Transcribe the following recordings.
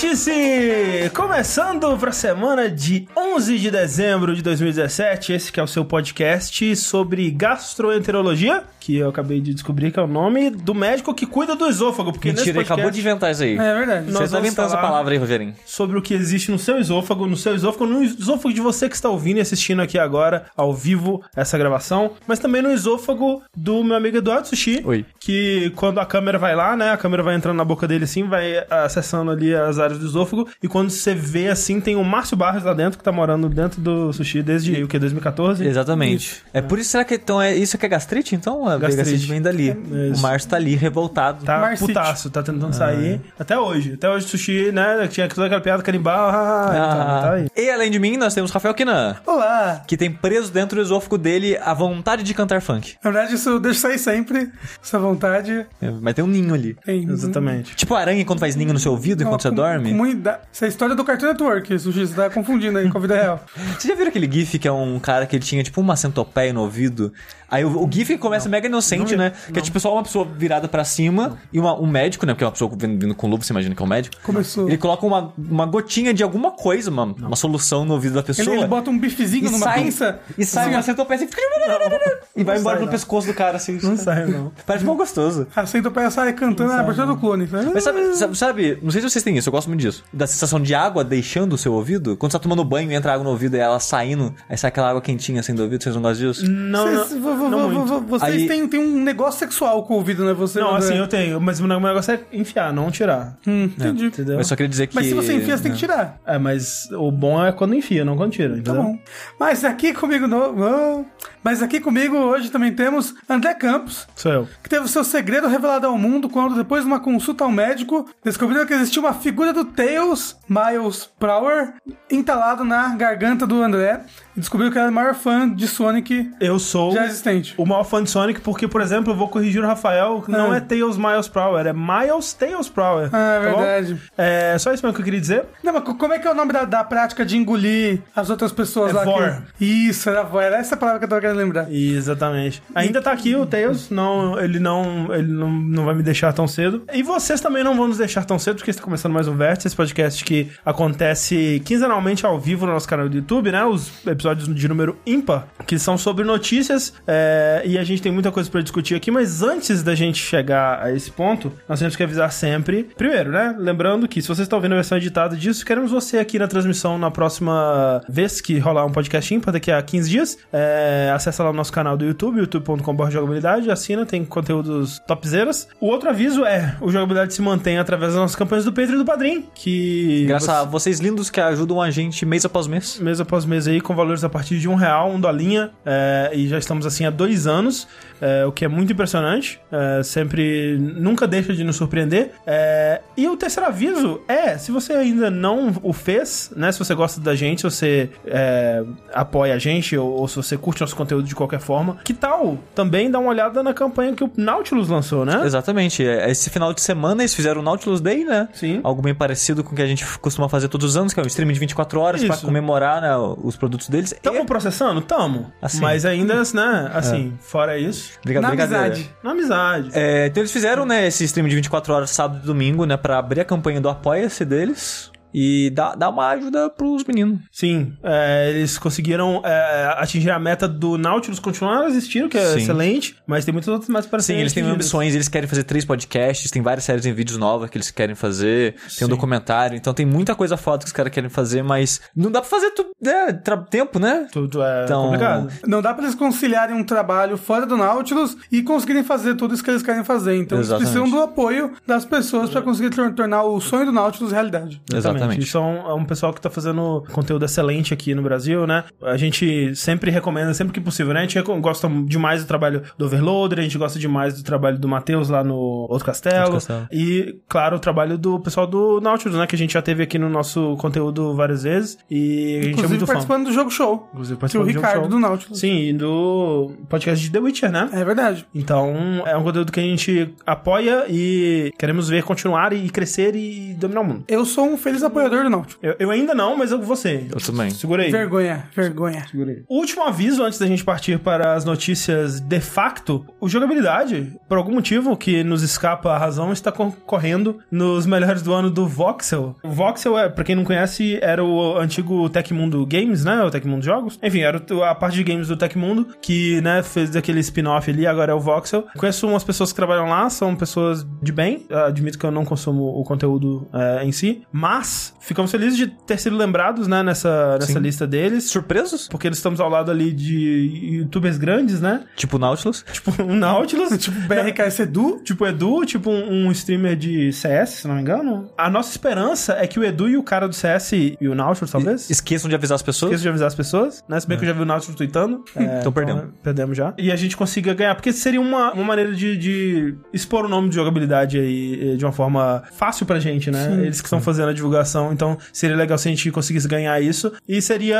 Vértice! Começando para a semana de 11 de dezembro de 2017, esse que é o seu podcast sobre gastroenterologia, que eu acabei de descobrir que é o nome do médico que cuida do esôfago, porque Mentira, ele podcast acabou de inventar isso aí. É verdade. Nós Você tá inventando essa palavra aí, Rogerinho. sobre o que existe no seu esôfago, no seu esôfago, no esôfago de você que está ouvindo e assistindo aqui agora, ao vivo, essa gravação, mas também no esôfago do meu amigo Eduardo Sushi, Oi. que quando a câmera vai lá, né, a câmera vai entrando na boca dele assim, vai acessando ali as áreas do esôfago, e quando você vê assim, tem o Márcio Barros lá dentro, que tá morando dentro do Sushi desde o que, 2014? Exatamente. É por isso, será que então é isso que é gastrite? Então a Gastrite. gastrite vem dali. isso. O Márcio tá ali revoltado. Tá Marcite. putaço, tá tentando sair. Até hoje. Até hoje, sushi, né? Tinha toda aquela piada canibal. Ah, tá, tá aí. E além de mim, nós temos Rafael Kinan, Olá! que tem preso dentro do esôfago dele a vontade de cantar funk. Na verdade, isso eu deixo sair sempre, essa vontade. É, Mas tem um ninho ali. Tem, Exatamente. Tipo aranha quando faz ninho no seu ouvido enquanto você com- dorme. com muita- Essa é a história do Cartoon Network, Sushi, você tá confundindo aí com a vida real. Você já viram aquele GIF que é um cara que ele tinha tipo uma centopeia no ouvido? Aí o, o GIF começa mega inocente, Não, né? Que é tipo só uma pessoa virada pra cima e uma- um médico, né? Porque é uma pessoa vindo, vindo com luva, você imagina que é um médico. Começou. Ele coloca uma, uma gotinha de alguma coisa, uma, uma solução no ouvido da pessoa. Ele, ele bota um bifezinho e numa sai, pinça. E sai assim, uma centopeia assim, e vai Não embora sai, no não. pescoço do cara assim. Não sai, não. Parece mal gostoso. A centopeia sai cantando a abertura do clone. Mas sabe, sabe, não sei se vocês têm isso, eu gosto muito disso. Da sensação de água deixando o seu ouvido. Quando você tá tomando banho e entra água no ouvido e ela saindo, aí sai aquela água quentinha assim do ouvido, vocês não gostam disso? Não, Vocês, não, não vocês Aí- têm, têm um negócio sexual com o ouvido, né? Você, Não, André? assim, eu tenho, mas o meu negócio é enfiar, não tirar. Hum, entendi. Entendeu? Mas só queria dizer que. Mas se você enfia, você tem que tirar. É, mas o bom é quando enfia, não quando tira, Tá entendeu? bom. Mas aqui comigo no... Mas aqui comigo hoje também temos André Campos, Sou eu. que teve o seu segredo revelado ao mundo quando, depois de uma consulta ao médico, descobriram que existia uma figura do Tails, Miles Prower, entalado na garganta do André, e descobriu que era o maior fã de Sonic Eu sou já existente. o maior fã de Sonic porque, por exemplo, eu vou corrigir o Rafael, que não Ah. é Tails Miles Prower, é Miles Tails Prower. Ah, é tá bom? verdade. É só isso mesmo que eu queria dizer. Não, mas co- como é que é o nome da, da prática de engolir as outras pessoas É lá? vor. Que... Isso, era vor. Era essa palavra que eu tava querendo lembrar. Exatamente. Ainda tá aqui o Tails, não, ele não, ele não, não vai me deixar tão cedo. E vocês também não vão nos deixar tão cedo, porque está começando mais um Vértice, esse podcast que acontece quinzenalmente ao vivo no nosso canal do YouTube, né? Os episódios de número ímpar, que são sobre notícias, é, e a gente tem muita coisa pra discutir aqui, mas antes da gente chegar a esse ponto, nós temos que avisar sempre. Primeiro, né? Lembrando que se você está ouvindo a versão editada disso, queremos você aqui na transmissão na próxima vez que rolar um podcast ímpar, daqui a 15 dias. É, acessa lá o nosso canal do YouTube, youtube.com.br jogabilidade, assina, tem conteúdos topzeiras. O outro aviso é, o Jogabilidade se mantém através das nossas campanhas do Patreon e do Padrim, que... Graças você- a vocês lindos que ajudam a gente mês após mês. mês após mês aí, com valores a partir de um real, um dolinha, é, e já estamos assim há dois anos, é, o que é muito impressionante, é, sempre, nunca deixa de nos surpreender. É, e o terceiro aviso é, se você ainda não o fez, né, se você gosta da gente, se você é, apoia a gente, ou, ou se você curte nosso conteúdo de qualquer forma, que tal também dar uma olhada na campanha que o Nautilus lançou, né? Exatamente. É, Esse final de semana eles fizeram o Nautilus Day, né? Sim. Algo bem parecido com o que a gente costuma fazer todos os anos, que é um streaming de 24 horas pra Isso. comemorar né, os produtos deles. Tamo E- processando? Tamo. Assim. Mas ainda, né, assim, fora isso, Briga- Na amizade. na amizade. É, então eles fizeram, né, esse stream de 24 horas sábado e domingo, né, pra abrir a campanha do Apoia-se deles e dar, dar uma ajuda pros meninos. Sim, é, eles conseguiram é, atingir a meta do Nautilus continuar existindo, que é Sim. excelente, mas tem muitas outras mais para Sim, eles têm ambições, eles querem fazer três podcasts, tem várias séries em vídeos novas que eles querem fazer, tem Sim. um documentário, então tem muita coisa foda que os caras querem fazer, mas não dá pra fazer tudo, né, tra- tempo, né? Tudo é Então- complicado. Não dá pra eles conciliarem um trabalho fora do Nautilus e conseguirem fazer tudo isso que eles querem fazer. Então Exatamente. eles precisam do apoio das pessoas pra conseguir tor- tornar o sonho do Nautilus realidade. Exatamente. Isso é um, é um pessoal que tá fazendo conteúdo excelente aqui no Brasil, né? A gente sempre recomenda, sempre que possível, né? A gente gosta demais do trabalho do Overloader, a gente gosta demais do trabalho do Matheus lá no Outro Castelo. Outro Castelo. E, claro, o trabalho do pessoal do Nautilus, né? Que a gente já teve aqui no nosso conteúdo várias vezes. E a gente é Inclusive muito fã. participando do jogo show. Inclusive participando do Jogo Ricardo Show. do Nautilus. Sim, e do podcast de The Witcher, né? É verdade. Então, é um conteúdo que a gente apoia e queremos ver continuar e crescer e dominar o mundo. Eu sou um feliz apoiador do Náutico. Eu, eu ainda não, mas eu você. Eu também. Segura aí. Vergonha, vergonha. Último aviso antes da gente partir para as notícias de facto. O jogabilidade, por algum motivo que nos escapa a razão, está concorrendo nos melhores do ano do Voxel. O Voxel, é, pra quem não conhece, era o antigo Tecmundo Games, né? O Tecmundo Jogos. Enfim, era a parte de games do Tecmundo que, né, fez aquele spin-off ali, agora é o Voxel. Conheço umas pessoas que trabalham lá, são pessoas de bem. Admito que eu não consumo o conteúdo é, em si, mas ficamos felizes de ter sido lembrados, né, nessa, nessa Sim. lista deles. Surpresos? Porque eles estamos ao lado ali de youtubers grandes, né? Tipo Nautilus. Tipo um Nautilus, tipo BRKS Edu. Tipo Edu, tipo um, um streamer de CS, se não me engano. A nossa esperança é que o Edu e o cara do CS e o Nautilus, talvez. Esqueçam de avisar as pessoas. Esqueço de avisar as pessoas, né? Se bem que eu já vi o Nautilus tweetando. É, Então perdemos. Perdemos já. E a gente consiga ganhar. Porque seria uma, uma maneira de, de expor o nome de jogabilidade aí eh, de uma forma fácil pra gente, né? Eles que estão fazendo a divulgação. Então seria legal se a gente conseguisse ganhar isso. E seria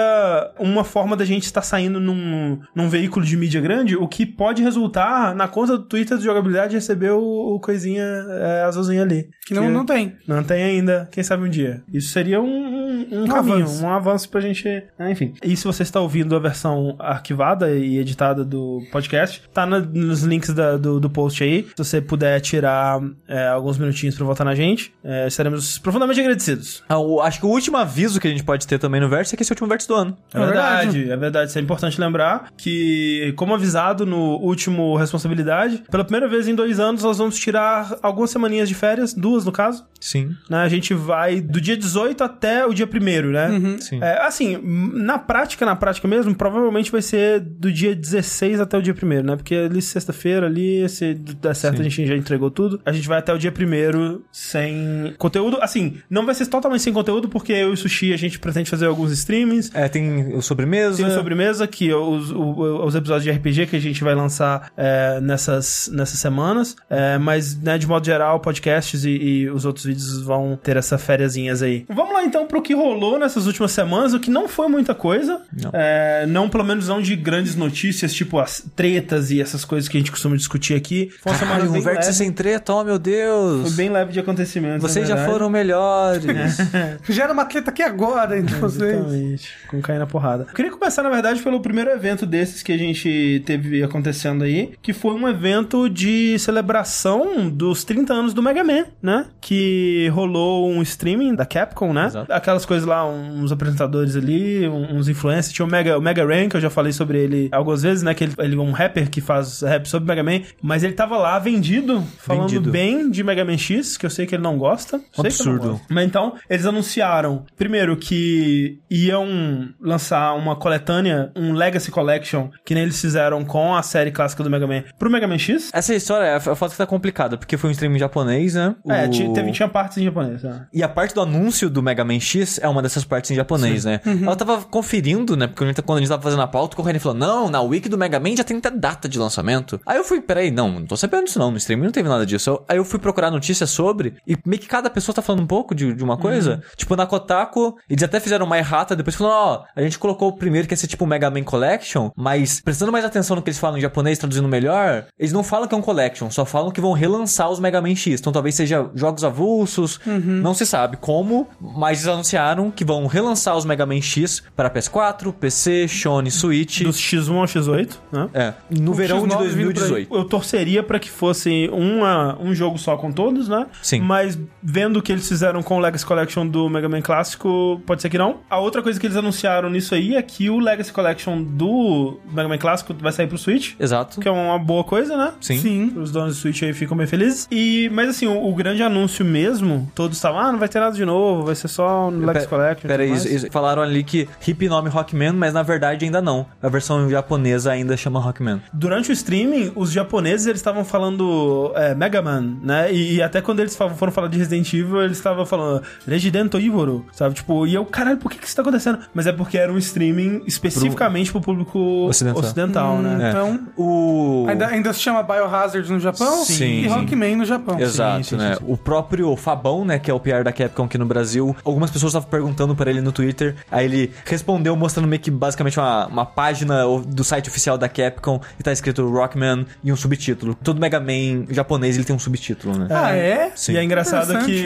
uma forma da gente estar saindo num, num veículo de mídia grande, o que pode resultar na conta do Twitter de jogabilidade receber o, o coisinha eh, azulzinho ali. Que não, não tem. Não tem ainda, quem sabe um dia. Isso seria um, um, um caminho, avanço. um avanço pra gente. né, enfim. E se você está ouvindo a versão arquivada e editada do podcast, tá na- nos links da- do, do post aí. Se você puder tirar é, alguns minutinhos pra votar na gente, é, estaremos profundamente agradecidos. Acho que o último aviso que a gente pode ter também no Verso é que esse é o último Verso do ano. É É verdade, verdade. é verdade. Isso é importante lembrar que, como avisado no último Responsabilidade, pela primeira vez em dois anos nós vamos tirar algumas semaninhas de férias, duas no caso. Sim. né? A gente vai do dia 18 até o dia 1 né? Sim. É, assim, na prática, na prática mesmo, provavelmente vai ser do dia 16 até o dia 1 né? Porque ali sexta-feira, ali, se der certo, Sim. a gente já entregou tudo. A gente vai até o dia 1 sem conteúdo. Assim, não vai ser totalmente sem conteúdo, porque eu e o Sushi a gente pretende fazer alguns streamings. É, tem o sobremesa. Tem o sobremesa, que é os, os episódios de RPG que a gente vai lançar é, nessas, nessas semanas. É, mas, né, de modo geral, podcasts e, e os outros vídeos vão ter essas fériasinhas aí. Vamos lá então pro que rolou nessas últimas semanas, o que não foi muita coisa. Não. É, não, pelo menos não de grandes notícias, tipo as tretas e essas coisas que a gente costuma discutir aqui. Foi Caralho, um vértice leve. sem treta, oh meu Deus. Foi bem leve de acontecimentos. Vocês já foram melhores. Gera uma treta aqui agora entre vocês. Exatamente. Com cair na porrada. Eu queria começar, na verdade, pelo primeiro evento desses que a gente teve acontecendo aí, que foi um evento de celebração dos 30 anos do Mega Man, né? Que rolou um streaming da Capcom, né? Exato. Aquelas coisas lá, uns apresentadores ali, uns influencers. Tinha o Mega, o Mega Ran, que eu já falei sobre ele algumas vezes, né? Que ele, ele é um rapper que faz rap sobre Mega Man, mas ele tava lá vendido, falando Vendido. bem de Mega Man X, que eu sei que ele não gosta. Sei que ele não absurdo. gosta. Mas então, eles anunciaram, primeiro, que iam lançar uma coletânea, um Legacy Collection, que nem eles fizeram com a série clássica do Mega Man, pro Mega Man X. Essa história, é a foto que tá complicada, porque foi um stream em japonês, né? É, O- ti- teve, tinha partes em japonês, né? E a parte do anúncio do Mega Man X é uma dessas partes em japonês, né? Ela tava conferindo, né? Porque quando a gente tava fazendo a pauta, o Corrêa falou: Não, na wiki do Mega Man já tem até data de lançamento. Aí eu fui, peraí, não, não tô sabendo disso não. No stream não teve nada disso. Aí eu fui procurar notícias sobre, e meio que cada pessoa tá falando um pouco de, de uma coisa. Tipo, na Kotaku, eles até fizeram uma errata, depois falaram: Ó, a gente colocou o primeiro que ia ser tipo o Mega Man Collection, mas prestando mais atenção no que eles falam em japonês, traduzindo melhor, eles não falam que é um Collection, só falam que vão relançar os Mega Man X. Então talvez seja jogos avulsos, não se sabe como, mas eles anunciaram que vão relançar os Mega Man X para PS4, PC, Sony, Switch. Dos X1 ao X8, né? É, no O verão de X9 vindo por aí. 2018. Eu torceria pra que fosse uma, um jogo só com todos, né? Sim. Mas vendo o que eles fizeram com o Legacy Collection do Mega Man clássico, pode ser que não. A outra coisa que eles anunciaram nisso aí é que o Legacy Collection do Mega Man clássico vai sair pro Switch, Exato. que é uma boa coisa, né? Sim. Sim. Os donos do Switch aí ficam bem felizes. E, mas assim, o, o grande anúncio mesmo, todos estavam, ah, não vai ter nada de novo, vai ser só no Legacy Collection. Pera aí, falaram ali que hip nome Rockman, mas na verdade ainda não. A versão japonesa ainda chama Rockman. Durante o streaming, os japoneses eles estavam falando é, Mega Man, né? E, e até quando eles foram falar de Resident Evil, eles estavam falando Resident Evil, sabe? Tipo, e eu, caralho, por que que isso tá acontecendo? Mas é porque era um streaming especificamente pro, público Ocidental. ocidental, né? É. Então, O. ainda, ainda se chama Biohazard no Japão Sim. e Rockman no Japão. Exato, sim, né? sim, O próprio Fabão, né, que é o PR da Capcom aqui no Brasil, algumas pessoas estavam perguntando pra ele no Twitter, aí ele respondeu mostrando meio que basicamente uma, uma página do site oficial da Capcom e tá escrito Rockman e um subtítulo. Todo Mega Man japonês ele tem um subtítulo, né? Ah, é? Sim. E é engraçado que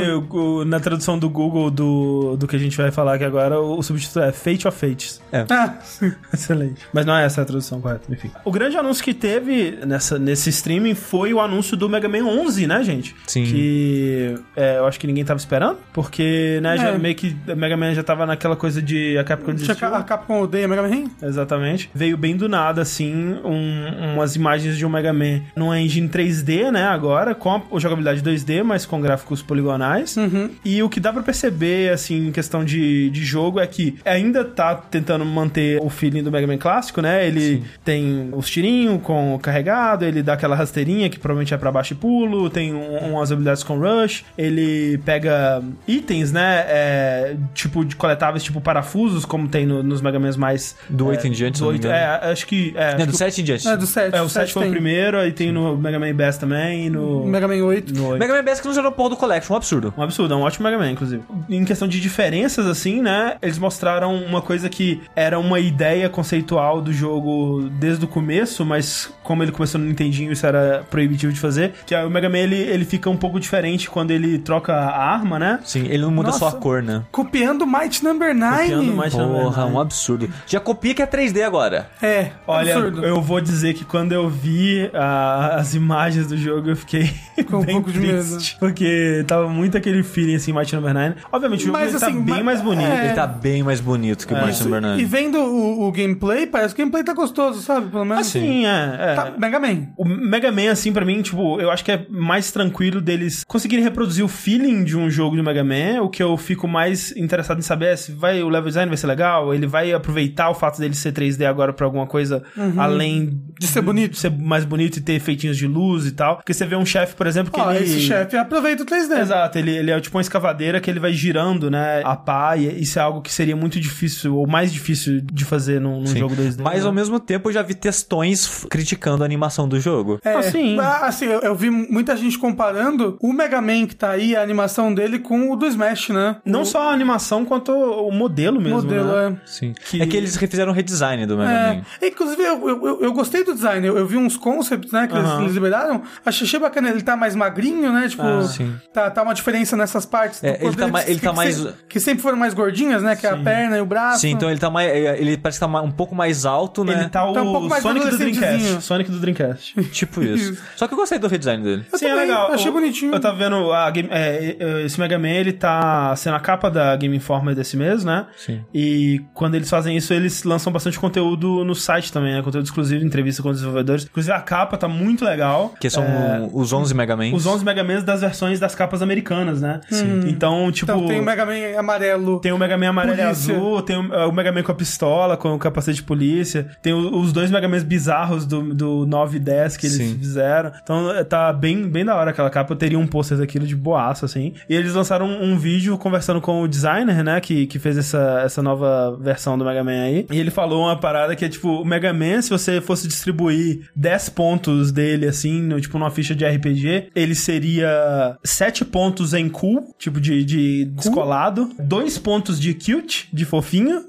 na tradução do Google do, do que a gente vai falar aqui agora, o, o subtítulo é Fate of Fates. Ah, sim. Excelente. Mas não é essa a tradução correta, enfim. O grande anúncio que teve nessa, nesse streaming foi o anúncio do Mega Man 11, né, gente? Sim. Que é, eu acho que ninguém tava esperando, porque, né, já É. meio que o Mega Man já tava naquela coisa de a Capcom desistiu. a Capcom odeia Mega Man? Exatamente. Veio bem do nada, assim, um- umas imagens de um Mega Man numa engine 3D, né, agora, com a jogabilidade 2D, mas com gráficos poligonais. Uhum. E o que dá pra perceber, assim, em questão de, de jogo, é que ainda tá tentando manter o feeling do Mega Man clássico, né? Ele tem os tirinhos com o carregado, ele dá aquela rasteirinha que provavelmente é pra baixo e pulo, tem um- umas habilidades com rush, ele pega itens, né? é, tipo de coletáveis, tipo parafusos, como tem no- nos Mega Mans mais. Do é, 8 em diante, do não me 8, engano. é, acho que. É, Não, acho do que 7 em diante. É, do 7. o, é, o 7 foi o tem. primeiro, aí tem no Mega Man Bass também no. Mega Man 8. no 8. Mega Man Best que não gerou porra do Collection, um absurdo. Um absurdo, é um ótimo Mega Man, inclusive. Em questão de diferenças, assim, né? Eles mostraram uma coisa que era uma ideia conceitual do jogo desde o começo, mas como ele começou no Nintendinho, isso era proibitivo de fazer. Que é o Mega Man, ele, ele fica um pouco diferente quando ele troca a arma, né? Sim, ele não muda Nossa. só a cor, né? Copiando Might Number 9. Copiando Might Number Porra, Nine. um absurdo. Já copia que é 3D agora. É, Olha, absurdo. eu vou dizer que quando eu vi a- as imagens do jogo, eu fiquei Com um bem pouco de triste. Porque tava muito aquele feeling assim, Mighty Number 9. Obviamente, o jogo Mas, ele tá assim, bem mas- mais bonito. é. Ele tá bem mais bonito que o Mighty Number E 9. vendo o, o gameplay, parece que o gameplay tá gostoso, sabe? Pelo menos. Assim, é. é. Tá, Mega Man. O Mega Man, assim, pra mim, tipo, eu acho que é mais tranquilo deles conseguirem reproduzir o feeling de um jogo de Mega Man. O que eu fico mais interessado em saber é se vai, o level design vai ser legal, ele vai aproveitar o fato dele ser 3D agora pra alguma coisa além Uhum. De ser bonito. de ser mais bonito e ter efeitinhos de luz e tal. Porque você vê um chefe, por exemplo, que Ó, ele. esse chefe aproveita o 3D. Exato, ele, ele é tipo uma escavadeira que ele vai girando, né, a pá, e isso é algo que seria muito difícil, ou mais difícil de fazer num, num jogo 2D. Mas né? ao mesmo tempo eu já vi textões criticando a animação do jogo. É, sim. ah, assim, eu, eu vi muita gente comparando o Mega Man que tá aí, a animação dele, com o do Smash, né? Não o só a animação, quanto o modelo mesmo, modelo, né? é. Sim. Que- É que eles refizeram o redesign do Mega É, Man. inclusive eu, eu, eu- eu gostei do design, eu, eu vi uns concepts, né, que eles- liberaram, achei, bacana, ele tá mais magrinho, né, tipo, Ah, sim. tá, tá uma diferença nessas partes do É, ele tá mais- que- ele tá que mais- sempre- que sempre foram mais gordinhas, né, que é a perna e o braço. Sim, então ele tá mais. Ele parece que tá um pouco mais alto, né? Ele tá o Tá um pouco mais Sonic do. Dreamcast. Sonic do Dreamcast. Tipo isso. Só que eu gostei do redesign dele. Eu Sim, é também, legal. achei O- bonitinho. Eu tava vendo a game- é, é, esse Mega Man, ele tá sendo a capa da Game Informer desse mês, né? Sim. E quando eles fazem isso, eles lançam bastante conteúdo no site também, né? Conteúdo exclusivo, entrevista com os desenvolvedores. Inclusive a capa tá muito legal. Que são É, os 11 Mega Man. os 11 Mega Mans das versões das capas americanas, né? Sim. Então, tipo... Então tem o Mega Man amarelo. Tem o Mega Man amarelo e Polícia. azul, tem o, é, o Mega Man com a pistola, com o capacete de polícia, tem o- os dois Mega Mans bizarros do, do 9 e 10 que eles Sim. fizeram. Então é, tá bem, bem da hora aquela capa. Eu teria um pôster daquilo de boaço, assim. E eles lançaram um, um vídeo conversando com o designer, né, que, que fez essa, essa nova versão do Mega Man aí. E ele falou uma parada que é tipo, o Mega Man, se você fosse distribuir 10 pontos dele, assim, no, tipo numa ficha de RPG, ele seria 7 pontos em cool, tipo de, de descolado, 2 pontos de cute, de fofinho,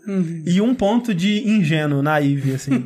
e um ponto de ingênuo, naive, assim.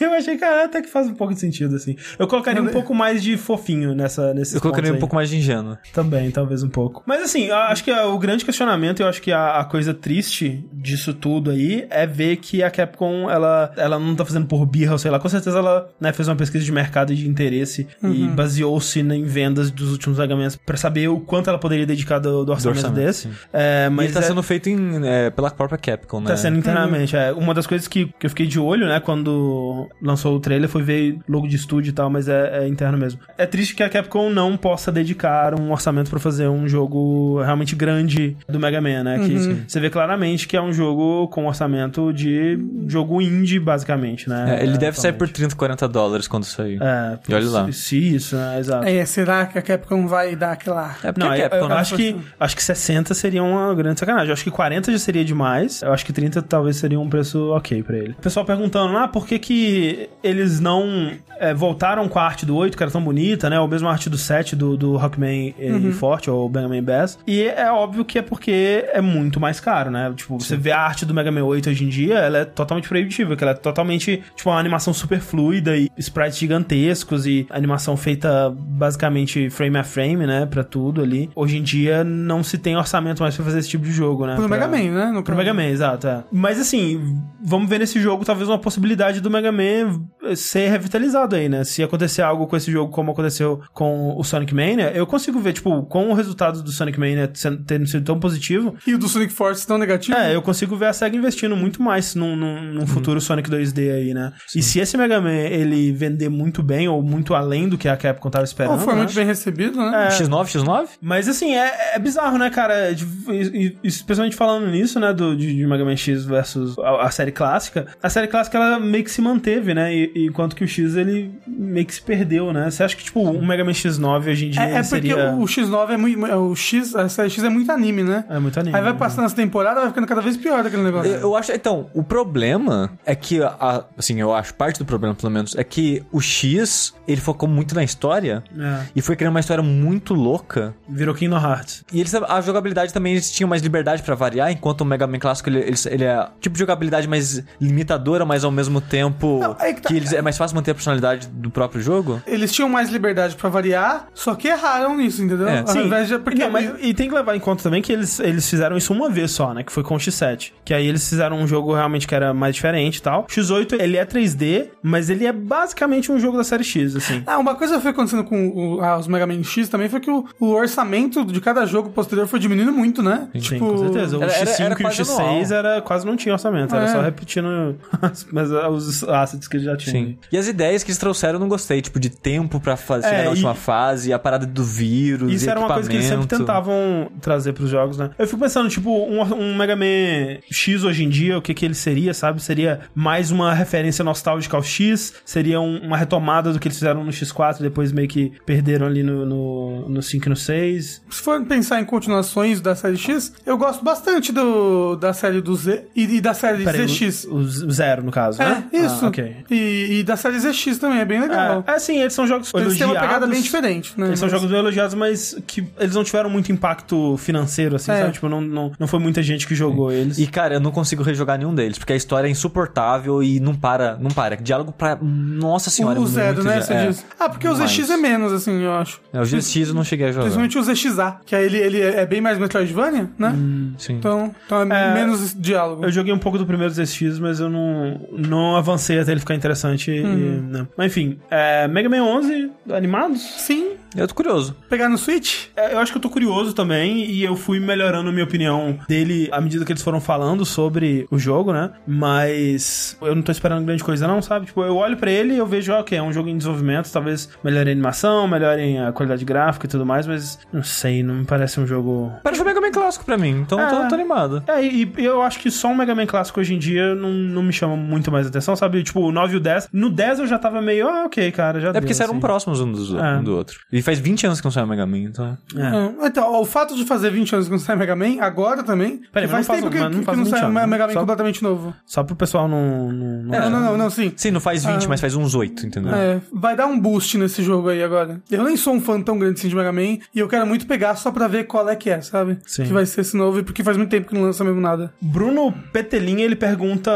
eu achei, cara, até que faz um pouco de sentido, assim. Eu colocaria um pouco mais de fofinho nessa, nesses Eu colocaria um aí. pouco mais de ingênuo. Também, talvez um pouco. Mas assim, eu acho que o grande questionamento, eu acho que a, a coisa triste disso tudo aí é ver que a Capcom, ela, ela não tá fazendo por birra, ou sei lá, com certeza ela né, fez uma pesquisa de mercado e de interesse e baseou-se em vendas dos últimos pagamentos pra saber o quanto ela poderia dedicar do, do orçamento, orçamento, desse. É, Mas mas ele tá é- sendo feito em, é, pela própria Capcom, né? Tá sendo internamente, é. Uma das coisas que, que eu fiquei de olho, né, quando lançou o trailer foi ver logo de estúdio e tal, mas é, é interno mesmo. É triste que a Capcom não possa dedicar um orçamento pra fazer um jogo realmente grande do Mega Man, né? Que você vê claramente que é um jogo com orçamento de jogo indie, basicamente, né? É, ele deve sair por atualmente. 30, 40 dólares quando sair. É, E olha lá. Se, se isso, né? Exato. É, será que a Capcom vai dar aquela... É porque Não, é eu, Capcom, eu né? acho que acho que 60 seria uma grande sacanagem. Eu acho que 40 já seria demais. Eu acho que 30 talvez seria um preço ok pra ele. O pessoal perguntando, ah, por que que eles não é, voltaram com a arte do 8, que era tão bonita, né? Ou mesmo a arte do 7 do, do Rockman e Forte, ou Mega Man Bass. E é óbvio que é porque é muito mais caro, né? Tipo, você vê a arte do Mega Man 8 hoje em dia, ela é totalmente proibitiva, que ela é totalmente, tipo, uma animação super fluida e sprites gigantescos e animação feita basicamente frame a frame, né? Pra tudo ali. Hoje em dia não se tem têm orçamento mais pra fazer esse tipo de jogo, né? Pro Pra- Mega Man, né? No Pro. Mega Man, exato. É. Mas assim, vamos ver nesse jogo talvez uma possibilidade do Mega Man ser revitalizado aí, né? Se acontecer algo com esse jogo como aconteceu com o Sonic Mania, eu consigo ver, tipo, com o resultado do Sonic Mania tendo sido tão positivo, E o do Sonic Force tão negativo. é, eu consigo ver a SEGA investindo muito mais num, num, num futuro Sonic 2D aí, né? E se esse Mega Man ele vender muito bem ou muito além do que a Capcom tava esperando, Ou foi né? muito bem recebido, né? X9, X9? Mas assim, é, é bizarro, né, cara? De- e- e- Especialmente falando nisso, né, do, de, de Mega Man X versus a, a série clássica. A série clássica, ela meio que se manteve, né? E, e enquanto que o X, ele meio que se perdeu, né? Você acha que, tipo, um Mega Man X9 hoje em dia É, é porque seria... o X9 é muito. O X, a série X é muito anime, né? É muito anime. Aí vai passando as temporadas, vai ficando cada vez pior aquele negócio. Eu eu acho, então, o problema é que, a- assim, eu acho, parte do problema, pelo menos, é que o X, ele focou muito na história É. e foi criando uma história muito louca. Virou Kingdom Hearts. E eles, a jogabilidade também, eles tinham mais liberdade pra variar, enquanto o Mega Man clássico, ele, ele, ele é tipo de jogabilidade mais limitadora, mas ao mesmo tempo Não, aí que tá- que eles, é mais fácil manter a personalidade do próprio jogo. Eles tinham mais liberdade pra variar, só que erraram nisso, entendeu? É, Ao Sim. invés de. Porque Não, mas, e tem que levar em conta também que eles, eles fizeram isso uma vez só, né? Que foi com o X7. Que aí eles fizeram um jogo realmente que era mais diferente e tal. X8, ele é 3D, mas ele é basicamente um jogo da série X, assim. Ah, uma coisa que foi acontecendo com o- ah, os Mega Man X também foi que o, o orçamento de cada jogo posterior foi diminuindo muito, né? Sim, com certeza. O Era- era- X5 era e o quase X6 anual. era, quase não tinha orçamento, era É. só repetindo as, mas, os assets que eles já tinham. Sim. E as ideias que eles trouxeram eu não gostei, tipo, de tempo pra fazer chegar É, na e- última fase, a parada do vírus, Isso e era uma coisa que eles sempre tentavam trazer pros jogos, né? Eu fico pensando, tipo, um, um Mega Man X hoje em dia, o que que ele seria, sabe? Seria mais uma referência nostálgica ao X? Seria um- uma retomada do que eles fizeram no X4, depois meio que perderam ali no, no, no 5 e no 6? Se for pensar em continuações da série X, eu gosto bastante do, da série do Z e, e da série Peraí, ZX. o, o Zero, no caso, É, né? isso. Ah, ok. e, e da série ZX também, é bem legal. É, é, sim, eles são jogos Eles têm uma elogiados. pegada bem diferente, né? Eles são Mas- jogos bem elogiados, mas que eles não tiveram muito impacto financeiro, assim, É. sabe? Tipo, não, não, não foi muita gente que jogou eles. E, cara, eu não consigo rejogar nenhum deles, porque a história é insuportável e não para, não para. Diálogo pra. Nossa senhora, o, é o zero, muito né? Você é. diz. Ah, porque o Demais. ZX é menos, assim, eu acho. É, o GX eu não cheguei a jogar. Principalmente o ZXA, que aí ele, ele é bem mais Metroidvania, né? Sim. Então, então é, É, menos diálogo. Eu joguei um pouco do primeiro ZX, mas eu não, não avancei até ele ficar interessante. e- Uhum. né. Mas enfim, é, Mega Man 11, animados? Sim, Eu tô curioso. pegar no Switch. É, eu acho que eu tô curioso também e eu fui melhorando a minha opinião dele à medida que eles foram falando sobre o jogo, né? Mas eu não tô esperando grande coisa não, sabe? Tipo, eu olho pra ele e eu vejo, ok, é um jogo em desenvolvimento, talvez melhore a animação, melhore a qualidade gráfica e tudo mais, mas não sei, não me parece um jogo... Parece um Mega Man clássico pra mim, então É. tô, tô animado. É, e, eu acho que só um Mega Man clássico hoje em dia não, não me chama muito mais atenção, sabe? Tipo, o 9 e o 10. No 10 eu já tava meio, ah, ok, cara, já É porque deu, saíram assim. próximos um, dos, É. um do outro. E faz 20 anos que não sai o Mega Man, então. É. Então, o fato de fazer 20 anos que não sai Mega Man, agora também. Peraí, mas faz não faz- tempo que, mas não que faz não 20 sai um anos, né? Mega Man Só- completamente novo. Só pro pessoal não. não, não- Não, não, não, não, sim. Sim, não faz 20, Ah. mas faz uns 8, entendeu? É, vai dar um boost nesse jogo aí agora. Eu nem sou um fã tão grande assim de Mega Man e eu quero muito pegar só pra ver qual é que é, sabe? Sim. Que vai ser esse novo, porque faz muito tempo que não lança mesmo nada. Bruno Petelin, ele pergunta: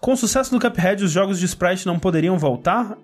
Com o sucesso do Cuphead, os jogos de sprite não poderiam voltar?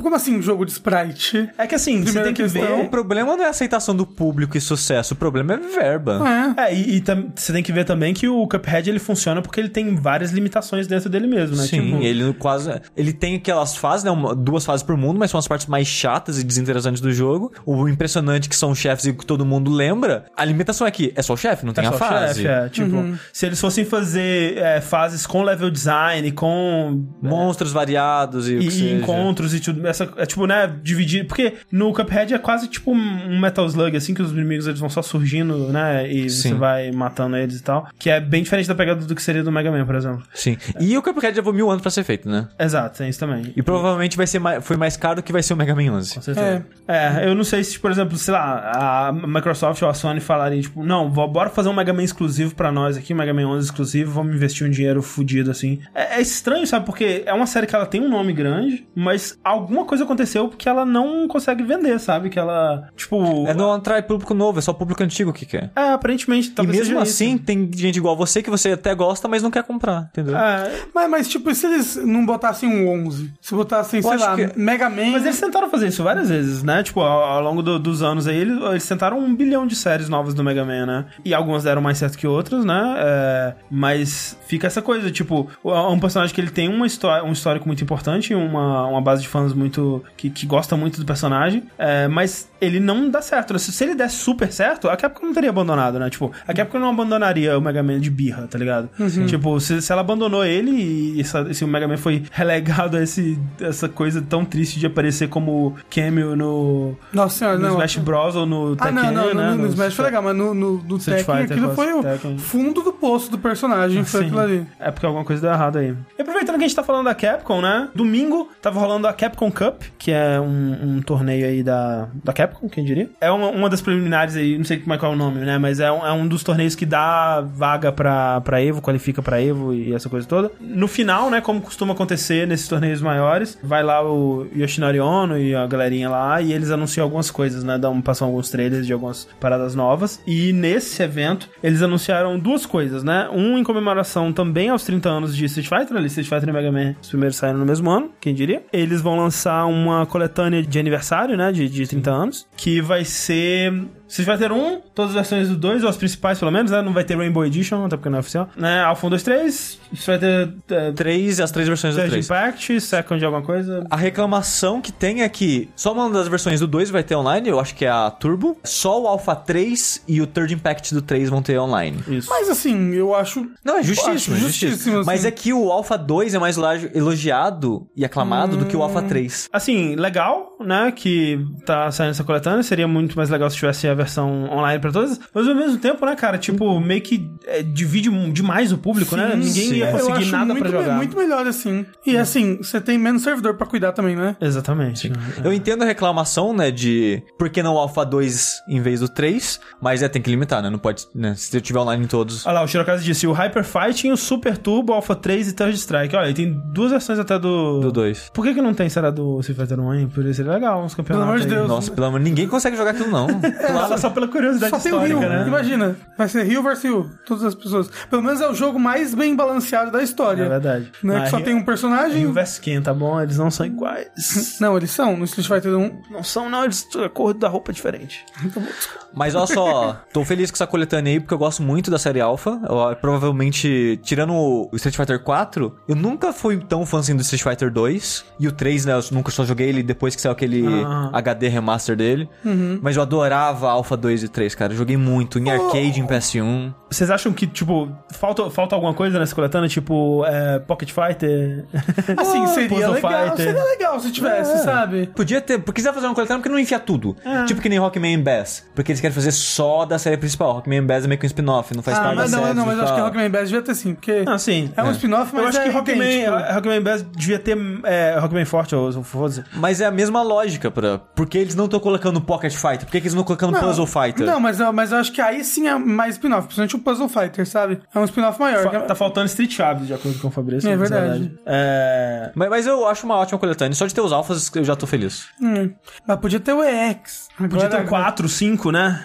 Como assim, um jogo de sprite? É que assim, você Primeira tem que questão. O ver. problema não é a aceitação do público e sucesso, o problema é verba. É. É, e, e você tem que ver também que o Cuphead ele funciona porque ele tem várias limitações dentro dele mesmo, né? Sim, Tipo, ele quase. Ele tem aquelas fases, né? uma- duas fases por mundo, mas são as partes mais chatas e desinteressantes do jogo. O impressionante que são os chefes e que todo mundo lembra. A limitação é que é só o chefe, não tem é a só fase. chefe, é. Tipo, Uhum. se eles fossem fazer é, fases com level design, com Monstros variados e, o que e, seja. e encontros e tudo. Essa, é tipo, né, dividir. Porque no Cuphead é quase tipo um Metal Slug, assim, que os inimigos eles vão só surgindo, né? E você Sim. vai matando eles e tal. Que é bem diferente da pegada do que seria do Mega Man, por exemplo. Sim. E o Cuphead levou mil anos pra ser feito, né? Exato, tem isso também. E provavelmente vai ser mais, foi mais caro que vai ser o Mega Man 11. Com certeza. É. eu não sei se, por exemplo, sei lá, a Microsoft ou a Sony falaria, tipo, não, bora fazer um Mega Man exclusivo pra nós aqui, um Mega Man 11 exclusivo, vamos investir um dinheiro fudido, assim. É, é estranho, sabe? Porque é uma série que ela tem um nome grande, mas alguma coisa aconteceu porque ela não consegue vender, sabe? Que aquela. Tipo. É, não atrai público novo, é só público antigo que quer. É, aparentemente. E mesmo seja assim, isso. tem gente igual você que você até gosta, mas não quer comprar, entendeu? É, Mas, mas, tipo, e se eles não botassem um 11? Se botassem, sei acho lá, que- Mega Man... Mas eles tentaram fazer isso várias vezes, né? Tipo, ao, ao longo do- dos anos aí, eles, eles tentaram um bilhão de séries novas do Mega Man, né? E algumas deram mais certo que outras, né? É, mas fica essa coisa, tipo, é um personagem que ele tem uma história, um histórico muito importante, uma, uma base de fãs muito. que, que gosta muito do personagem, é, mas ele não dá certo. né? Se, se ele desse super certo, a Capcom não teria abandonado, né? Tipo, a Capcom não abandonaria o Mega Man de birra, tá ligado? Tipo, se, se ela abandonou ele e essa- se o Mega Man foi relegado a esse, essa coisa tão triste de aparecer como cameo no, Nossa senhora, no não. Smash Bros. ou no Ah, Tekken, não, não, né? no, no Smash foi legal, mas no, no, no Tekken Fighter aquilo foi o Tekken. fundo do poço do personagem, foi Sim. aquilo ali. É porque alguma coisa deu errado aí. E aproveitando que a gente tá falando da Capcom, né? Domingo tava rolando a Capcom Cup, que é um, um torneio aí da, da Capcom, quem diria. É uma, uma das preliminares aí, não sei como é qual é o nome, né? Mas é um, é um dos torneios que dá vaga pra, pra Evo, qualifica pra Evo e essa coisa toda. No final, né, como costuma acontecer nesses torneios maiores, vai lá o Yoshinari Ono e a galerinha lá e eles anunciam algumas coisas, né? Dão, passam alguns trailers de algumas paradas novas. E nesse evento, eles anunciaram duas coisas, né? Um em comemoração também aos 30 anos de Street Fighter, ali Street Fighter e Mega Man, os primeiros saíram no mesmo ano, quem diria. Eles vão lançar uma coletânea de aniversário, né? De, de 30 anos, que vai ser. Street Fighter 1, todas as versões do 2, ou as principais pelo menos, né? Não vai ter Rainbow Edition, até porque não é oficial. Né? Alpha 1, 2, 3, Street Fighter é, Três e as três versões do 3 3. Impact, Second de alguma coisa. A reclamação que tem é que só uma das versões do 2 vai ter online, eu acho que é a Turbo. Só o Alpha 3 e o Third Impact do 3 vão ter online. Isso. Mas assim, eu acho. Não, é justíssimo, Acho é justíssimo, justíssimo. assim. Mas é que o Alpha 2 é mais elogiado e aclamado do que o Alpha 3. Assim, legal, né? Que tá saindo essa coletânea. Seria muito mais legal se tivesse a versão online pra todas. Mas ao mesmo tempo, né, cara? Tipo, meio que é, divide demais o público, né? Ninguém sim. ia eu conseguir nada muito, pra jogar. muito melhor assim. E assim, você tem menos servidor pra cuidar também, né? Exatamente. né? Eu entendo a reclamação, né, de por que não o Alpha 2 em vez do 3, mas é, tem que limitar, né? Não pode, né? Se eu tiver online em todos. Olha lá, o Shirokazu disse: o Hyper Fighting, o Super Turbo, Alpha 3 e Third Strike. Olha, e tem duas versões até do. Do 2. Por que, que não tem, será, do Street Fighter 1, hein? Por isso seria legal uns campeonatos. Pelo amor de. Deus. Nossa, pelo amor ninguém consegue jogar aquilo, não. Só, só pela curiosidade Só tem o Rio, né? imagina. Vai ser Rio versus Rio, todas as pessoas. Pelo menos é o jogo mais bem balanceado da história. É verdade. Né? Mas que só Rio- tem um personagem. Rio vs Ken, tá bom? Eles não são iguais. Não, eles são. No Street Fighter 1. não são, não. Eles, a cor da roupa é diferente. Mas olha só, tô feliz com essa coletânea aí, porque eu gosto muito da série Alpha. Eu, provavelmente, tirando o Street Fighter 4, eu nunca fui tão fã assim do Street Fighter 2. E o 3, né, eu nunca só joguei ele depois que saiu aquele Ah. HD remaster dele. Uhum. Mas eu adorava Alpha 2 e 3, cara. Eu joguei muito, em arcade, em PS1. Vocês acham que, tipo, falta, falta alguma coisa nessa coletânea? Tipo, é, Pocket Fighter? Assim, seria Puzzle legal. Fighter. Seria legal se tivesse, sabe? Podia ter, porque quiser fazer uma coletânea, porque não enfia tudo. É. Tipo que nem Rockman Bass. Porque eles querem fazer só da série principal. Rockman Bass é meio que um spin-off, não faz Ah, parte mas da não, série. não, mas eu acho que. Rockman Bass devia ter sim, porque Ah, sim. é um spin-off, mas Eu acho é que Rockman, idêntico. Rockman Bass devia ter é, Rockman Forte, ou foda-se. Mas é a mesma lógica, pra... porque eles não estão colocando Pocket Fighter? Por que, que eles não estão colocando Puzzle Fighter? Não, mas, eu- mas eu acho que aí sim é mais spin-off, principalmente o Puzzle Fighter, sabe? É um spin-off maior. Fa- Tá faltando Street Chaves, de acordo com o Fabrício. É mas verdade. É... Mas, mas eu acho uma ótima coletânea. Só de ter os alfas eu já tô feliz. Hum. Mas podia ter o EX. Podia ter Agora- um 4, 5, né?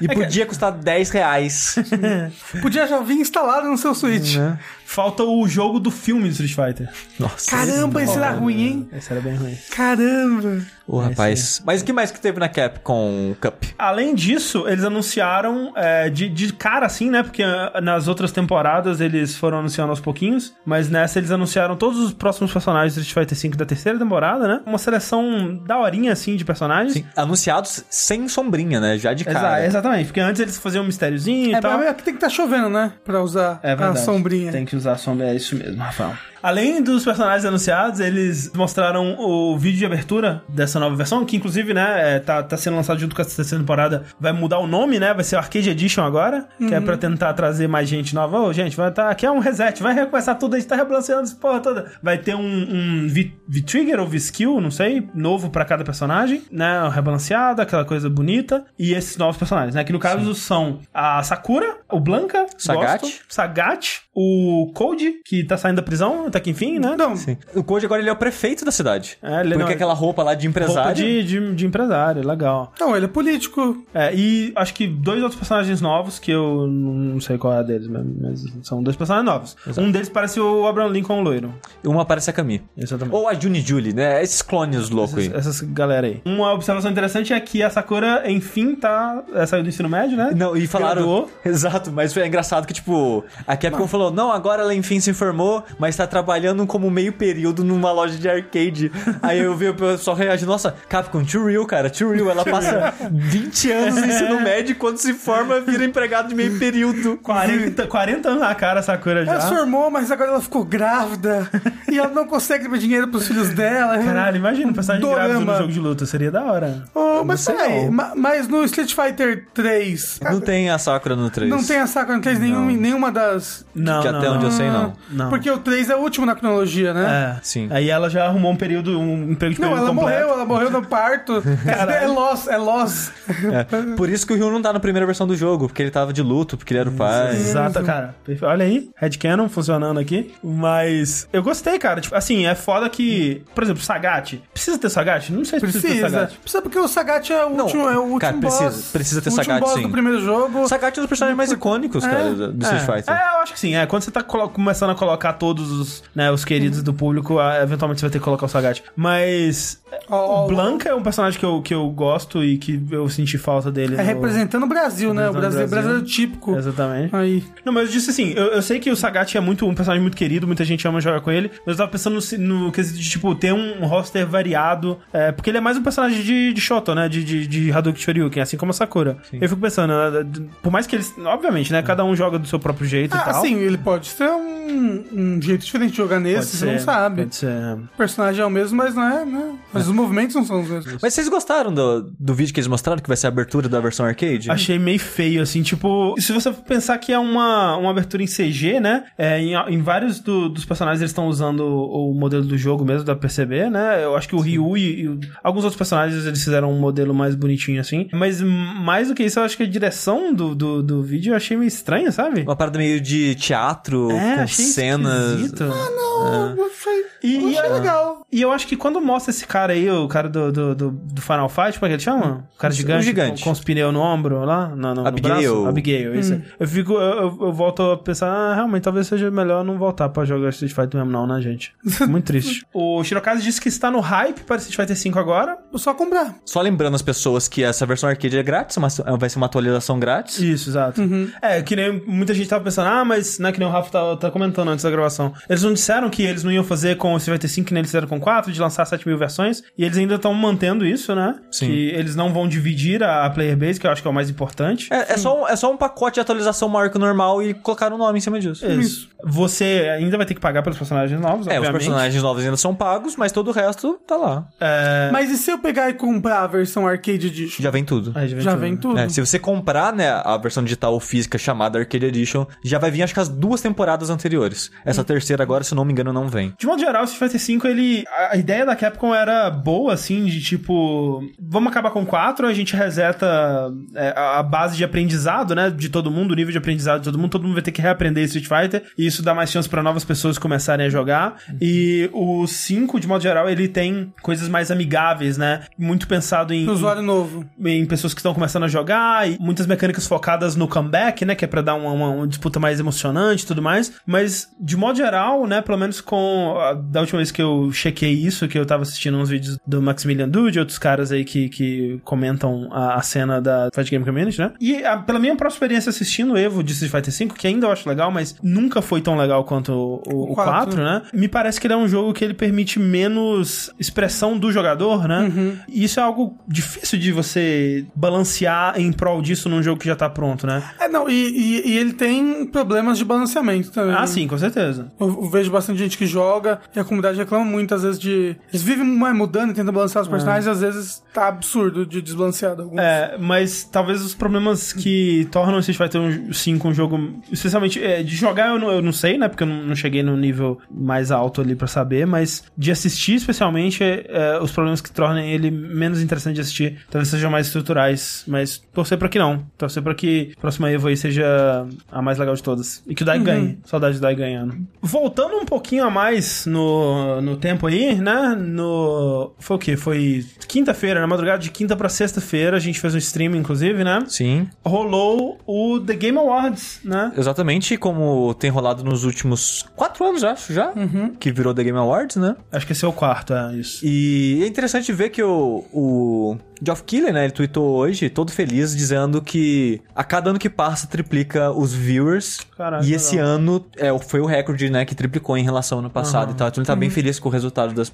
E podia custar 10 reais. Podia já vir instalado no seu Switch. Né? Falta o jogo do filme do Street Fighter. Nossa. Caramba, esse era ruim, hein? Esse era bem ruim. Caramba. Ô, rapaz. Mas o que mais que teve na Capcom Cup? Além disso, eles anunciaram é, de, de cara assim, né? Porque ah, nas outras temporadas eles foram anunciando aos pouquinhos, mas nessa eles anunciaram todos os próximos personagens do Street Fighter V da terceira temporada, né? Uma seleção daorinha assim de personagens. Sim, anunciados sem sombrinha, né? Já de Exa- cara. exatamente, porque antes eles faziam um mistériozinho É, e tal. aqui tem que estar chovendo, né? Pra usar É a sombrinha. Tem que usar sombra, é isso mesmo, Rafael. Além dos personagens anunciados, eles mostraram o vídeo de abertura dessa nova versão, que inclusive, né, é, tá, tá sendo lançado junto com a terceira temporada. Vai mudar o nome, né? Vai ser o Arcade Edition agora, que é pra tentar trazer mais gente nova. Ô, gente, vai tá, aqui é um reset, vai recomeçar tudo, a gente tá rebalanceando essa porra toda. Vai ter um, um V-Trigger ou V-Skill, não sei, novo pra cada personagem, né? Rebalanceado, aquela coisa bonita. E esses novos personagens, né? Que no caso são a Sakura, O Blanca, Sagat. gosto. Sagat. O Code, que tá saindo da prisão, até que enfim, né? Não, Sim. O Code agora ele é o prefeito da cidade. É, ele Porque não- aquela roupa lá de Roupa empresário. de, de, de empresário, legal. não, ele é político. É, e acho que dois outros personagens novos, que eu não sei qual é a deles, mas, mas são dois personagens novos. Um deles parece o Abraham Lincoln loiro. Uma parece a Camille. Exatamente. Ou a Juni Julie, né? Esses clones loucos aí. Essas galera aí. Uma observação interessante é que a Sakura, enfim, tá. é, saiu do ensino médio, né? Não, e falaram. Graduou. Exato, mas foi engraçado que, tipo, a Capcom falou: não, agora ela enfim se formou, mas tá trabalhando como meio período numa loja de arcade. Aí eu vi o pessoal reagir: nossa, Capcom, too real, cara, too real. Ela passa 20 anos no ensino médio e quando se forma vira empregado de meio período. 40, 40 anos na cara a Sakura já. Ela se formou, mas agora ela ficou grávida. e ela não consegue dar dinheiro pros filhos dela. Caralho, imagina personagem Dorama. grávido no jogo de luta. Seria da hora. Ô, mas peraí, não. ma- mas no Street Fighter 3 Não tem a Sakura no 3. não tem a Sakura no 3 nenhum, nenhuma das. Não, Que não, até não. onde eu sei, não. Não. Porque o 3 é o último na cronologia, né? É. Sim. Aí ela já arrumou um período, um emprego de Não, período ela completo. morreu, ela morreu no parto. é loss, é loss. É. Por isso que o Ryu não tá na primeira versão do jogo, porque ele tava de luto, porque ele era o pai. Exato, cara. Olha aí, Headcanon funcionando aqui. Mas eu gostei, cara. Tipo, assim, é foda que, por exemplo, Sagat. Precisa ter Sagat? Não sei se precisa, ter Precisa. Sagat. Precisa porque o Sagat é o Não, último, é o último cara, boss. precisa- precisa ter o último Sagat, boss sim. do primeiro jogo. Sagat é um dos personagens mais icônicos, cara, do do Street É. Fighter. É, eu acho que sim. É, quando você tá começando a colocar todos os, né, os queridos do público, ah, eventualmente você vai ter que colocar o Sagat. Mas Ó, o Blanca é um personagem que eu, que eu gosto e que eu senti falta dele. É no- representando o Brasil, né? O Representando Brasil, o Brasil. brasileiro típico. Exatamente. Aí. Não, mas eu disse assim, eu, eu sei que o Sagat é muito um personagem muito querido, muita gente ama jogar com ele, mas eu tava pensando no, no quesito de, tipo, ter um roster variado, é, porque ele é mais um personagem de, de Shoto, né, de, de, de Hadouken Shoryuken, assim como a Sakura. Eu fico pensando, né, por mais que eles, obviamente, né, cada um joga do seu próprio jeito e Ah, tal. sim, ele pode ter um, um jeito diferente de jogar Pode nesse, você ser, não sabe. Pode ser. O personagem é o mesmo, mas não é, né? Mas os movimentos não são os mesmos. Mas vocês gostaram do, do vídeo que eles mostraram, que vai ser a abertura da versão arcade? Achei meio feio, assim, tipo... Se você pensar que é uma, uma abertura em CG, né? É, em, em vários do- dos personagens eles estão usando o, o modelo do jogo mesmo, da PCB, né? Eu acho que o Ryu e, e alguns outros personagens eles fizeram um modelo mais bonitinho, assim. Mas mais do que isso, eu acho que a direção do, do, do vídeo eu achei meio estranha, sabe? Uma parada meio de teatro, É, com achei cenas. esquisito. Não, eu achei, E, eu e, legal. e eu acho que quando mostra esse cara aí, o cara do, do, do, do Final Fight, como é que ele chama? O cara O gigante, gigante. Com, com os pneus no ombro lá, no, no, no Abigail. braço. Abigail, isso. Hum. Eu fico, eu, eu- eu volto a pensar, ah, realmente, talvez seja melhor não voltar pra jogar Street Fighter mesmo não, né, gente? Muito triste. o Shirokazu disse que está no hype para Street Fighter 5 agora. Vou só comprar. Só lembrando as pessoas que essa versão arcade é grátis, mas vai ser uma atualização grátis. Isso, exato. Uhum. É, que nem muita gente tava pensando, ah, mas não é que nem o Rafa tá, tá comentando antes da gravação. Eles não disseram que eles não iam fazer com o Street Fighter 5 que nem eles fizeram com 4, de lançar 7 mil versões, e eles ainda estão mantendo isso, né? Sim. Que eles não vão dividir a, a player base, que eu acho que é o mais importante. É, é só, um- é só um pacote de atualização maior que o normal e colocar um nome em cima disso. Isso. Você ainda vai ter que pagar pelos personagens novos, É, os obviamente. personagens novos ainda são pagos, mas todo o resto tá lá. É... Mas e se eu pegar e comprar a versão Arcade Edition? Já vem tudo. Aí vem Já tudo. vem tudo. É, se você comprar, né, a versão digital ou física chamada Arcade Edition, já vai vir acho que as duas temporadas anteriores. Essa terceira agora, se eu não me engano, não vem. De modo geral, o Street Fighter 5, ele. A ideia da Capcom era boa, assim, de tipo. Vamos acabar com 4, a gente reseta é, a base de aprendizado, né? De todo mundo, o nível de aprendizado de todo mundo, todo mundo vai ter que reaprender Street Fighter. E isso dá mais chance pra novas pessoas começarem a jogar. E o 5, de modo geral, ele tem coisas mais amigáveis, né? Muito pensado em. No usuário novo. em pessoas que estão começando a jogar, e muitas mecânicas focadas no comeback, né? Que é pra dar uma, uma- uma disputa mais emocionante e tudo mais. Mas, de modo geral, né? Pelo menos com. a- Da última vez que eu chequei isso, que eu tava assistindo uns vídeos do Maximilian Dude e outros caras aí que, que comentam a, a cena da Fight Game Community, né? E a- pela minha própria experiência assistindo o Evo de Street Fighter V, que ainda eu acho legal, mas nunca foi tão legal quanto o, o, O o quatro. 4, né? Me parece que ele é um jogo que ele permite menos expressão do jogador, né? Uhum. E isso é algo difícil de você balancear em prol disso num jogo que já tá pronto, né? É, não, e, e- e ele tem problemas de balanceamento também. Ah, sim, sim, com certeza. Vejo bastante gente que joga e a comunidade reclama muito, às vezes, de. Eles vivem mais mudando e tentam balancear os personagens e às vezes tá absurdo de desbalanceado. Alguns. É, mas talvez os problemas que tornam Street Fighter 5 um jogo, especialmente é, de jogar eu não, eu não sei, né? Porque eu não, não cheguei no nível mais alto ali pra saber, mas de assistir especialmente, é, é, os problemas que tornam ele menos interessante de assistir talvez sejam mais estruturais, mas torcer pra que não. Torcer pra que a próxima Evo aí seja a mais legal de todas. E que o Dai ganhe. Saudade do Dai ganhando. Voltando um pouquinho a mais no, no tempo aí, né? No. Foi o quê? Foi quinta-feira, na madrugada de quinta pra sexta-feira, a gente fez um stream, inclusive, né? Sim. Rolou o The Game Awards, né? Exatamente como tem rolado nos últimos quatro anos, acho, já. Que virou The Game Awards, né? Acho que esse é o quarto, é isso. E é interessante ver que o, o Geoff Keighley, né, ele tweetou hoje, todo feliz, dizendo que a cada ano que passa triplica os viewers. Caraca, e esse legal. ano é, foi o recorde, né, que triplicou em relação ao ano passado e tal. Então ele tá bem feliz com o resultado das,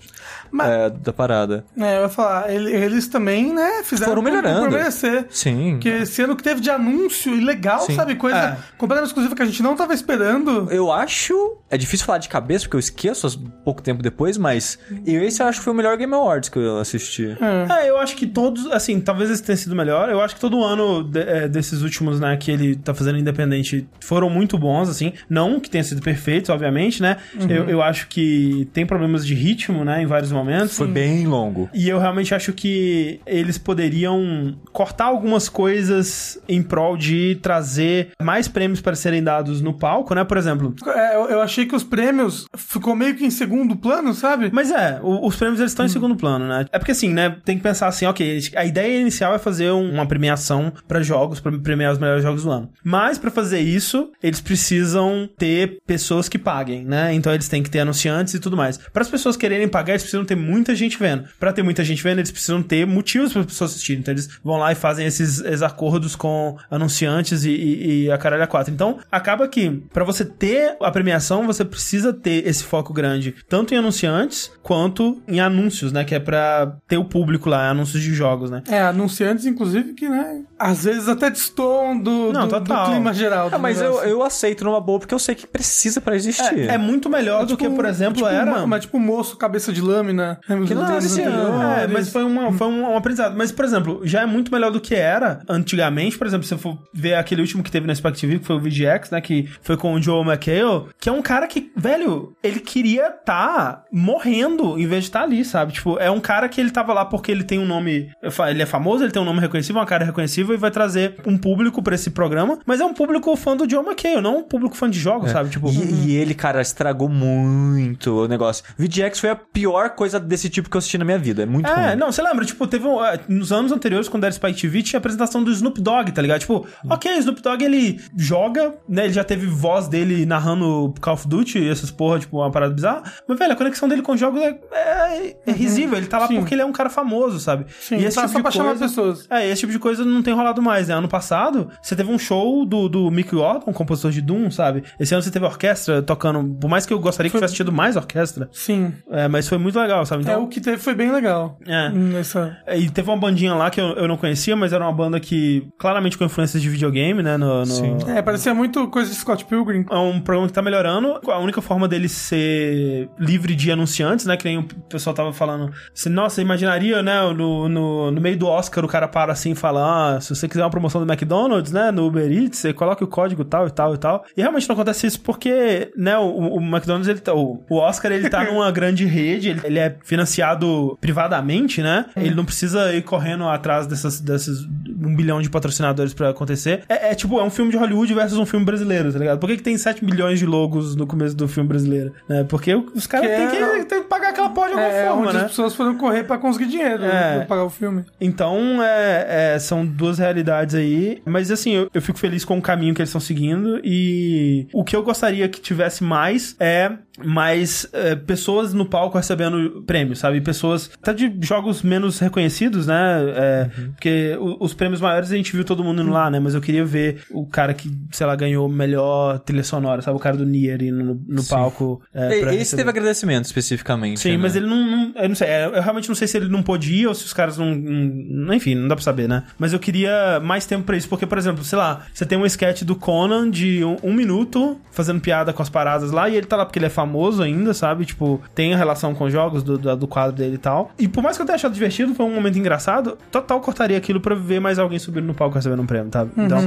Mas- é, da parada. É, eu ia falar, ele- eles também, né, fizeram Foram melhorando. Sim. Porque esse ano que teve de anúncio ilegal, Sim. sabe? Coisa É. completamente exclusiva que a gente não tava esperando. Eu acho. É difícil falar de cabeça, porque eu esqueço as- pouco tempo depois, mas. Eu, esse eu acho que foi o melhor Game Awards que eu assisti. É, eu acho que todos, assim, talvez esse tenha sido melhor. Eu acho que todo ano de- é, desses últimos, né, que ele tá fazendo independente foram muito bons, assim. Não que tenha sido perfeito, obviamente, né? Eu, eu acho que tem problemas de ritmo, né, em vários momentos. Foi bem longo. E eu realmente acho que eles poderiam cortar algumas coisas em prol de trazer mais prêmios para serem dados no palco, né? Por exemplo. É, eu, eu achei que os prêmios ficou meio que em segundo plano, sabe? Mas é, o- os prêmios eles estão em segundo plano, né? É porque assim, né? Tem que pensar assim, ok, a ideia inicial é fazer um- uma premiação para jogos, para premiar os melhores jogos do ano. Mas para fazer isso, eles precisam ter pessoas que paguem, né? Então eles têm que ter anunciantes e tudo mais. Para as pessoas quererem pagar, eles precisam ter muita gente vendo. Para ter muita gente vendo, eles precisam ter motivos para as pessoas assistirem. Então eles vão lá e fazem esses, esses acordos com anunciantes e, e, e a caralho a quatro. Então acaba que para você ter a premiação, você precisa ter esse foco grande, tanto em anunciantes quanto em anúncios, né? Que é pra ter o público lá, anúncios de jogos, né? É, anunciantes, inclusive, que, né, às vezes até destoam do, Não, do, do clima geral. do Ah, mas eu, eu aceito numa boa, porque eu sei que precisa pra existir. É, é muito melhor do que, por exemplo, tipo, era. uma- Mas tipo, moço, cabeça de lâmina. Que não. É, mas foi, uma, foi um, um aprendizado. Mas, por exemplo, já é muito melhor do que era antigamente. Por exemplo, se você for ver aquele último que teve na Spec TV, que foi o VGX, né? Que foi com o Joe McHale, que é um cara que, velho, ele queria tá morrendo em vez de estar ali, sabe? Tipo, é um cara que ele tava lá porque ele tem um nome. Ele é famoso, ele tem um nome reconhecível, uma cara reconhecível e vai trazer um público pra esse programa. Mas é um público fã do Joe McHale, não um público fã de jogos, sabe? Tipo. E, e ele, cara, estragou muito o negócio. VGX foi a pior coisa desse tipo que eu assisti na minha vida. É muito É, ruim. não, você lembra, tipo, teve um, é, nos anos anteriores, quando era Spike TV, tinha a apresentação do Snoop Dogg, tá ligado? Tipo, ok, o Snoop Dogg, ele joga, né, ele já teve voz dele narrando Call of Duty e essas porra, tipo, uma parada bizarra, mas, velho, a conexão dele com os jogos é, é, é risível, ele tá lá Sim. porque ele é um cara famoso, sabe? Sim, tá só pra chamar pessoas. É, esse tipo de coisa não tem rolado mais, né? Ano passado, você teve um show do, do Mick Gordon, compositor de Doom, sabe? Esse ano você teve orquestra tocando, por mais que eu gostaria que tivesse tido mais orquestra, Sim. é, mas foi muito legal, sabe? É, Então, o que teve foi bem legal. É. Nessa... e teve uma bandinha lá que eu, eu não conhecia, mas era uma banda que claramente com influências de videogame, né? No, no- Sim. É, parecia muito coisa de Scott Pilgrim. É um programa que tá melhorando. A única forma dele ser livre de anunciantes, né? Que nem o pessoal tava falando. Assim, Nossa, imaginaria, né? No, no, no meio do Oscar o cara para assim e fala: Ah, se você quiser uma promoção do McDonald's, né? No Uber Eats, você coloca o código tal e tal e tal. E realmente não acontece isso porque, né? O, o McDonald's, ele tá, o, o Oscar, ele tá numa grande rede, ele, ele é financiado privadamente, né? Ele não precisa ir correndo atrás dessas, desses um bilhão de patrocinadores pra acontecer. É, é tipo, é um filme de Hollywood versus um filme brasileiro, tá ligado? Por que, que tem 7 milhões de logos no começo do filme brasileiro? Né? Porque os caras têm é- que, têm que pagar aquela porra de alguma É, forma, né? as pessoas foram correr pra conseguir dinheiro É. pra pagar o filme. Então, é, é, são duas realidades aí. Mas, assim, eu, eu fico feliz com o caminho que eles estão seguindo. E o que eu gostaria que tivesse mais é mas é, pessoas no palco recebendo prêmios, sabe? Pessoas até de jogos menos reconhecidos, né? É, Porque o- os prêmios maiores a gente viu todo mundo indo lá, né? Mas eu queria ver o cara que, sei lá, ganhou melhor trilha sonora, sabe? O cara do Nier no, no palco. É, E- Esse receber. teve agradecimento especificamente. Sim, né? mas ele não, não- Eu não sei. é, Eu realmente não sei se ele não podia ou se os caras não. não- enfim, não dá pra saber, né? Mas eu queria mais tempo pra isso. Porque, por exemplo, sei lá, você tem um sketch do Conan de um, um minuto fazendo piada com as paradas lá e ele tá lá porque ele é famoso ainda, sabe? Tipo, tem relação com os jogos do, do, do quadro dele e tal. E por mais que eu tenha achado divertido, foi um momento engraçado, total cortaria aquilo pra ver mais alguém subindo no palco recebendo um prêmio, sabe? Então,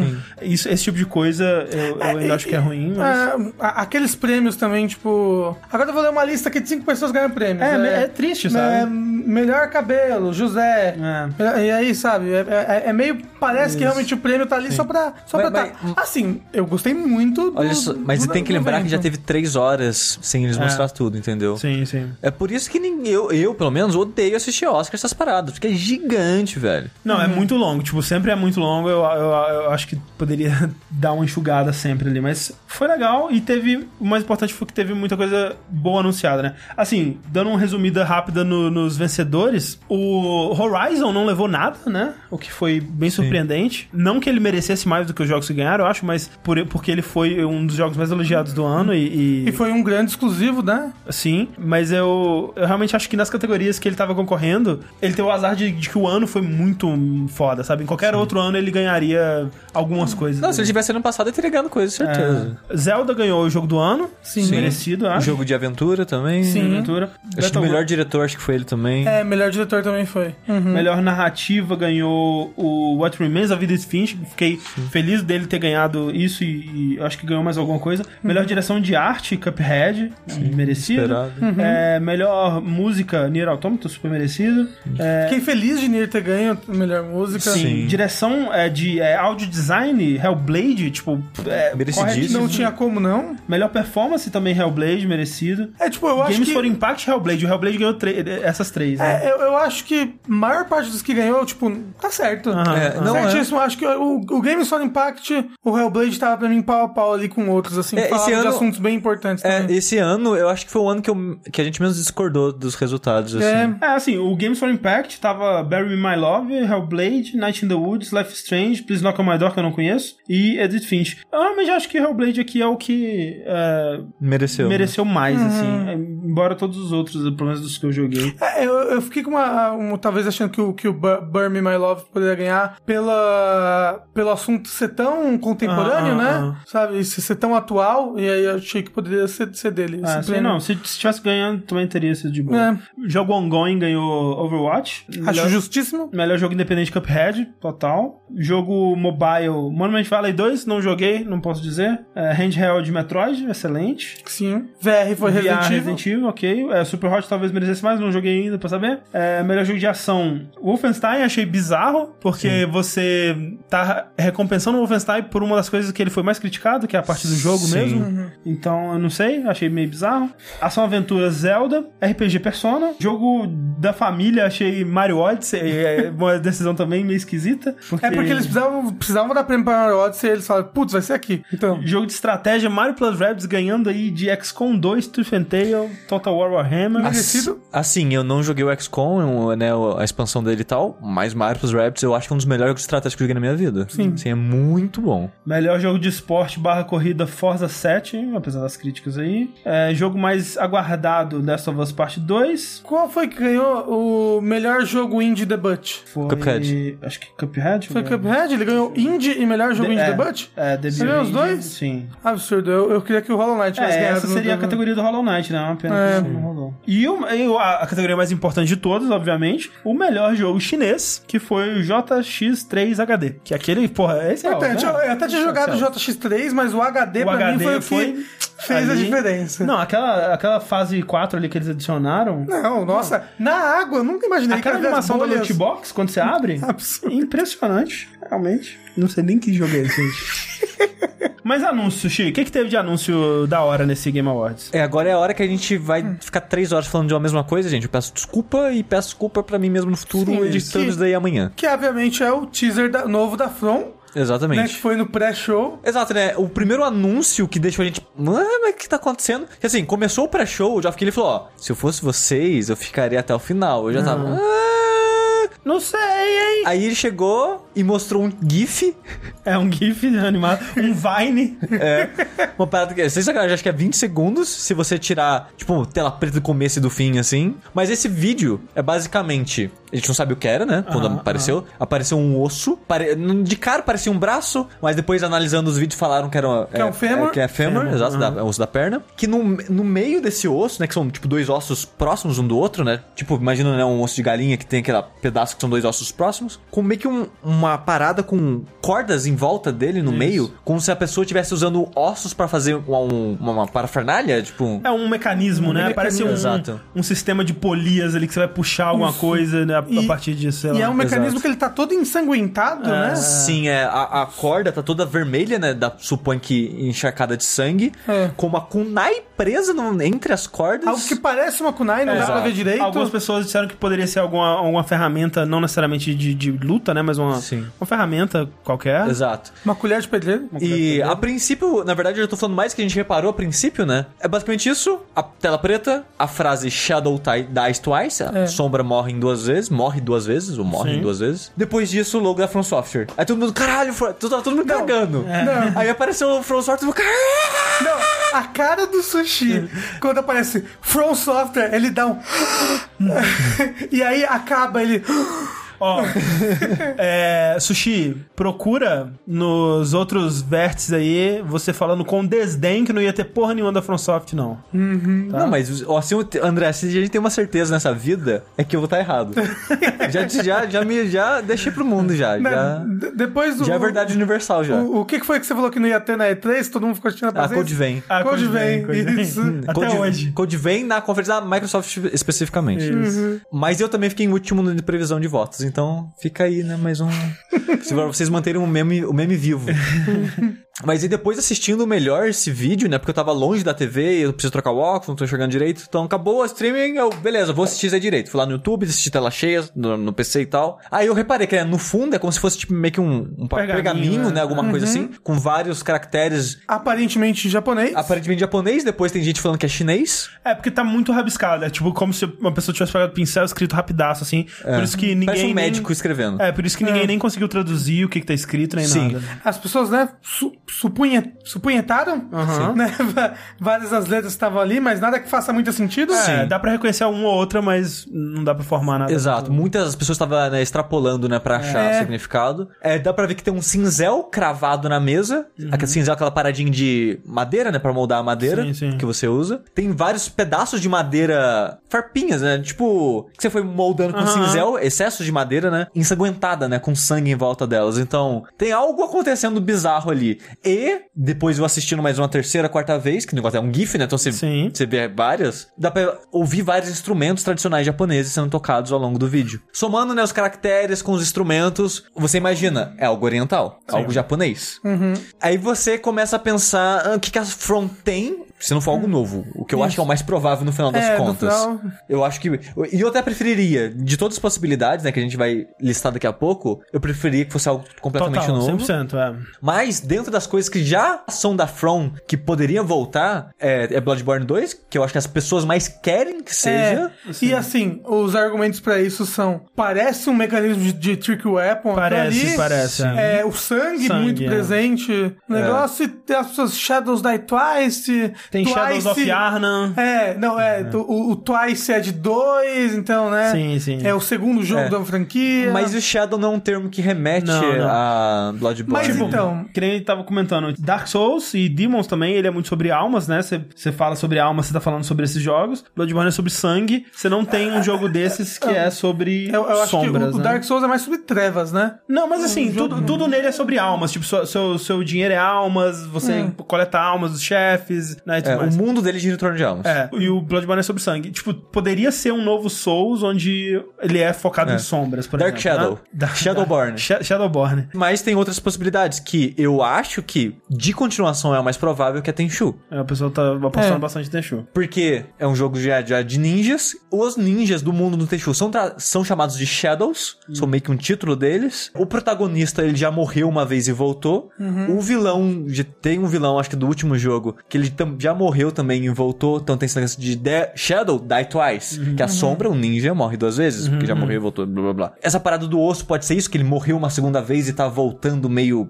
isso, esse tipo de coisa eu, eu ainda acho que é ruim, mas. É, aqueles prêmios também, tipo. Agora eu vou ler uma lista aqui de cinco pessoas ganhando prêmios. É, é triste, sabe? É, melhor cabelo, José. É. E aí, sabe? É, é- é meio. Parece que realmente o prêmio tá ali só pra. Só Mas- pra mas- tá. Assim, eu gostei muito. Do, Olha só, mas do- tem que lembrar que evento. já teve três horas sem eles É. mostrar tudo, entendeu? Sim, sim. É por isso que nem eu, eu, pelo menos, odeio assistir Oscar essas paradas, porque é gigante, velho. Não, é muito longo. Tipo, sempre é muito longo. Eu, eu, eu acho que poderia dar uma enxugada sempre ali. Mas foi legal e teve. O mais importante foi que teve muita coisa boa anunciada, né? Assim, dando uma resumida rápida no- nos vencedores, o Horizon não levou nada, né? O que foi bem surpreendente. Não que ele merecesse mais do que os jogos que ganharam, eu acho, mas por, porque ele foi um dos jogos mais elogiados do ano e. E foi um grande exclusivo, né? Sim, mas eu, eu realmente acho que nas categorias que ele tava concorrendo, ele tem o azar de, de que o ano foi muito foda, sabe? Em qualquer outro ano ele ganharia algumas coisas. Não, se ele tivesse ano passado, ele teria ganhado coisa, certeza. É, Zelda ganhou o jogo do ano. Sim. Merecido, acho. Jogo de aventura também. Sim. Aventura. Acho que o melhor diretor, acho que foi ele também. É, melhor diretor também foi. Uhum. Melhor narrativa ganhou o What Remains of Edith Finch. Fiquei feliz dele ter ganhado isso e, e acho que ganhou mais alguma coisa. Melhor direção de arte, Cuphead. Merecido. esperado. É, melhor música, Nier Automata, super merecido. É, Fiquei feliz de Nier ter ganho melhor música. Sim. Sim. Direção é, de é, audio design, Hellblade, tipo, é, Merecidíssimo. Não tinha como não. Melhor performance também Hellblade, merecido. É, tipo, eu acho Games que... for Impact Hellblade. O Hellblade ganhou tre- essas três, né? É, eu, eu acho que a maior parte dos que ganhou, tipo, tá certo. Aham, É, não é. Certíssimo, acho que o, o Games for Impact, o Hellblade tava pra mim pau a pau ali com outros, assim, É, esse falava de ano- assuntos bem importantes É, também. Esse ano eu acho que foi o ano que, eu, que a gente menos discordou dos resultados, assim. É. É, assim, o Games for Impact tava Bury Me My Love, Hellblade, Night in the Woods, Life is Strange, Please Knock on My Door, que eu não conheço, e Edith Finch. Eu realmente acho que Hellblade aqui é o que é, Mereceu. mereceu mais, Uhum. assim. Embora todos os outros, pelo menos dos que eu joguei. É, eu, eu fiquei com uma, uma- Talvez achando que o, que o Bu- Burn Me My Love poderia ganhar pela, pelo assunto ser tão contemporâneo, Ah, né? ah, Sabe? Ser, ser tão atual. E aí eu achei que poderia ser, ser dele. Ah, esse sei prêmio. não. Se, se tivesse ganhando, também teria sido de boa. É. Jogo ongoing ganhou Overwatch. Acho Melhor- justíssimo. Melhor jogo independente Cuphead, total. Jogo mobile Monument Valley 2, não joguei, não posso dizer. É, handheld Metroid, excelente. Sim. VR foi Resident Evil. Resident Evil, ok. É, Super Hot talvez merecesse mais, não joguei ainda pra saber. É, melhor jogo de ação Wolfenstein, achei bizarro, porque você tá recompensando o Wolfenstein por uma das coisas que ele foi mais criticado, que é a parte do jogo Sim. mesmo. Então, eu não sei, achei meio bizarro. Ação Aventura Zelda, RPG Persona, jogo da família, achei Mario Odyssey, é uma decisão também meio esquisita. É porque eles precisavam, precisavam dar prêmio pra Mario Odyssey e eles falaram, putz, vai ser aqui. Então. Jogo de estratégia, Mario Plus Rabbids ganhando aí de XCOM 2, Tooth and Tail, Total War Warhammer. Merecido. Assim, eu não joguei o XCOM, né, a expansão dele e tal, mas Mario plus Rabbids eu acho que é um dos melhores jogos estratégicos que eu joguei na minha vida. Sim. Sim, é muito bom. Melhor jogo de esporte barra corrida Forza 7, apesar das críticas aí. É, jogo mais aguardado Last of Us Part 2. Qual foi que ganhou o melhor jogo indie debut? Foi. Cuphead. Acho que Cuphead. Foi né? Cuphead? Ele ganhou indie e melhor jogo indie é, debut? É, debut Você ganhou os dois? Sim. Absurdo, eu, eu queria que o Hollow Knight tivesse É, ganhado. essa seria a categoria do Hollow Knight, né? Uma pena É. que não rolou. E, o, e a, a categoria mais importante de todas, obviamente, o melhor jogo chinês, que foi o JX3 HD. Que é aquele, porra, esse é Importante, né? eu até tinha jogado o JX3, mas o HD O pra HD mim foi o foi que fez a ali. Não, aquela, aquela fase 4 ali que eles adicionaram. Não, nossa, na água, eu nunca imaginei Aquela que as animação da loot box, quando você abre, Absurdo. impressionante, realmente. Não sei nem que jogo é esse, gente. Mas anúncio, Sushi, o que, que teve de anúncio da hora nesse Game Awards? É, agora é a hora que a gente vai ficar três horas falando de uma mesma coisa, gente. Eu peço desculpa e peço desculpa pra mim mesmo no futuro, Sim, editando que- isso daí amanhã. Que obviamente é o teaser da- novo da From. Exatamente. né? Que foi no pré-show. Exato, né? O primeiro anúncio que deixou a gente. Mano, o que tá acontecendo? Que assim, começou o pré-show, o Geoff Keighley falou: ó, se eu fosse vocês, eu ficaria até o final. Eu já tava. "Ah". Não sei, hein? Aí ele chegou e mostrou um GIF. É um GIF animado, um Vine. É. Uma parada que. Sem sacanagem, acho que é 20 segundos. Se você tirar, tipo, tela preta do começo e do fim, assim. Mas esse vídeo é basicamente. A gente não sabe o que era, né? Quando Aham, apareceu. Apareceu um osso. Pare... De cara parecia um braço, mas depois analisando os vídeos falaram que era. uma- é um fêmur. que é fêmur, Fêmur, exato, da, osso da perna. Que no, no meio desse osso, né? Que são, tipo, dois ossos próximos um do outro, né? Tipo, imagina, né? Um osso de galinha que tem aquele pedaço que são dois ossos próximos. Com meio que um- uma parada com cordas em volta dele no Isso. meio. Como se a pessoa estivesse usando ossos pra fazer uma, um- uma, uma parafernália, tipo... É um mecanismo, né? mecanismo. Parece um, Exato. um sistema de polias ali que você vai puxar alguma coisa né, a, a E- partir disso. sei E lá. é um mecanismo exato. que ele tá todo ensanguentado, né? Sim, é, a, a corda tá toda vermelha, né? Da, supõe que encharcada de sangue. É. Com uma kunai presa no- entre as cordas. Algo que parece uma kunai, não dá Exato. pra ver direito. Algumas pessoas disseram que poderia ser alguma, alguma ferramenta, não necessariamente de, de luta, né? Mas uma, Sim. Uma ferramenta qualquer. Exato. Uma colher de pedreiro. E a princípio, na verdade, eu tô falando mais que a gente reparou a princípio, né? É basicamente isso: a tela preta, a frase Shadow Dies Twice, a É. sombra morre em duas vezes, morre duas vezes, ou morre Sim. em duas vezes. Depois disso, o logo da From Software. Aí todo mundo, caralho, Fro- todo, todo mundo cagando. Não. Aí apareceu o From Software, todo mundo, caralho. Não, a cara do sushi, quando aparece From Software, ele dá um. e aí acaba ele. Ó, é, Sushi, procura nos outros vértices aí, você falando com desdém que não ia ter porra nenhuma da FromSoft, não. Tá? Não, mas ó, assim, André, se a gente tem uma certeza nessa vida, é que eu vou estar errado. já, já, já me já deixei pro mundo já. Já, Depois do. já é verdade universal já. O, o que que foi que você falou que não ia ter na E3? Todo mundo ficou assistindo a A presença? Code vem. Ah, Code vem, Code vem. isso. Até Code, hoje. Code vem na conferência da Microsoft especificamente. Isso. Mas eu também fiquei em último de previsão de votos, então fica aí, né, mais um... Se vocês manterem o meme, o meme vivo. Mas e depois assistindo melhor esse vídeo, né, porque eu tava longe da TV, eu preciso trocar o óculos, não tô enxergando direito, então acabou o streaming, eu, beleza, vou assistir isso aí direito. Fui lá no YouTube, assisti tela cheia, no, no PC e tal. Aí eu reparei que né, no fundo é como se fosse tipo meio que um, um Pergaminho, pergaminho, né? né, alguma coisa assim, com vários caracteres Aparentemente japonês. aparentemente japonês, depois tem gente falando que é chinês. É, porque tá muito rabiscado. É tipo como se uma pessoa tivesse pegado o pincel e escrito rapidaço, assim. Por isso que ninguém. Parece um nem- médico escrevendo. É, por isso que ninguém nem conseguiu traduzir o que, que tá escrito, nem Sim. nada. As pessoas, né, su supunha, supunhetaram, Aham. né? Várias das letras estavam ali, mas nada que faça muito sentido. É, dá pra reconhecer uma ou outra, mas não dá pra formar nada. Exato, muitas pessoas estavam né, extrapolando, né, pra achar É. significado. É, dá pra ver que tem um cinzel cravado na mesa. Aquele cinzel, aquela paradinha de madeira, né, pra moldar a madeira Sim, sim. que você usa. Tem vários pedaços de madeira farpinhas, né, tipo, que você foi moldando com Aham. cinzel, excesso de madeira, né, ensanguentada, né, com sangue em volta delas. Então, tem algo acontecendo bizarro ali. E, depois eu assistindo mais uma terceira, quarta vez, que o negócio é um GIF, né, então você, Sim. você vê várias, dá pra ouvir vários instrumentos tradicionais japoneses sendo tocados ao longo do vídeo. Somando, né, os caracteres com os instrumentos, você imagina, é algo oriental, algo japonês. Aí você começa a pensar ah, o que, que a From tem, se não for algo novo, o que eu acho que é o mais provável no final das É, contas. final- Eu acho que. E eu até preferiria, de todas as possibilidades, né, que a gente vai listar daqui a pouco, eu preferiria que fosse algo completamente Total, novo. 100%, é. Mas dentro das coisas que já são da From, que poderiam voltar, é, é Bloodborne 2, que eu acho que as pessoas mais querem que seja. É, e assim, os argumentos pra isso são: parece um mecanismo de, de trick weapon. Parece, ali, parece, É, o sangue, Sangue, muito é. presente. O negócio e as pessoas Shadows Die Twice. Tem Twice, Shadows of Yarnan. É, não, é. O, o Twice é de dois, então, né? Sim, sim. É o segundo jogo É. da franquia. Mas o Shadow não é um termo que remete Não, não. a Bloodborne. Mas Tipo, então- Que nem ele tava comentando, Dark Souls e Demons também, ele é muito sobre almas, né? Você- Você fala sobre almas, você tá falando sobre esses jogos. Bloodborne é sobre sangue. Você não tem um jogo desses que é sobre eu, eu acho sombras, que o, o né? Dark Souls é mais sobre trevas, né? Não, mas assim, jogo- tudo, tudo nele é sobre almas. Tipo, seu, seu, seu dinheiro é almas, você Hum. coleta almas dos chefes, né? É, tudo É, mais. o mundo dele gira em torno de almas. É, e o Bloodborne é sobre sangue. Tipo, poderia ser um novo Souls onde ele é focado em sombras, por Dark exemplo. Shadow. né? Da- Shadowborn. da- Sha- Shadowborn. Mas tem outras possibilidades, que eu acho que, de continuação, é o mais provável que é Tenchu. É, o pessoal tá apostando É. bastante em Tenchu. Porque é um jogo já, já de ninjas. Os ninjas do mundo do Tenchu são, tra- são chamados de Shadows. São meio que um título deles. O protagonista, ele já morreu uma vez e voltou. O vilão, tem um vilão, acho que do último jogo, que ele tam- já morreu também e voltou. Então tem esse negócio de de- Shadow Die Twice. Que a sombra, um ninja, morre duas vezes. Porque já morreu e voltou, blá blá blá. Essa parada do osso pode ser isso, que ele morreu uma segunda vez e tá voltando meio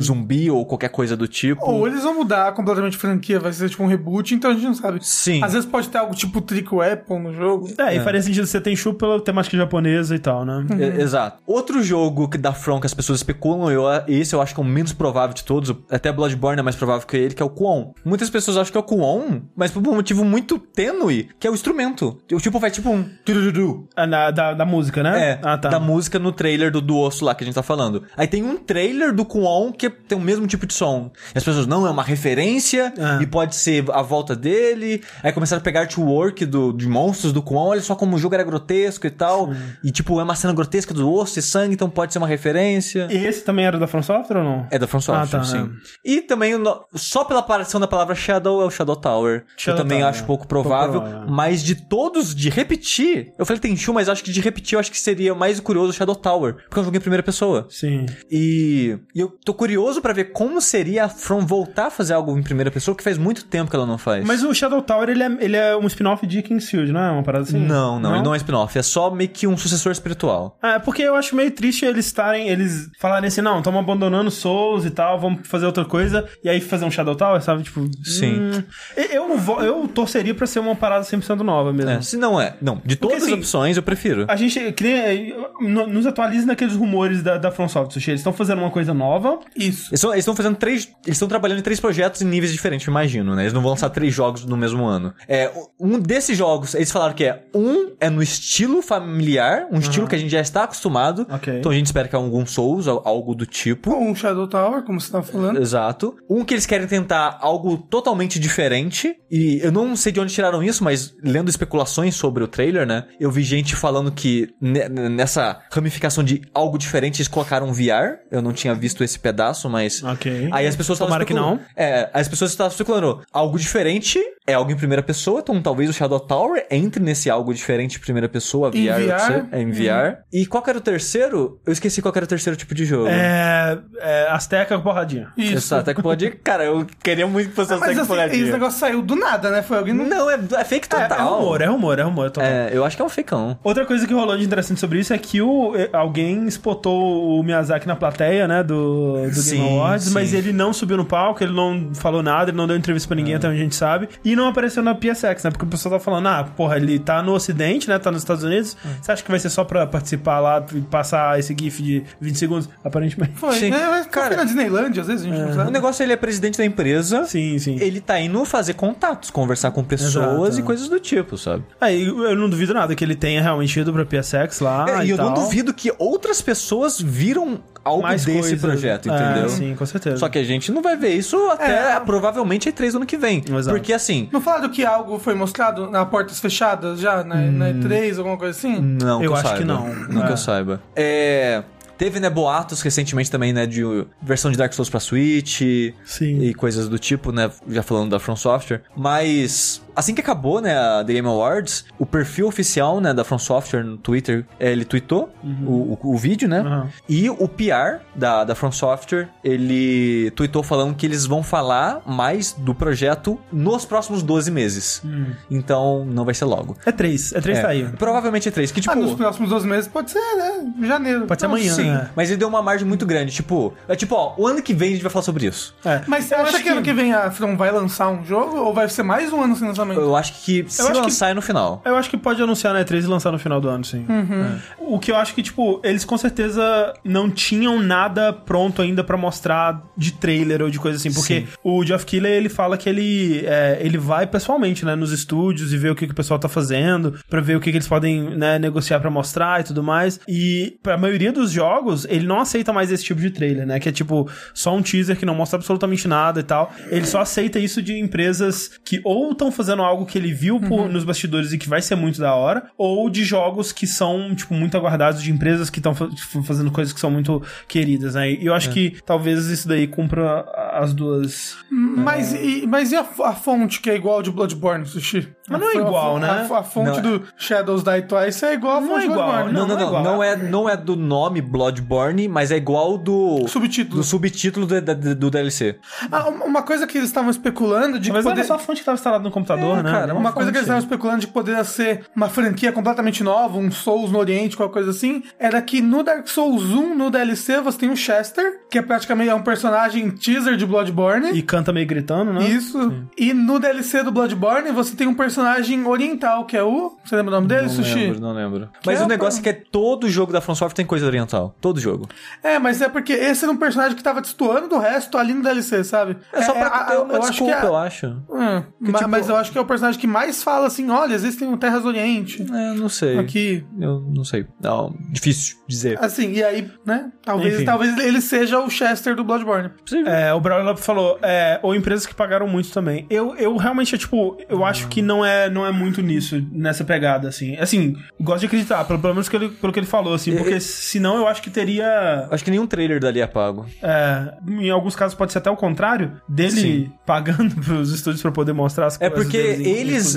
zumbi ou qualquer coisa do tipo. Ou eles vão mudar completamente a franquia, vai ser tipo um reboot, então a gente não sabe. Sim. Às vezes pode ter algo tipo Trick Weapon no jogo. É, e faria sentido ser Tenchu pela temática japonesa e tal, né? E- Exato. Outro jogo que da From que as pessoas especulam, eu, esse eu acho que é o menos provável de todos, até Bloodborne é mais provável que ele, que é o Kwon. Muitas pessoas acham que é o Kwon, mas por um motivo muito tênue, que é o instrumento. O tipo vai tipo um tururu. Ah, da, da música, né? É, Ah, tá. da música no trailer do, do osso lá que a gente tá falando. Aí tem um trailer do Kwon que tem o mesmo tipo de som. E as pessoas, não, é uma referência Ah. e pode ser a volta dele. Aí começaram a pegar artwork do, de monstros do Kwon, olha só como o jogo era grotesco e tal. E tipo, é uma cena grotesca do osso e sangue, então pode ser uma referência. E esse também era da From Software ou não? É da From Software, Ah, tá, sim. E também, só pela aparição da palavra Shadow, é o Shadow Tower. Shadow eu também Tower, acho é. pouco provável. Pouco provável. Mas de todos, de repetir... Eu falei Tenchu, mas acho que de repetir, eu acho que seria mais curioso o Shadow Tower. Porque é um jogo em primeira pessoa. Sim. E, e eu tô curioso pra ver como seria a From voltar a fazer algo em primeira pessoa, que faz muito tempo que ela não faz. Mas o Shadow Tower, ele é, ele é um spin-off de Kingsfield, não é uma parada assim? Não, não, ele não é spin-off. É só meio que um sucessor espiritual. É, porque eu acho meio triste eles estarem, eles falarem assim, não, estamos abandonando Souls e tal, vamos fazer outra coisa, e aí fazer um Shadow Tower, sabe? Tipo, Sim. hum, eu, não vou, eu torceria pra ser uma parada 100% nova mesmo. É, se não é. Não, de todas assim, as opções eu prefiro. A gente que nem- no- nos atualiza naqueles rumores da, da From Software. Eles estão fazendo uma coisa nova. Isso. Eles estão fazendo três. Eles estão trabalhando em três projetos em níveis diferentes, eu imagino, né? Eles não vão lançar três jogos no mesmo ano. É, um desses jogos, eles falaram que é. Um é no estilo familiar, um estilo que a gente já está acostumado. Ok. Então a gente espera que é algum Souls, al- algo do tipo. Um Shadow Tower, como você tava falando. Exato. Um que eles querem tentar algo totalmente diferente. E eu não sei de onde tiraram isso, mas lendo especulações sobre o trailer, né? Eu vi gente falando que ne- nessa ramificação de algo diferente eles colocaram VR. Eu não tinha visto esse pedaço, mas. Ok. Aí as pessoas estavam Tomara que não. É, as pessoas estavam especulando. Algo diferente é algo em primeira pessoa, então talvez o Shadow Tower entre nesse algo diferente em primeira pessoa, VR. VR? sei, É em VR. E qual que era o terceiro? Eu esqueci qual que era o terceiro tipo de jogo. É, é Azteca com porradinha. Isso. Exato, até que pode. Cara, eu queria muito que fosse Mas Azteca assim, Porradinha. esse negócio saiu do nada, né? Foi alguém no... Não, é, é fake É, total. é rumor, é rumor, é rumor. total. É, eu acho que é um fakeão. Outra coisa que rolou de interessante sobre isso é que o, eh, alguém spotou o Miyazaki na plateia, né, do, do Sim, Game Awards, sim. mas ele não subiu no palco, ele não falou nada, ele não deu entrevista pra ninguém, até onde a gente sabe, e não apareceu na PSX, né, porque o pessoal tá falando, ah, porra, ele tá no ocidente, né, tá nos Estados Unidos, você acha que vai ser só pra participar lá e passar esse gif de 20 segundos? Aparentemente. Foi. Sim. É, mas Cara- na Disneyland, às vezes, a gente não O sabe. negócio ele é presidente da empresa. Sim, sim. Ele tá indo fazer contatos, conversar com pessoas Exato. e coisas do tipo, sabe? Aí eu não duvido nada que ele tenha realmente ido pra PSX lá É, e eu não tal. duvido que outras pessoas viram algo mais desse coisas. projeto, É, entendeu? sim, com certeza. Só que a gente não vai ver isso até É. provavelmente E3 do ano que vem. Exato. Porque assim. Não falaram que algo foi mostrado na portas fechadas já, na, na E3, alguma coisa assim? Não, Eu que eu acho saiba. que não. Não que É. eu saiba. É. Teve, né, boatos recentemente também, né, de versão de Dark Souls pra Switch Sim. e coisas do tipo, né, já falando da From Software. Mas, assim que acabou, né, a The Game Awards, o perfil oficial, né, da From Software no Twitter, eh, ele tweetou o, o, o vídeo, né, Uhum. e o PR da, da From Software, ele tweetou falando que eles vão falar mais do projeto nos próximos 12 meses. Então, não vai ser logo. É três, é três É, tá aí. Provavelmente é 3, que tipo... Ah, nos próximos 12 meses pode ser, né? Janeiro. Pode ser Não, amanhã, sim. né? Mas ele deu uma margem muito grande, tipo... É tipo, ó, o ano que vem a gente vai falar sobre isso. É. Mas você acha acho que, ano que vem a From vai lançar um jogo? Ou vai ser mais um ano sem lançamento? Lançamento. Eu acho que se acho que- lançar é no final. Eu acho que pode anunciar na E3 e lançar no final do ano, sim. É. O que eu acho que, tipo, eles com certeza não tinham nada pronto ainda pra mostrar de trailer ou de coisa assim. Porque Sim. o Geoff Keighley, ele fala que ele, é, ele vai pessoalmente, né, nos estúdios e vê o que, que o pessoal tá fazendo, pra ver o que, que eles podem, né, negociar pra mostrar e tudo mais. E pra maioria dos jogos, ele não aceita mais esse tipo de trailer, né? Que é tipo só um teaser que não mostra absolutamente nada e tal. Ele só aceita isso de empresas que ou estão fazendo algo que ele viu por- nos bastidores e que vai ser muito da hora, ou de jogos que são, tipo, muito aguardados de empresas que estão fazendo coisas que são muito queridas, né? E eu acho que talvez isso daí cumpra as duas. Mas, e, mas e a, a fonte que é igual de Bloodborne, Sushi? Mas não é A- a- igual, a- né? A, fonte Não. do Shadows Die Twice é igual a Não fonte é do igual, Bloodborne. Não, Não, não, não é não. igual. Não é, não é do nome Bloodborne, mas é igual do. Subtítulo. Do subtítulo do, do, do DLC. Ah, um- uma coisa que eles estavam especulando de Mas poder... era só a fonte que estava instalada no computador, É, né? cara, Era Uma coisa que eles estavam especulando de que poderia ser uma franquia completamente nova, um Souls no Oriente, qualquer coisa assim, era que no Dark Souls 1, no DLC, você tem o Chester, que é praticamente é um personagem teaser de Bloodborne. E canta meio gritando, né? Isso. E no DLC do Bloodborne, você tem um personagem oriental, que é o. Você lembra o nome dele, Não Sushi? lembro, não lembro. Mas é o negócio é que é todo jogo da From Software tem coisa oriental. Todo jogo. É, mas é porque esse era um personagem que tava destoando do resto ali no DLC, sabe? É só pra a- ter uma eu acho desculpa, que é- eu acho. Hum, ma- tipo- Mas eu acho que é o personagem que mais fala assim: olha, existem Terras do Oriente. É, não sei. Aqui. Eu não sei. Não, difícil dizer. Assim, e aí, né? Talvez, Enfim. talvez ele seja o Chester do Bloodborne. Possível. É, o Lopes falou, é, ou empresas que pagaram muito também. Eu, eu realmente, é, tipo, eu acho que não é, não é muito nisso, nessa pegada, assim. Assim, gosto de acreditar, pelo, pelo menos que ele- pelo que ele falou, assim, porque senão eu acho que teria. Acho que nenhum trailer dali é pago. é, em alguns casos pode ser até o contrário, dele Sim. pagando pros estúdios pra poder mostrar as É coisas. porque deles em eles.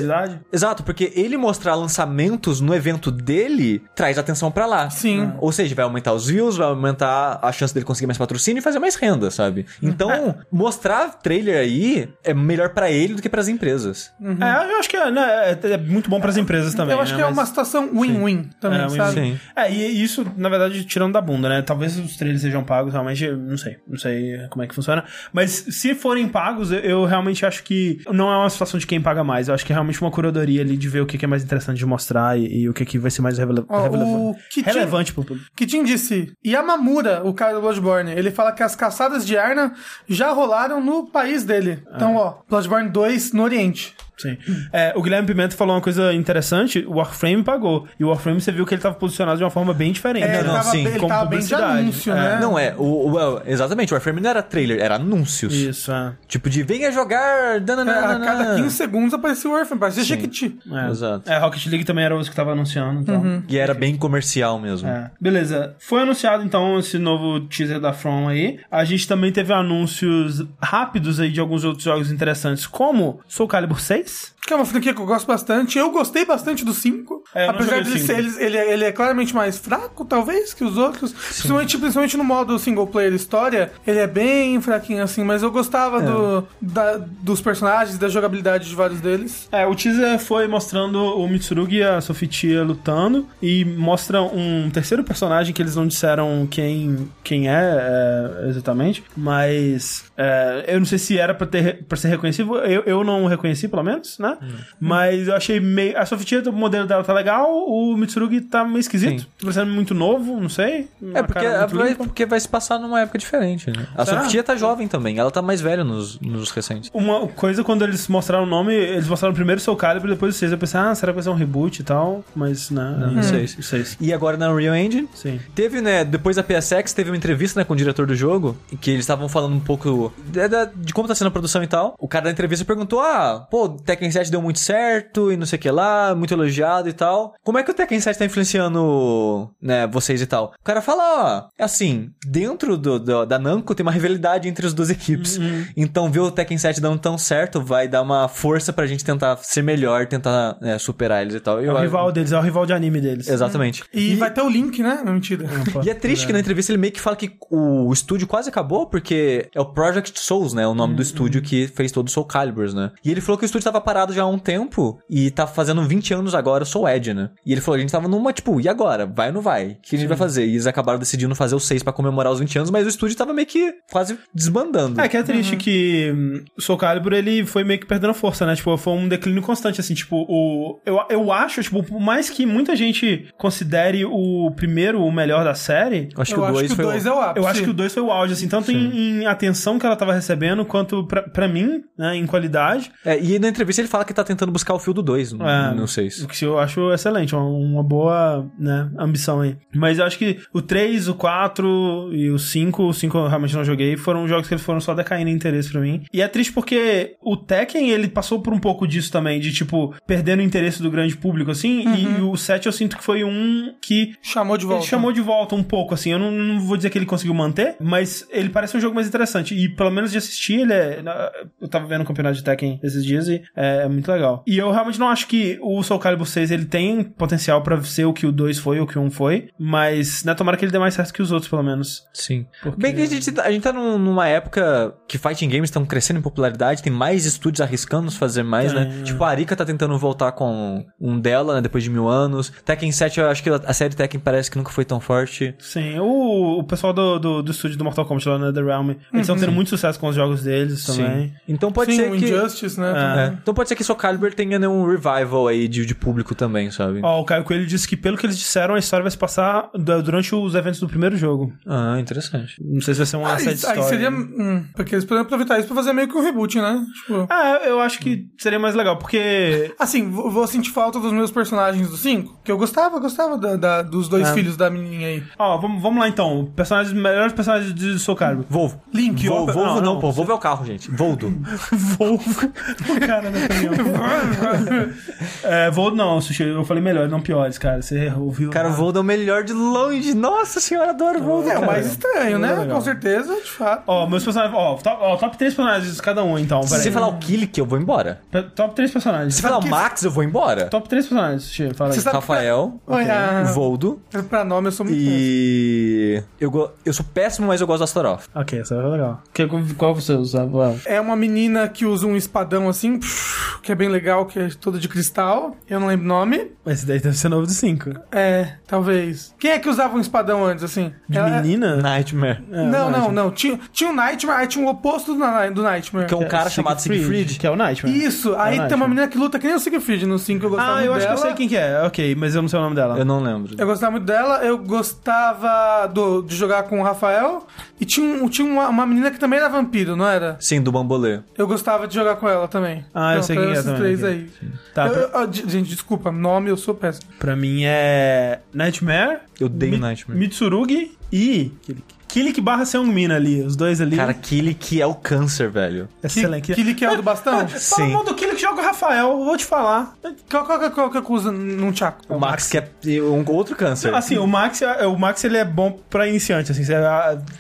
Exato, porque ele mostrar lançamentos no evento dele traz atenção pra lá. Sim. Ou seja, vai aumentar os views, vai aumentar a chance dele conseguir mais patrocínio e fazer mais renda, sabe? Então, mostrar trailer aí é melhor pra ele do que pras empresas. É, eu acho que é, né, é, é muito bom pras empresas também. eu acho né, que é uma situação win-win também, É, sabe? Sim. É, e isso, na verdade, tirando da bunda, né? Talvez os trailers sejam pagos, realmente, não sei. Não sei como é que funciona. Mas se forem pagos, eu, eu realmente acho que não é uma situação de quem paga mais. Eu acho que é realmente uma curadoria ali de ver o que, é mais interessante de mostrar e, e o que, que vai ser mais revela Ó, revela- o Kitin- relevante pro público. Kitin disse, Yamamura, o cara do Bloodborne, ele fala que as caçadas de Arna já rolaram no país dele. Então, ó, Bloodborne 2 no Oriente. Sim. É, o Guilherme Pimenta falou uma coisa interessante: o Warframe pagou. E o Warframe você viu que ele tava posicionado de uma forma bem diferente. É, ele não, tava, sim, ele como tava bem de publicidade. anúncio, É. né? Não é, o, o- exatamente, o Warframe não era trailer, era anúncios. Isso, é. Tipo de venha jogar. É, dananana. a cada 15 segundos aparecia o Warframe, parecia. Jequiti. É. Exato. É, Rocket League também era o que tava anunciando. Então. E era bem comercial mesmo. É. Beleza. Foi anunciado então esse novo teaser da From aí. A gente também teve anúncios rápidos aí de alguns outros jogos interessantes, como Soul Calibur 6. tips Que é uma franquia que eu gosto bastante. Eu gostei bastante do 5. É, apesar de ser, ele, ele, é- ele é claramente mais fraco, talvez, que os outros. Principalmente, principalmente no modo single player história, ele é bem fraquinho assim, mas eu gostava É. do, da- dos personagens, da jogabilidade de vários deles. É, o teaser foi mostrando o Mitsurugi e a Sofitia lutando e mostra um terceiro personagem que eles não disseram quem, quem é, é, exatamente, mas é, eu não sei se era pra, ter, pra ser reconhecido, eu, eu não reconheci pelo menos, né? Mas eu achei meio... A Sofitia, o modelo dela tá legal, o Mitsurugi tá meio esquisito, Sim. tá parecendo muito novo, não sei. É porque vai, porque vai se passar numa época diferente, né? A Será? Sofia tá jovem também, ela tá mais velha nos, nos recentes. Uma coisa, quando eles mostraram o nome, eles mostraram primeiro o Soul Calibur e depois o 6. Eu pensei, ah, será que vai ser um reboot e tal? Mas, né? Não, é, seis. o 6. E agora na Unreal Engine, Sim. Teve, né, depois da PSX, teve uma entrevista, né, com o diretor do jogo, em que eles estavam falando um pouco de, da- de como tá sendo a produção e tal. O cara da entrevista perguntou, ah, pô, Tekken 7 deu muito certo e não sei o que lá, muito elogiado e tal. Como é que o Tekken 7 tá influenciando, né, vocês e tal? O cara fala, ó, é assim, dentro do, do- da Namco tem uma rivalidade entre as duas equipes. Então ver o Tekken 7 dando tão certo vai dar uma força pra gente tentar ser melhor, tentar né, superar eles e tal. É Eu o acho- rival deles, é o rival de anime deles. Exatamente. E, vai ter o link, né? Não, mentira. E é triste que na entrevista ele meio que fala que o estúdio quase acabou, porque é o Project Souls, né? O nome do estúdio que fez todos os Soul Caliburs, né? E ele falou que o estúdio tava parado já há um tempo e tá fazendo 20 anos agora, eu sou o Ed, né? E ele falou, a gente tava numa, tipo, e agora? Vai ou não vai? O que a gente vai fazer? E eles acabaram decidindo fazer o 6 pra comemorar os 20 anos, mas o estúdio tava meio que quase desbandando. É que é triste que hum, o Soul Calibur, ele foi meio que perdendo força, né? Tipo, foi um declínio constante, assim, tipo, o... Eu, eu acho, tipo, por mais que muita gente considere o primeiro o melhor da série, Eu acho que Eu o acho 2 que o foi 2 é o ápice. eu acho que o 2 foi o auge, assim, tanto em, em atenção que ela tava recebendo, quanto pra, pra mim, né, em qualidade, É, e na entrevista ele fala que tá tentando buscar o fio do 2, não, É. não sei. o que eu acho excelente, uma, uma boa, né, ambição aí. Mas eu acho que o 3, o 4 e o 5, o 5 eu realmente não joguei, foram jogos que eles foram só decaindo em interesse pra mim. E é triste porque o Tekken, ele passou por um pouco disso também, de, tipo, perdendo o interesse do grande público, assim, e, e o 7 eu sinto que foi um que Chamou de volta. Ele chamou de volta um pouco, assim. Eu não, não vou dizer que ele conseguiu manter, mas ele parece um jogo mais interessante. E pelo menos de assistir, ele é. Eu tava vendo o campeonato de Tekken esses dias e é, é muito legal. E eu realmente não acho que o Soul Calibur 6 ele tem potencial pra ser o que o 2 foi ou o que o 1 foi, mas né, tomara que ele dê mais certo que os outros, pelo menos. Sim. Porque- Bem que a gente, tá- a gente tá num- numa época que fighting games estão crescendo em popularidade, tem mais estúdios arriscando se fazer mais, né? É. Tipo, a Arika tá tentando voltar com um dela, né, depois de mil anos. Tekken 7, eu acho que a série Tekken parece que nunca foi tão forte. Sim, o, o pessoal do, do, do estúdio do Mortal Kombat lá na The Realm, eles estão tendo muito sucesso com os jogos deles também. Sim. Então pode Sim, ser o que... Injustice, né? É. Então pode ser que Soul Calibur tenha né, um revival aí de, de público também, sabe? Ó, o Caio Coelho disse que, pelo que eles disseram, a história vai se passar du- durante os eventos do primeiro jogo. Ah, interessante. Não sei se vai ser uma Aí, side aí story. seria. hum, porque eles poderiam aproveitar isso pra fazer meio que um reboot, né? Tipo. Ah, eu acho que seria mais legal, porque. Assim, vou sentir falta dos meus personagens do 5, que eu gostava, gostava da- da- dos dois É. filhos da menininha aí. Ó, vamos, vamos lá então. Personagens, melhores personagens de Soul Calibur. Volvo. Link, Vol- Volvo não, não, não. pô. Volvo é o carro, gente. Voldo. Volvo. o cara no caminhão. é, não, Sushi. Eu falei melhores, não piores, cara. Você ouviu. Cara, o Voldo é o melhor de longe. Nossa senhora, adoro o Voldo, É o mais estranho, né? Com certeza, de fato. Ó, meus personagens. Ó, top, ó, top 3 personagens de cada um, então. Se você falar o Killick, eu vou embora. Pe- Top 3 personagens. Se falar o Max, eu vou embora. Top 3 personagens, Sushi. Fala aí. Você Rafael, Olha, Voldo pra nome eu sou muito e... Eu, go- eu sou péssimo, mas eu gosto do Astaroth. Ok, essa é legal. Que, qual você usa? É uma menina que usa um espadão assim, que é bem legal, que é todo de cristal. Eu não lembro o nome. esse daí deve ser novo do 5. É, talvez. Quem é que usava um espadão antes, assim? De Ela- menina? Nightmare. É, não, não, não. Tinha, tinha o Nightmare, aí tinha o oposto do, Na- do Nightmare. Que é um cara Siegfried, chamado Siegfried. Que é o Nightmare. Isso, É aí tem uma Nightmare. menina que luta que nem o Siegfried no 5, eu gostava Ah, muito eu acho dela. que eu sei quem que é. Ok, mas eu não sei o nome dela. Eu não lembro. Eu gostava muito dela, eu gostava do, de jogar com o Rafael. E tinha, um, tinha uma, uma menina que também era vampiro, não era? Sim, do Bambolê. Eu gostava de jogar com ela também. Ah, eu sei quem é esses também, três aí. Tá, Eu- pra, eu- ah, gente, desculpa, nome eu sou péssimo. pra mim é Nightmare, Eu odeio Mi- Nightmare. Mitsurugi e Killik barra Seungmin ali, os dois ali. Cara, Killick é o câncer, velho. excelente. Aquele que é o do bastão? Fala mal do Killik joga o Rafael, vou te falar. qual, qual, qual, qual que eu uso num tchaco? O Max, que é um outro câncer. Assim, o Max, é- o Max ele é bom pra iniciante, assim, você,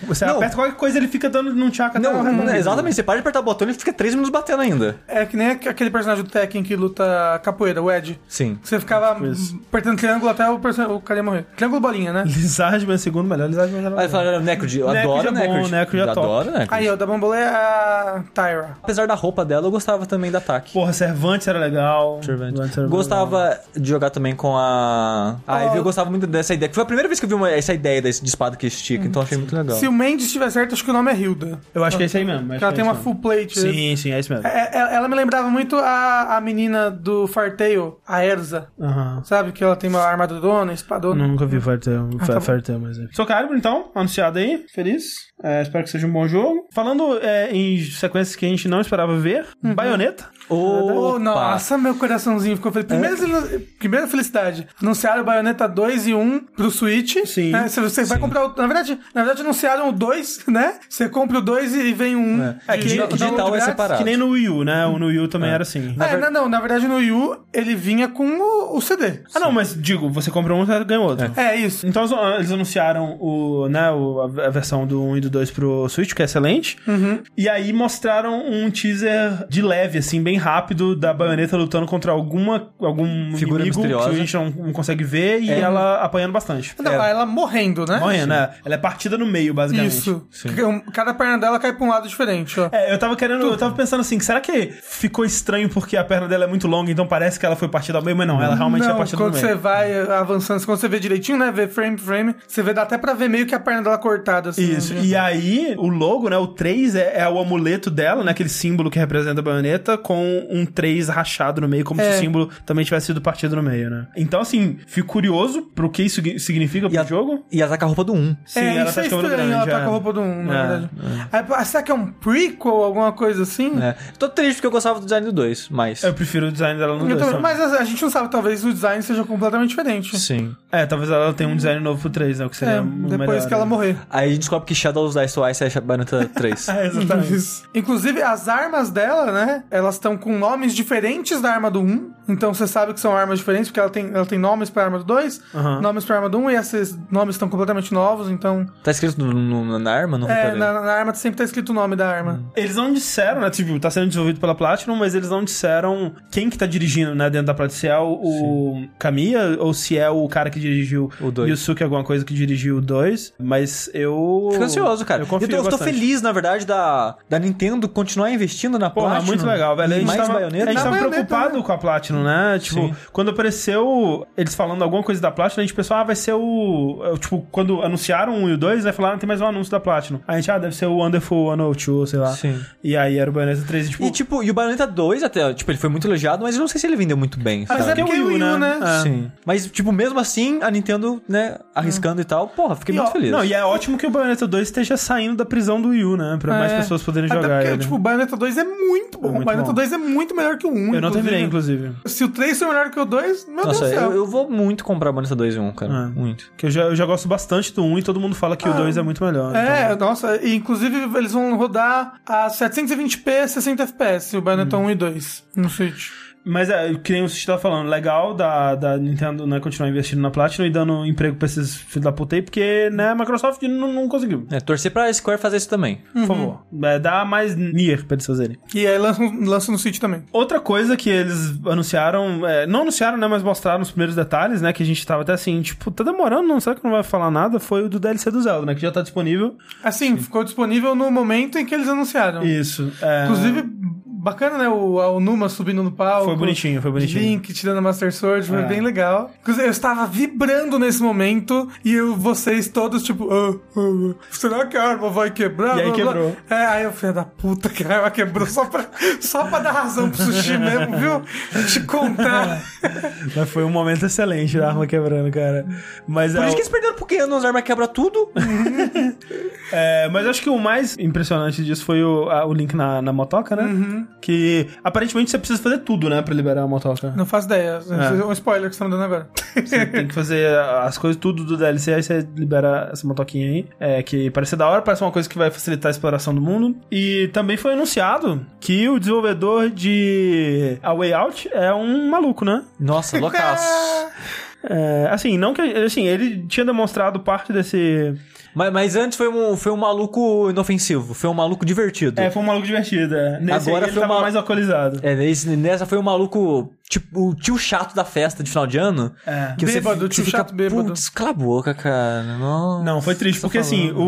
você Não. aperta qualquer coisa ele fica dando num tchaca até Não, o vida. exatamente. Você para de apertar o botão e ele fica 3 minutos batendo ainda. É que nem aquele personagem do Tekken que luta capoeira, o Ed. Sim. Você ficava Isso. apertando triângulo até o, o cara ia morrer. Triângulo bolinha, né? Lizardman é o segundo melhor, Lizardman era Aí fala, Necrod, eu adoro é bom, Necrod. Necrod é top. adoro Necrod. Aí, ó, da Bambolê é a Tyra. Apesar da roupa dela, eu gostava também do ataque. Porra, Cervantes era legal. Cervantes era Gostava de jogar também com a. A Ivy, eu gostava muito dessa ideia. que Foi a primeira vez que eu vi uma- essa ideia desse- de espada que estica, então achei muito legal. Se o Mendes estiver certo, acho que o nome é Hilda. Eu acho que é esse aí mesmo. acho Porque que ela é tem esse uma mesmo. full plate. Sim, sim, é isso mesmo. É- é- ela me lembrava muito a, a menina do Fartail, a Erza. Aham. Sabe? Que ela tem uma armadurona, espadona. Nunca vi Fairtail, Ah, tá bom. Fairtail, mas é. Sou Calibur, então, anunciado aí, feliz. É, espero que seja um bom jogo. Falando é, em sequências que a gente não esperava ver, Uhum. Bayonetta. Oh, Opa! nossa, meu coraçãozinho ficou feliz. Primeira, É. primeira felicidade. Anunciaram o Bayonetta 2 e 1 pro Switch. Sim. né? Você, você vai comprar o. Na verdade, na verdade, anunciaram o 2, né? Você compra o 2 e vem um. É, que de- digital é separado. Que nem no Wii U, né? O no Wii U também era assim. É, não, não, na verdade no Wii U ele vinha com o, o CD. Ah, não, mas digo, você compra um e ganha outro. É isso. Então eles- anunciaram o, né, o- a a versão do 1 e do 2 pro Switch, que é excelente. E aí mostraram um teaser de leve, assim, bem rápido, da baioneta lutando contra alguma algum Figura inimigo misteriosa. que a gente não, não consegue ver e ela apanhando bastante. Não, ela morrendo, né? Morrendo, né? Ela é partida no meio, basicamente. Isso. Um- Cada perna dela cai pra um lado diferente, ó. É, eu tava querendo, eu tava pensando assim, será que ficou estranho porque a perna dela é muito longa, então parece que ela foi partida ao meio, mas não, ela realmente é não, partida no quando meio. você vai avançando, quando você vê direitinho, né? Vê frame frame, você vê, dá até pra ver meio que a perna dela cortada, assim. Isso, né? e aí o logo, né, o 3 é, é o amuleto dela, né, aquele símbolo que representa a baioneta, com um 3 rachado no meio, como se É. o símbolo também tivesse sido partido no meio, né. Então, assim, fico curioso pro que isso significa pro E a, jogo. e ela tá a roupa do 1. Sim, é, ela isso tá é estranho, ela grande, tá é. com a roupa do 1, na É, verdade. Aí, será que é um prequel, alguma coisa assim? É. Tô triste porque eu gostava do design do 2, mas. Eu prefiro o design dela no Eu 2. também- mas a, a gente não sabe, talvez o design seja completamente diferente. Sim. É, talvez ela tenha um design novo pro 3, né, o que seria É, depois melhor, que ela né. morrer. Aí a gente descobre que Shadows Die Twice é Bayonetta 3. É, exatamente. Isso. Inclusive, as armas dela, né? Elas estão com nomes diferentes da arma do 1. Então você sabe que são armas diferentes, porque ela tem, ela tem nomes pra arma do 2, Aham. nomes pra arma do 1, e esses nomes estão completamente novos, então. tá escrito no- no- na arma? Não É, na, na arma sempre tá escrito o nome da arma. Eles não disseram, né? Tipo, tá sendo desenvolvido pela Platinum, mas eles não disseram quem que tá dirigindo, né, dentro da Platinum. Se é o, o Kamiya ou se é o cara que dirigiu O dois. Yusuke, alguma coisa que dirigiu o 2. Mas eu. Fico ansioso, cara. Eu Eu, confio tô, eu tô bastante. feliz, na verdade, da, da Nintendo continuar investindo na Porra, Platinum. muito legal, velho. A gente mais tava, baioneta. a gente tava preocupado né? com a Platinum, né? Tipo, Sim. quando apareceu eles falando alguma coisa da Platinum, a gente pensou, ah, vai ser o. é, Tipo, quando anunciaram o 1 e o 2, aí falaram, tem mais um anúncio da Platinum. A gente, ah, deve ser o Wonderful 102, sei lá. Sim. E aí era o Bayonetta 3, e, tipo. E tipo, e o Bayonetta 2 até, tipo, ele foi muito elogiado, mas eu não sei se ele vendeu muito bem. Mas sabe? é porque é o Wii U, né? É. Sim. Mas, tipo, mesmo assim, a Nintendo, né, arriscando e tal, porra, fiquei E, muito ó, feliz. Não, e é ótimo que o Bayonetta 2 esteja saindo da prisão do Wii U, né? Pra mais É. pessoas poderem Até jogar porque, ele. tipo, o Bayonetta 2 é muito bom. muito o Bayonetta bom. 2 é muito melhor que o 1. eu não terminei, inclusive. Se o 3 for melhor que o 2, meu Nossa, Deus do céu. eu, eu vou muito comprar Bayonetta 2 e 1, cara. É. Muito. Que eu já, eu já gosto bastante do 1 e todo mundo fala que o 2 é muito melhor. É, nossa, e inclusive eles vão rodar a 720p 60 fps, o Bayonetta Hum. 1 e 2 no Switch. Mas é, que nem o Sushi tava falando, legal da, da Nintendo né, continuar investindo na Platinum e dando emprego pra esses filhos da puta aí, porque né, a Microsoft não, não conseguiu. É, torcer pra Square fazer isso também. Por favor. É, dá mais Nier pra eles fazerem. E aí lança, lança no Switch também. Outra coisa que eles anunciaram, é, não anunciaram, né, mas mostraram os primeiros detalhes, né, que a gente tava até assim, tipo, tá demorando, não será que não vai falar nada? Foi o do DLC do Zelda, né, que já tá disponível. Assim, ficou disponível no momento em que eles anunciaram. Isso. é, Inclusive, bacana, né? O, o Numa subindo no palco. Foi bonitinho, foi bonitinho. Link tirando a Master Sword, foi É. bem legal. Inclusive, eu estava vibrando nesse momento e eu, vocês todos, tipo, ah, ah, será que a arma vai quebrar? E aí Blá, blá. quebrou. É, aí eu filho da puta que a arma quebrou só pra, só pra dar razão pro sushi mesmo, viu? Te contar. Mas foi um momento excelente da arma quebrando, cara. Mas Por é, isso que eles perderam porque as armas quebra tudo. É, mas acho que o mais impressionante disso foi o, a- o link na, na motoca, né? Uhum. Que aparentemente você precisa fazer tudo, né, pra liberar a motoca. Não faço ideia. É. É um spoiler que você tá me dando agora. Você tem que fazer as coisas tudo do DLC, aí você libera essa motoquinha aí. É, que parece ser da hora, parece uma coisa que vai facilitar a exploração do mundo. E também foi anunciado que o desenvolvedor de A Way Out é um maluco, né? Nossa, loucaço. É, assim, não que. Assim, ele tinha demonstrado parte desse. Mas, mas antes foi um, foi um maluco inofensivo, foi um maluco divertido. É, foi um maluco divertido. É. Nesse Agora aí ele foi tava uma- mais alcoolizado. É, nesse- nessa foi um maluco, tipo, o tio chato da festa de final de ano. É. Que Bêbado, você, tio você chato bêbado. Putz, cala a boca, cara. Nossa, Não, foi triste, tá porque assim, o,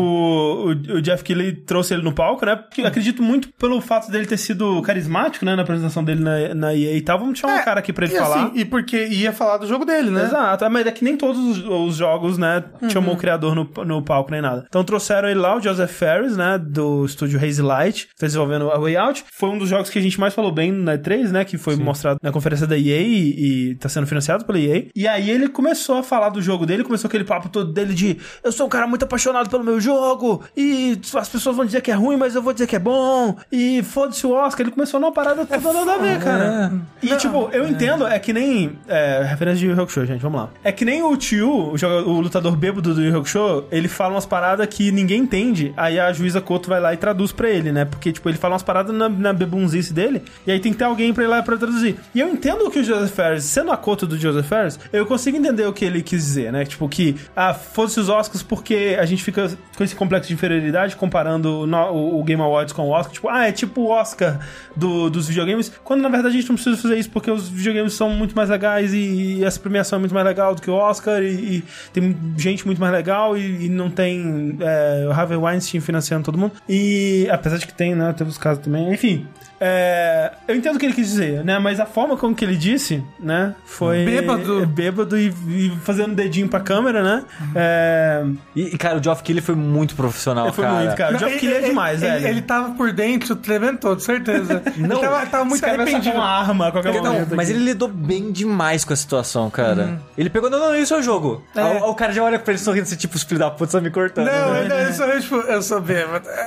o, o Jeff Keighley trouxe ele no palco, né? Porque eu acredito muito pelo fato dele ter sido carismático, né? Na apresentação dele na, na EA e tal. Vamos chamar um cara aqui pra ele É, e falar. assim, e porque ia falar do jogo dele, né? Exato, é, mas é que nem todos os, os jogos, né, chamou o criador no, no palco nem nada. Então trouxeram ele lá, o Joseph Ferris, né, do estúdio Hazy Light, desenvolvendo a Way Out. Foi um dos jogos que a gente mais falou bem na E3, né, que foi mostrado na conferência da EA e, e tá sendo financiado pela EA. E aí ele começou a falar do jogo dele, começou aquele papo todo dele de eu sou um cara muito apaixonado pelo meu jogo e as pessoas vão dizer que é ruim, mas eu vou dizer que é bom. E foda-se o Oscar. Ele começou numa parada toda nada a ver, cara. E, tipo, eu entendo, é que nem. É, referência de Yu Hakusho, gente, vamos lá. É que nem o tio, o, o lutador bêbado do Yu Hakusho, ele fala umas umas paradas que ninguém entende, aí a juíza Koto vai lá e traduz pra ele, né? Porque, tipo, ele fala umas paradas na, na bebunzice dele, e aí tem que ter alguém pra ir lá pra traduzir. E eu entendo o que o Joseph Ferris, sendo a Koto do Joseph Ferris, eu consigo entender o que ele quis dizer, né? Tipo, que, ah, fosse os Oscars porque a gente fica com esse complexo de inferioridade comparando no- o, o Game Awards com o Oscar. Tipo, ah, é tipo o Oscar do- dos videogames, quando na verdade a gente não precisa fazer isso porque os videogames são muito mais legais e, e essa premiação é muito mais legal do que o Oscar e, e tem gente muito mais legal e, e não tem é, o Harvey Weinstein financiando todo mundo. E apesar de que tem, né? Teve os casos também. Enfim. É, eu entendo o que ele quis dizer, né? Mas a forma como que ele disse, né? Foi. Bêbado. é, Bêbado e, e fazendo dedinho pra câmera, né? É, E, e, cara, o Geoff Keighley foi muito profissional, foi cara. muito, cara. O Não, Geoff Keighley é demais, ele, velho. Ele tava por dentro, tremendo todo, certeza. Não, ele tava, tava muito arrependido. uma arma qualquer Não, momento. mas aqui. ele lidou bem demais com a situação, cara. Ele pegou, não, não, isso é o jogo. É. O- o cara já olha pra ele sorrindo, assim, tipo, os filhos da puta estão me cortando. Não, né? ele, não, ele só eu, tipo, eu sou bêbado.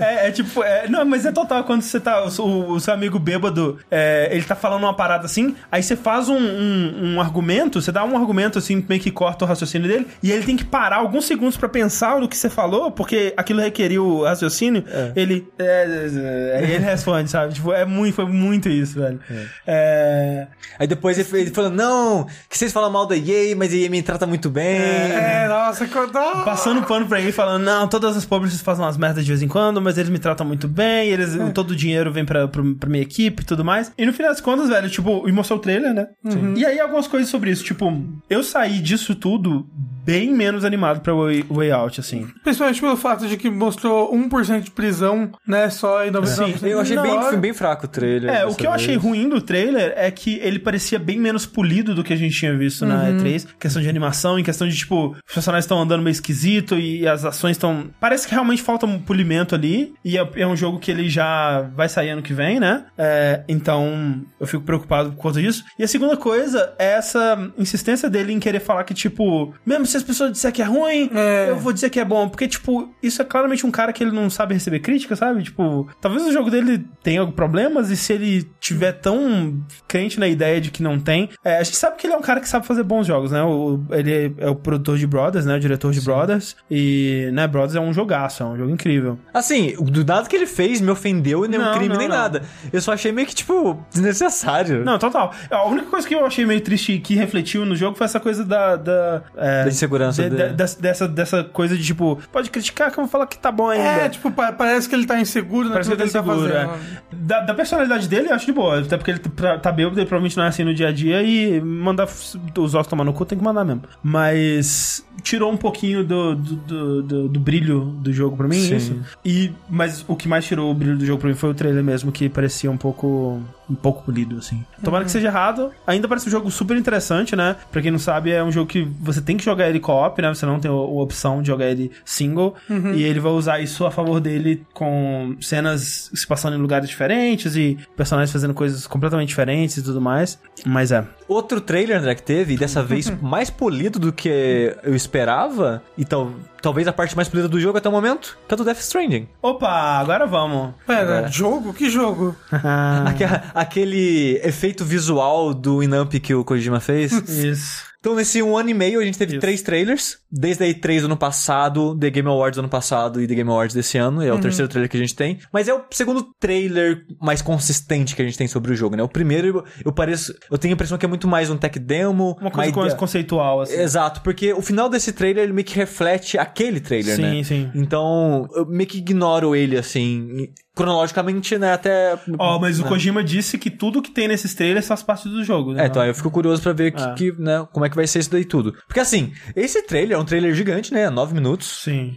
É, é tipo, é, não, mas é total quando você tá, o, o seu amigo bêbado, é, ele tá falando uma parada assim, aí você faz um, um, um argumento, você dá um argumento assim, meio que corta o raciocínio dele, e ele tem que parar alguns segundos pra pensar no que você falou, porque aquilo requeriu o raciocínio, ele, é, é, aí ele responde, sabe? Tipo, é muito, foi muito isso, velho. É, Aí depois ele, ele falou, não, que vocês falam mal da EA, mas a EA me trata muito bem. É, nossa, quando... passando pano pra ele, falando, não, todas as publishers fazem umas merdas de vez em quando, mas eles me tratam muito bem, eles, todo o dinheiro vem pra, pra, pra minha equipe e tudo mais. E no final das contas, velho, tipo, e mostrou o trailer, né? E aí algumas coisas sobre isso, tipo, eu saí disso tudo bem menos animado pra Way, Way Out, assim. Principalmente pelo fato de que mostrou 1% de prisão, né, só em 99%. Eu achei bem, hora. bem fraco o trailer. É, o que eu achei ruim do trailer é que ele parecia bem menos polido do que a gente tinha visto na E3. Questão de animação, em questão de, tipo, os personagens estão andando meio esquisito e as ações estão. Parece que realmente falta um polimento ali. E é, é um jogo que ele já vai sair ano que vem, né? É, então, eu fico preocupado por conta disso. E a segunda coisa é essa insistência dele em querer falar que, tipo, mesmo se as pessoas disserem que é ruim, É. eu vou dizer que é bom. Porque, tipo, isso é claramente um cara que ele não sabe receber crítica, sabe? Tipo, talvez o jogo dele tenha problemas e se ele tiver tão crente na ideia de que não tem. É, a gente sabe que ele é um cara que sabe fazer bons jogos, né? O, ele é o produtor de Brothers, né? O diretor de Brothers. E, né, Brothers é um jogaço, é um jogo incrível. Assim, do nada que ele fez me ofendeu e nem um Não, crime não, nem não. nada. Eu só achei meio que, tipo, desnecessário. Não, total. A única coisa que eu achei meio triste e que refletiu no jogo foi essa coisa da. Da, é, Da insegurança de- dele. dessa- dessa, coisa de tipo, pode criticar que eu vou falar que tá bom ainda. É, tipo, pa- parece que ele tá inseguro Parece naquilo que ele tá seguro, tá é. fazendo. Da, da personalidade dele, eu acho de boa. Até porque ele tá, tá bêbado, ele provavelmente não é assim no dia a dia e mandar os ossos tomar no cu tem que mandar mesmo. Mas tirou um pouquinho do, do, do, do- do brilho do jogo pra mim, Sim. isso. E, mas o que mais tirou o brilho do jogo pra mim foi o trailer mesmo, que parecia um pouco um pouco polido, assim. Tomara que seja errado. Ainda parece um jogo super interessante, né? Pra quem não sabe, é um jogo que você tem que jogar ele co-op, né? Você não tem a opção de jogar ele single. E ele vai usar isso a favor dele com cenas se passando em lugares diferentes e personagens fazendo coisas completamente diferentes e tudo mais. Mas é. Outro trailer, André, que teve, e dessa vez mais polido do que eu esperava, e tal, talvez a parte mais polida do jogo até o momento, que é do Death Stranding. Opa, agora vamos. Pera, Agora. jogo? Que jogo? Aque- aquele efeito visual do Inamp que o Kojima fez. Isso. Então, nesse um ano e meio, a gente teve Isso. três trailers. Desde a E3 do ano passado, The Game Awards do ano passado e The Game Awards desse ano. É o terceiro trailer que a gente tem. Mas é o segundo trailer mais consistente que a gente tem sobre o jogo, né? O primeiro, eu pareço... Eu tenho a impressão que é muito mais um tech demo. Uma coisa uma mais conceitual, assim. Exato, porque o final desse trailer, ele meio que reflete aquele trailer, Sim, né? sim. Então, eu meio que ignoro ele, assim... Cronologicamente, né? Até... Ó, mas o né? Kojima disse que tudo que tem nesses trailers faz parte do jogo, né? É, então aí eu fico curioso pra ver que, É. que, né, como é que vai ser isso daí tudo. Porque assim, esse trailer é um trailer gigante, né? Nove minutos. Sim.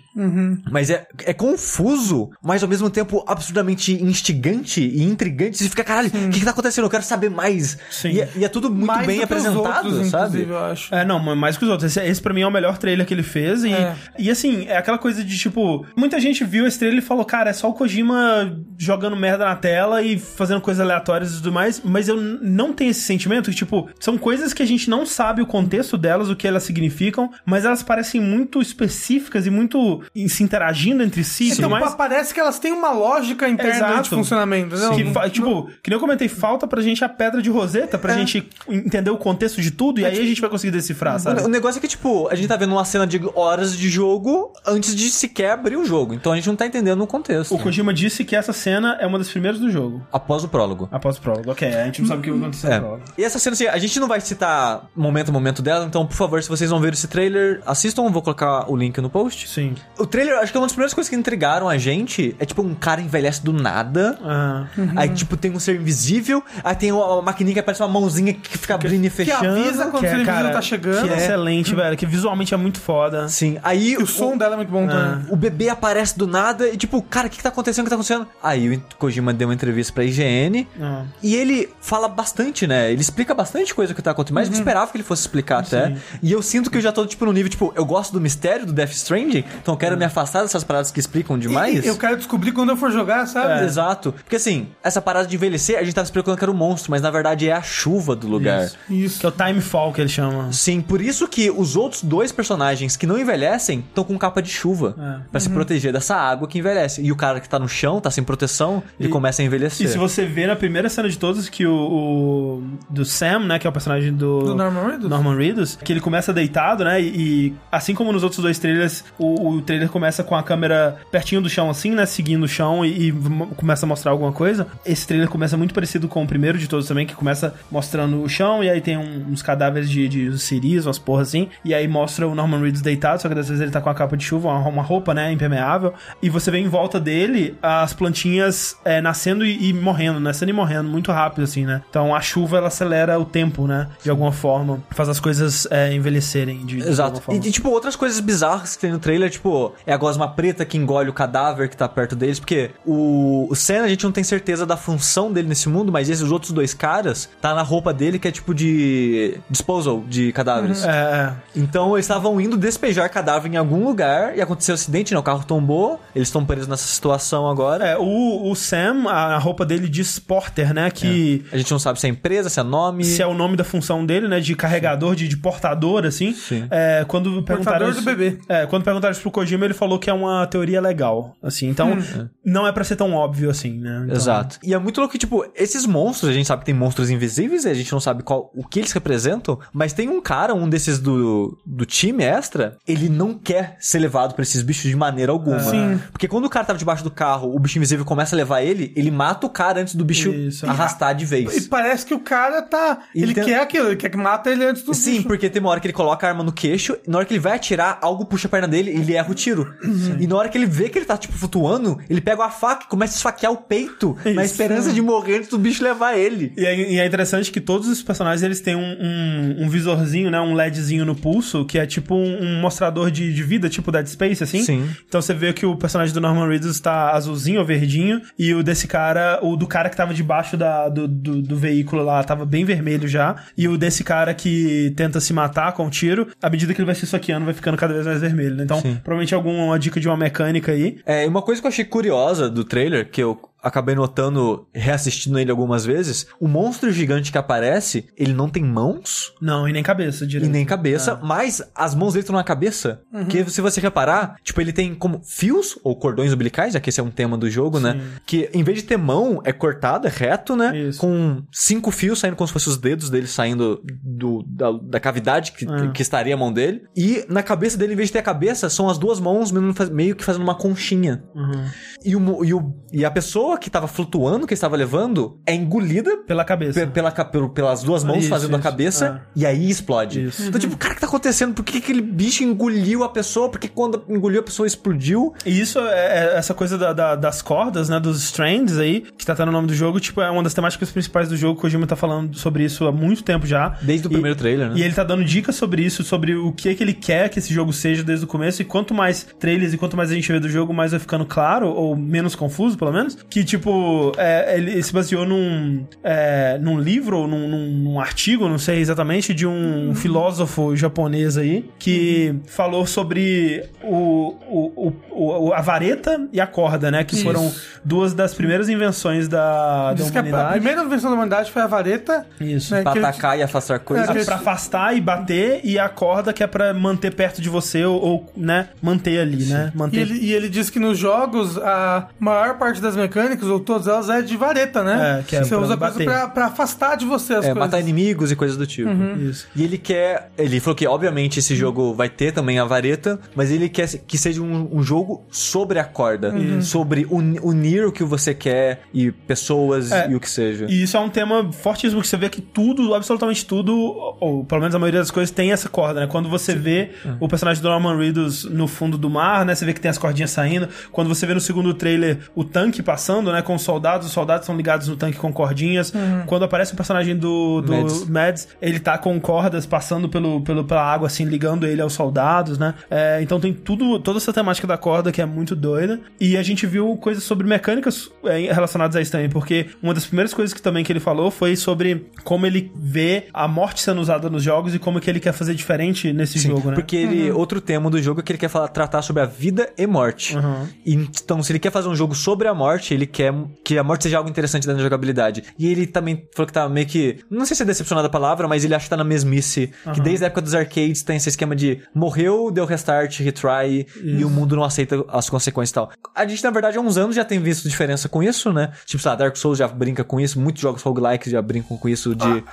Mas é, é confuso, mas ao mesmo tempo absurdamente instigante e intrigante. Você fica, caralho, o que, que tá acontecendo? Eu quero saber mais. Sim. E, é- e é tudo muito Mais bem apresentado, outros, sabe? inclusive, eu acho. É, não, mais que os outros. Esse, esse pra mim é o melhor trailer que ele fez. E, É. e assim, é aquela coisa de tipo. Muita gente viu esse trailer e falou, cara, é só o Kojima Jogando merda na tela e fazendo coisas aleatórias e tudo mais, mas eu não tenho esse sentimento que, tipo, são coisas que a gente não sabe o contexto delas, o que elas significam, mas elas parecem muito específicas e muito em- se interagindo entre si e Então, tudo mais. pa- parece que elas têm uma lógica interna Exato. de funcionamento? Que fa- tipo, que nem eu comentei, falta pra gente a pedra de roseta, pra É. gente entender o contexto de tudo, e aí a gente vai conseguir decifrar, sabe? O, o negócio é que, tipo, a gente tá vendo uma cena de horas de jogo antes de sequer abrir o jogo. Então a gente não tá entendendo o contexto. O Kojima disse que essa cena é uma das primeiras do jogo. Após o prólogo. Após o prólogo. Ok, a gente não sabe o que vai acontecer É. no prólogo. E essa cena, assim, a gente não vai citar momento a momento dela, então, por favor, se vocês não viram esse trailer, assistam, vou colocar o link no post. Sim. O trailer, acho que uma das primeiras coisas que intrigaram a gente é, tipo, um cara envelhece do nada, Ah. aí, tipo, tem um ser invisível, aí tem uma, uma maquininha que parece uma mãozinha que fica abrindo e Que fechando. avisa quando Que o é, ser invisível cara, tá chegando. Que é excelente, velho. Que visualmente é muito foda. Sim, aí E o som dela é muito bom também. O bebê aparece do nada e tipo, cara, o que, que tá acontecendo? O que tá acontecendo? Aí o Kojima deu uma entrevista pra IGN Ah. e ele fala bastante, né? Ele explica bastante coisa que tá acontecendo. Mais do que eu esperava que ele fosse explicar até. E eu sinto que eu já tô, tipo, no nível, tipo, eu gosto do mistério do Death Stranding, então eu quero me afastar dessas paradas que explicam demais. E eu quero descobrir quando eu for jogar, sabe? É. Exato. Porque assim, essa parada de envelhecer, a gente tava especulando que era o monstro, mas na verdade é a chuva do lugar. Isso. Isso. Que é o Timefall que ele chama. Sim, por isso que os outros dois personagens que não envelhecem estão com capa de chuva. É. Pra se proteger dessa água que envelhece. E o cara que tá no chão, tá sem proteção, ele E- começa a envelhecer. E se você vê na primeira cena de todos que o, o- do Sam, né, que é o personagem do, Do Norman Reedus? Norman Reedus, que ele começa deitado, né, e, e assim como nos outros dois trailers, o, o trailer começa com a câmera pertinho do chão assim, né, seguindo o chão e, e começa a mostrar alguma coisa. Esse trailer começa muito parecido com o primeiro de todos também, que começa mostrando o chão e aí tem um- uns cadáveres de, de ciris, umas porras assim, e aí mostra o Norman Reedus deitado, só que às vezes ele tá com a capa de chuva, uma, uma roupa, né, impermeável, e você vê em volta dele as plantinhas é, nascendo e, e morrendo, nascendo e morrendo muito rápido, assim, né? Então a chuva ela acelera o tempo, né? De alguma forma, faz as coisas é, envelhecerem de, de Exato. E, e, tipo, outras coisas bizarras que tem no trailer, tipo, é a gosma preta que engole o cadáver que tá perto deles, porque o, o Senna a gente não tem certeza da função dele nesse mundo, mas esses outros dois caras, tá na roupa dele que é tipo de disposal de cadáveres. É, é. Então eles estavam indo despejar cadáver em algum lugar e aconteceu um acidente, né? O carro tombou, eles estão presos nessa situação agora. É, o, o Sam, a, a roupa dele diz Porter, né? Que A gente não sabe se é empresa, se é nome. se é o nome da função dele, né? De carregador, de, de portador, assim. Sim. É, quando perguntaram Portador isso, do bebê. É, quando perguntaram isso pro Kojima, ele falou que é uma teoria legal, assim. Então, não é pra ser tão óbvio assim, né? Então, Exato. E é muito louco que, tipo, esses monstros, a gente sabe que tem monstros invisíveis, e a gente não sabe qual, o que eles representam, mas tem um cara, um desses do, do time extra, ele não quer ser levado pra esses bichos de maneira alguma. Sim. Porque quando o cara tava debaixo do carro, o bicho invisível começa a levar ele, ele mata o cara antes do bicho Isso. arrastar de E vez. parece que o cara tá. Ele Ele, tem- quer aquilo, ele quer que mata ele antes do Sim, bicho. porque tem uma hora que ele coloca a arma no queixo, e na hora que ele vai atirar, algo puxa a perna dele e ele erra o tiro. E na hora que ele vê que ele tá, tipo, flutuando, ele pega a faca e começa a esfaquear o peito, na Isso. esperança de morrer antes do bicho levar ele. E é, e é interessante que todos os personagens eles têm um, um, um visorzinho, né? Um LEDzinho no pulso, que é tipo um, um mostrador de, de vida, tipo Dead Space, assim. Sim. Então você vê que o personagem do Norman Reedus tá azulzinho ou verdinho, e o desse cara, o do cara que tava debaixo da, do, do, do veículo lá, tava bem vermelho já. E o desse cara que tenta se matar com o tiro, à medida que ele vai se esfaqueando, vai ficando cada vez mais vermelho. né? Então, provavelmente alguma dica de uma mecânica aí. É, uma coisa que eu achei curiosa do trailer, que eu acabei notando, reassistindo ele algumas vezes, o monstro gigante que aparece, ele não tem mãos Não, e nem cabeça e direito. nem cabeça, mas as mãos dele estão na cabeça. Que se você reparar, tipo, ele tem como fios ou cordões umbilicais, já que esse é um tema do jogo, né? Que em vez de ter mão, é cortado, é reto, né? Isso. Com cinco fios saindo como se fossem os dedos dele saindo do, da, da cavidade que, Ah. que estaria a mão dele. E na cabeça dele, em vez de ter a cabeça, são as duas mãos meio que fazendo uma conchinha. Uhum. E, o, e, o, e a pessoa que tava flutuando, que estava levando, é engolida Pela cabeça. pe- pela, pelo- pelas duas mãos Isso, fazendo a isso. cabeça e aí explode. Isso. Então, tipo, cara, o que tá acontecendo? Por que aquele bicho engoliu a pessoa? Por que quando engoliu a pessoa explodiu? E isso é, é essa coisa da- da- das cordas, né? Dos strands aí, que tá tendo o nome do jogo, tipo, é uma das temáticas principais do jogo. O Kojima tá falando sobre isso há muito tempo já. Desde o primeiro trailer, né? E ele tá dando dicas sobre isso, sobre o que é que ele quer que esse jogo seja desde o começo. E quanto mais trailers e quanto mais a gente vê do jogo, mais vai ficando claro, ou menos confuso, pelo menos. Que, tipo, é, ele se baseou num, é, num livro, ou num, num- num artigo, não sei exatamente, de um filósofo japonês aí, que falou sobre o, o, o- o- a vareta e a corda, né? Que Isso. foram duas das primeiras invenções da, da que a- a humanidade. primeira invenção da humanidade foi a vareta. Isso. né, Pra que ele- atacar e afastar coisas. É, Pra afastar e bater, e a corda que é pra manter perto de você ou, ou, né, manter ali, né? E Manter. ele, e ele diz que nos jogos a maior parte das mecânicas, ou todas elas, é de vareta, né? É, que é Você pra usa bater. coisa pra, pra afastar de você as É, coisas. matar inimigos e coisas do tipo. Isso. E ele quer. Ele falou que, obviamente, esse jogo vai ter também a vareta, mas ele quer que seja um, um jogo sobre a corda. Sobre uni- unir o que você quer e pessoas É. e o que seja. E isso é um tema fortíssimo que você vê que tudo, absolutamente tudo, ou, pelo menos a maioria das coisas, tem essa corda, né? Quando você vê o personagem do Norman Reedus no fundo do mar, né? Você vê que tem as cordinhas saindo. Quando você vê no segundo trailer o tanque passando, né? Com os soldados, os soldados são ligados no tanque com cordinhas. Quando aparece o personagem do, do Mads. Mads, ele tá com cordas passando pelo, pelo, pela água, assim, ligando ele aos soldados, né? É, então tem tudo, toda essa temática da corda que é muito doida. E a gente viu coisas sobre mecânicas é, relacionadas a isso também, porque uma das primeiras coisas que também que ele falou foi sobre como ele vê a morte sendo usada nos jogos e como que ele quer fazer diferente nesse Sim, jogo, né? Porque ele, outro tema do jogo é que ele quer falar, tratar sobre a vida e morte. Uhum. Então, se ele quer fazer um jogo sobre a morte, ele quer que a morte seja algo interessante dentro da jogabilidade. E ele também falou que tá meio que. Não sei se é decepcionado a palavra, mas ele acha que tá na mesmice. Que desde a época dos arcades tem esse esquema de morreu, deu restart, retry, e o mundo não aceita as consequências e tal. A gente, na verdade, há uns anos já tem visto diferença com isso, né? Tipo, sei lá, Dark Souls já brinca com isso, muitos jogos roguelikes já brincam com isso de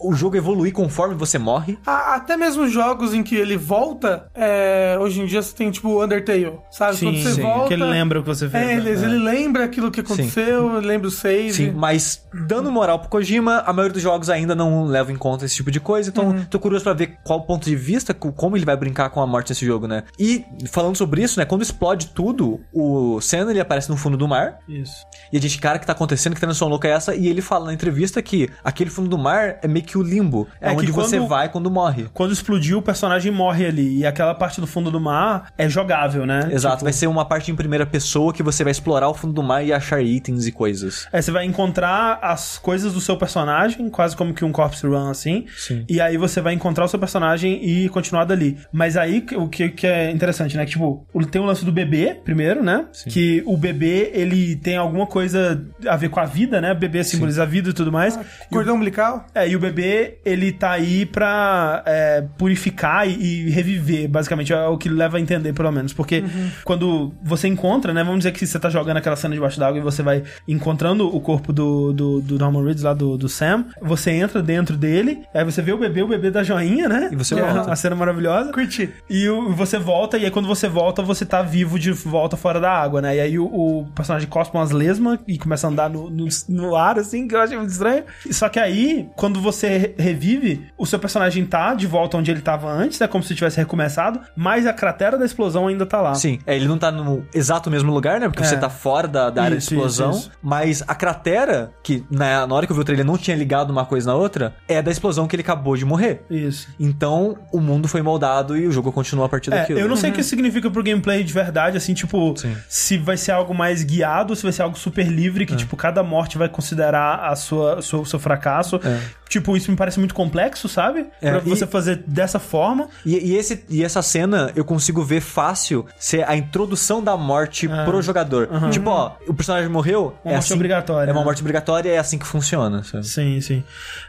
o jogo evoluir conforme você morre. Até mesmo jogos em que ele volta, é, hoje em dia você tem tipo Undertale, sabe? Quando você sim, volta. que ele lembra o que você fez. É, ele, né? ele lembra aquilo que aconteceu, lembra o save. Sim, mas dando moral pro Kojima, a maioria dos jogos ainda não leva em conta esse tipo de coisa, então tô curioso pra ver qual o ponto de vista, co- como ele vai brincar com a morte nesse jogo, né? E falando sobre isso, né, quando explode tudo, o Senna ele aparece no fundo do mar, Isso. e a gente, cara, que tá acontecendo, que transição louca é essa? E ele fala na entrevista que aquele fundo do mar é meio que o limbo, é, É que onde você quando- vai quando morre. Quando explodiu, o personagem morre ali. E aquela parte do fundo do mar é jogável, né? Exato, Tipo, vai ser uma parte em primeira pessoa que você vai explorar o fundo do mar e achar itens e coisas. É, você vai encontrar as coisas do seu personagem, quase como que um corpse run assim. Sim. E aí você vai encontrar o seu personagem e continuar dali. Mas aí o que, que é interessante, né? Que, tipo, tem o lance do bebê, primeiro, né? Que o bebê, ele tem alguma coisa a ver com a vida, né? O bebê simboliza a vida e tudo mais. E o- Cordão umbilical? é, e o bebê, ele tá aí pra é, purificar e, e reviver, basicamente. É o que leva a entender, pelo menos. Porque quando você encontra, né? Vamos dizer que você tá jogando aquela cena debaixo d'água e você vai encontrando o corpo do, do, do Norman Reedus, lá do, do Sam. Você entra dentro dele, aí você vê o bebê, o bebê da joinha, né? E você Que é volta. uma cena maravilhosa. Curti. E o- você volta, e aí quando você volta, você tá vivo de volta fora da água, né? E aí o, o personagem cospe umas lesmas e começa a andar no, no, no ar, assim, que eu achei muito estranho. Só que aí, quando você re- revive, o seu personagem tá de volta onde ele tava antes, é como se tivesse recomeçado, mas a cratera da explosão ainda tá lá. Sim, é, ele não tá no exato mesmo lugar, né? Porque É. você tá fora da, da área de explosão. isso, isso. Mas a cratera, que na, na hora que eu vi o trailer não tinha ligado uma coisa na outra, é da explosão que ele acabou de morrer. Isso. Então, o mundo foi moldado e o jogo continua a partir É, daquilo. eu não sei o que isso significa pro gameplay de verdade, assim, tipo, Sim. se vai ser algo mais guiado, se vai ser algo super livre, É. que, tipo, cada morte vai considerar a sua, seu, seu fracasso. Tipo, isso me parece muito complexo, sabe? É, pra e- você fazer dessa forma. E, e esse, e essa cena eu consigo ver fácil ser a introdução da morte pro jogador. Tipo, ó, o personagem morreu. Uma é morte assim, obrigatória, É uma né? morte obrigatória e é assim que funciona. sabe? Sim, sim.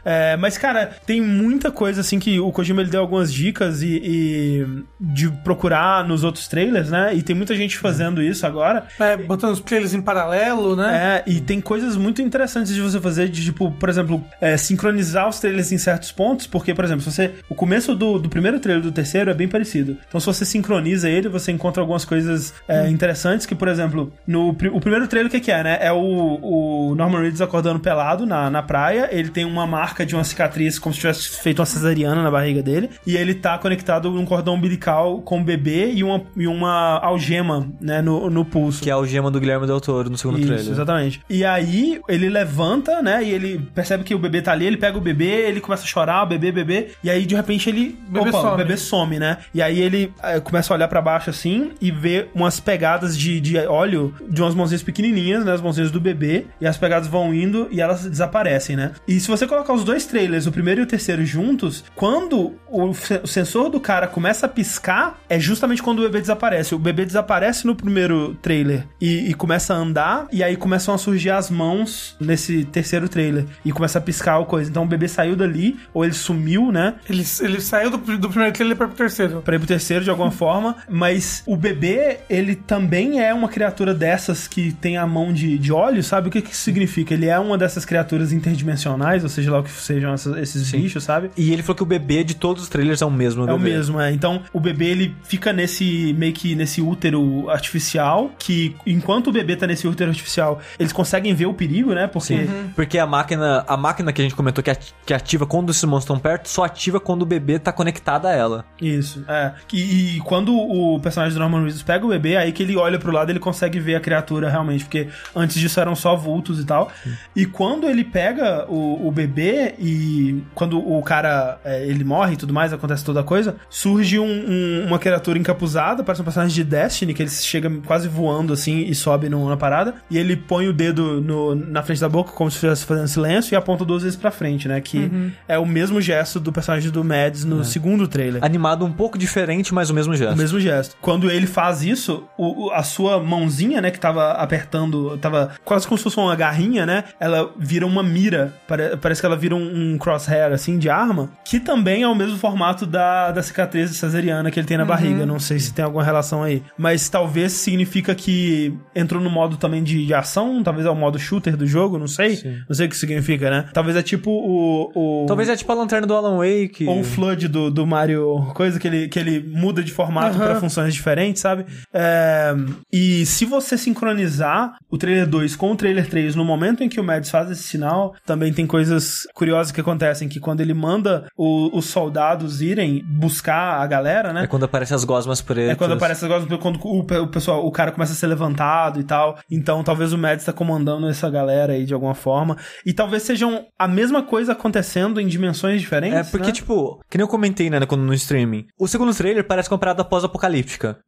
É, mas, cara, tem muita coisa, assim, que o Kojima ele deu algumas dicas e, e de procurar nos outros trailers, né? E tem muita gente fazendo isso agora. É, botando os trailers em paralelo, né? É, e tem coisas muito interessantes de você fazer, de tipo, por exemplo, é, sincronizar os trailers em certos pontos, porque, por exemplo, se você. O começo do, do primeiro trailer do terceiro é bem parecido. Então, se você sincroniza ele, você encontra algumas coisas é, interessantes, que, por exemplo, no o primeiro trailer, o que, que é, né? É o, o Norman Reedus acordando pelado na, na praia, ele tem uma marca de uma cicatriz, como se tivesse feito uma cesariana na barriga dele, e ele tá conectado num cordão umbilical com um bebê e uma, e uma algema, né, no, no pulso. Que é a algema do Guilherme Del Toro no segundo Isso, trailer. exatamente. E aí ele levanta, né? E ele percebe que o bebê tá ali, ele pega o bebê, ele começa a chorar, o bebê, bebê, e aí de repente ele. Bebê opa, o some. bebê some, né? E aí ele eh, começa a olhar pra baixo assim e vê umas pegadas de, de óleo de umas mãozinhas pequenininhas, né? As mãozinhas do bebê, e as pegadas vão indo e elas desaparecem, né? E se você colocar os dois trailers, o primeiro e o terceiro juntos, quando o, o sensor do cara começa a piscar, é justamente quando o bebê desaparece. O bebê desaparece no primeiro trailer e, e começa a andar, e aí começam a surgir as mãos nesse terceiro trailer e começa a piscar o coisa. Então o bebê saiu dali, ou ele sumiu, né? Ele, ele saiu do, do primeiro trailer para pro terceiro. Pra ir pro terceiro de alguma forma, mas o bebê, ele também é uma criatura dessas que tem a mão de, de óleo, sabe? O que que isso significa? Ele é uma dessas criaturas interdimensionais, ou seja lá o que sejam essas- esses bichos, sabe? E ele falou que o bebê de todos os trailers é o mesmo É o mesmo, é. Então, o bebê, ele fica nesse, meio que nesse útero artificial, que enquanto o bebê tá nesse útero artificial, eles conseguem ver o perigo, né? Porque... Sim. Porque a máquina, a máquina que a gente comentou que, ati- que ativa quando esses monstros estão perto, só ativa quando o bebê tá conectado a ela. Isso, é. E, e quando o personagem do Norman Reedus pega o bebê, aí que ele olha pro lado, ele consegue ver a criatura realmente, porque antes disso eram só vultos e tal. E quando ele pega o, o bebê e quando o cara, é, ele morre e tudo mais, acontece toda a coisa, surge um- um- uma criatura encapuzada, parece um personagem de Destiny, que ele chega quase voando assim e sobe na parada, e ele põe o dedo no- na frente da boca, como se estivesse fazendo silêncio, e aponta duas vezes pra frente, né? Que é o mesmo gesto do personagem do Mads no segundo trailer. Animado um pouco diferente, mas o mesmo gesto. O mesmo gesto. Quando ele faz isso, o- a sua mãozinha, né, que tava apertando, tava quase como se fosse uma garrinha, né? Ela vira uma mira. Pare- parece que ela vira um, um crosshair, assim, de arma. Que também é o mesmo formato da, da cicatriz cesariana que ele tem na barriga. Não sei se tem alguma relação aí. Mas talvez significa que entrou no modo também de, de ação. Talvez é o modo shooter do jogo, não sei. Não sei o que significa, né? Talvez é tipo o. o Talvez é tipo a lanterna do Alan Wake. ou o Flood do, do Mario, coisa que ele, que ele muda de formato pra funções diferentes, sabe? É, e se você sincronizar o trailer 2 com o trailer 3 no momento em que o Mads faz esse sinal, também tem coisas curiosas que acontecem, que quando ele manda o- os soldados irem buscar a galera, né? É quando aparecem as gosmas pretas. É quando aparece agora quando o, o pessoal, o cara começa a ser levantado e tal. Então talvez o Mads tá comandando essa galera aí de alguma forma. E talvez sejam a mesma coisa acontecendo em dimensões diferentes. É porque, né? tipo, que nem eu comentei, né, quando no streaming. O segundo trailer parece uma parada pós-apocalíptica.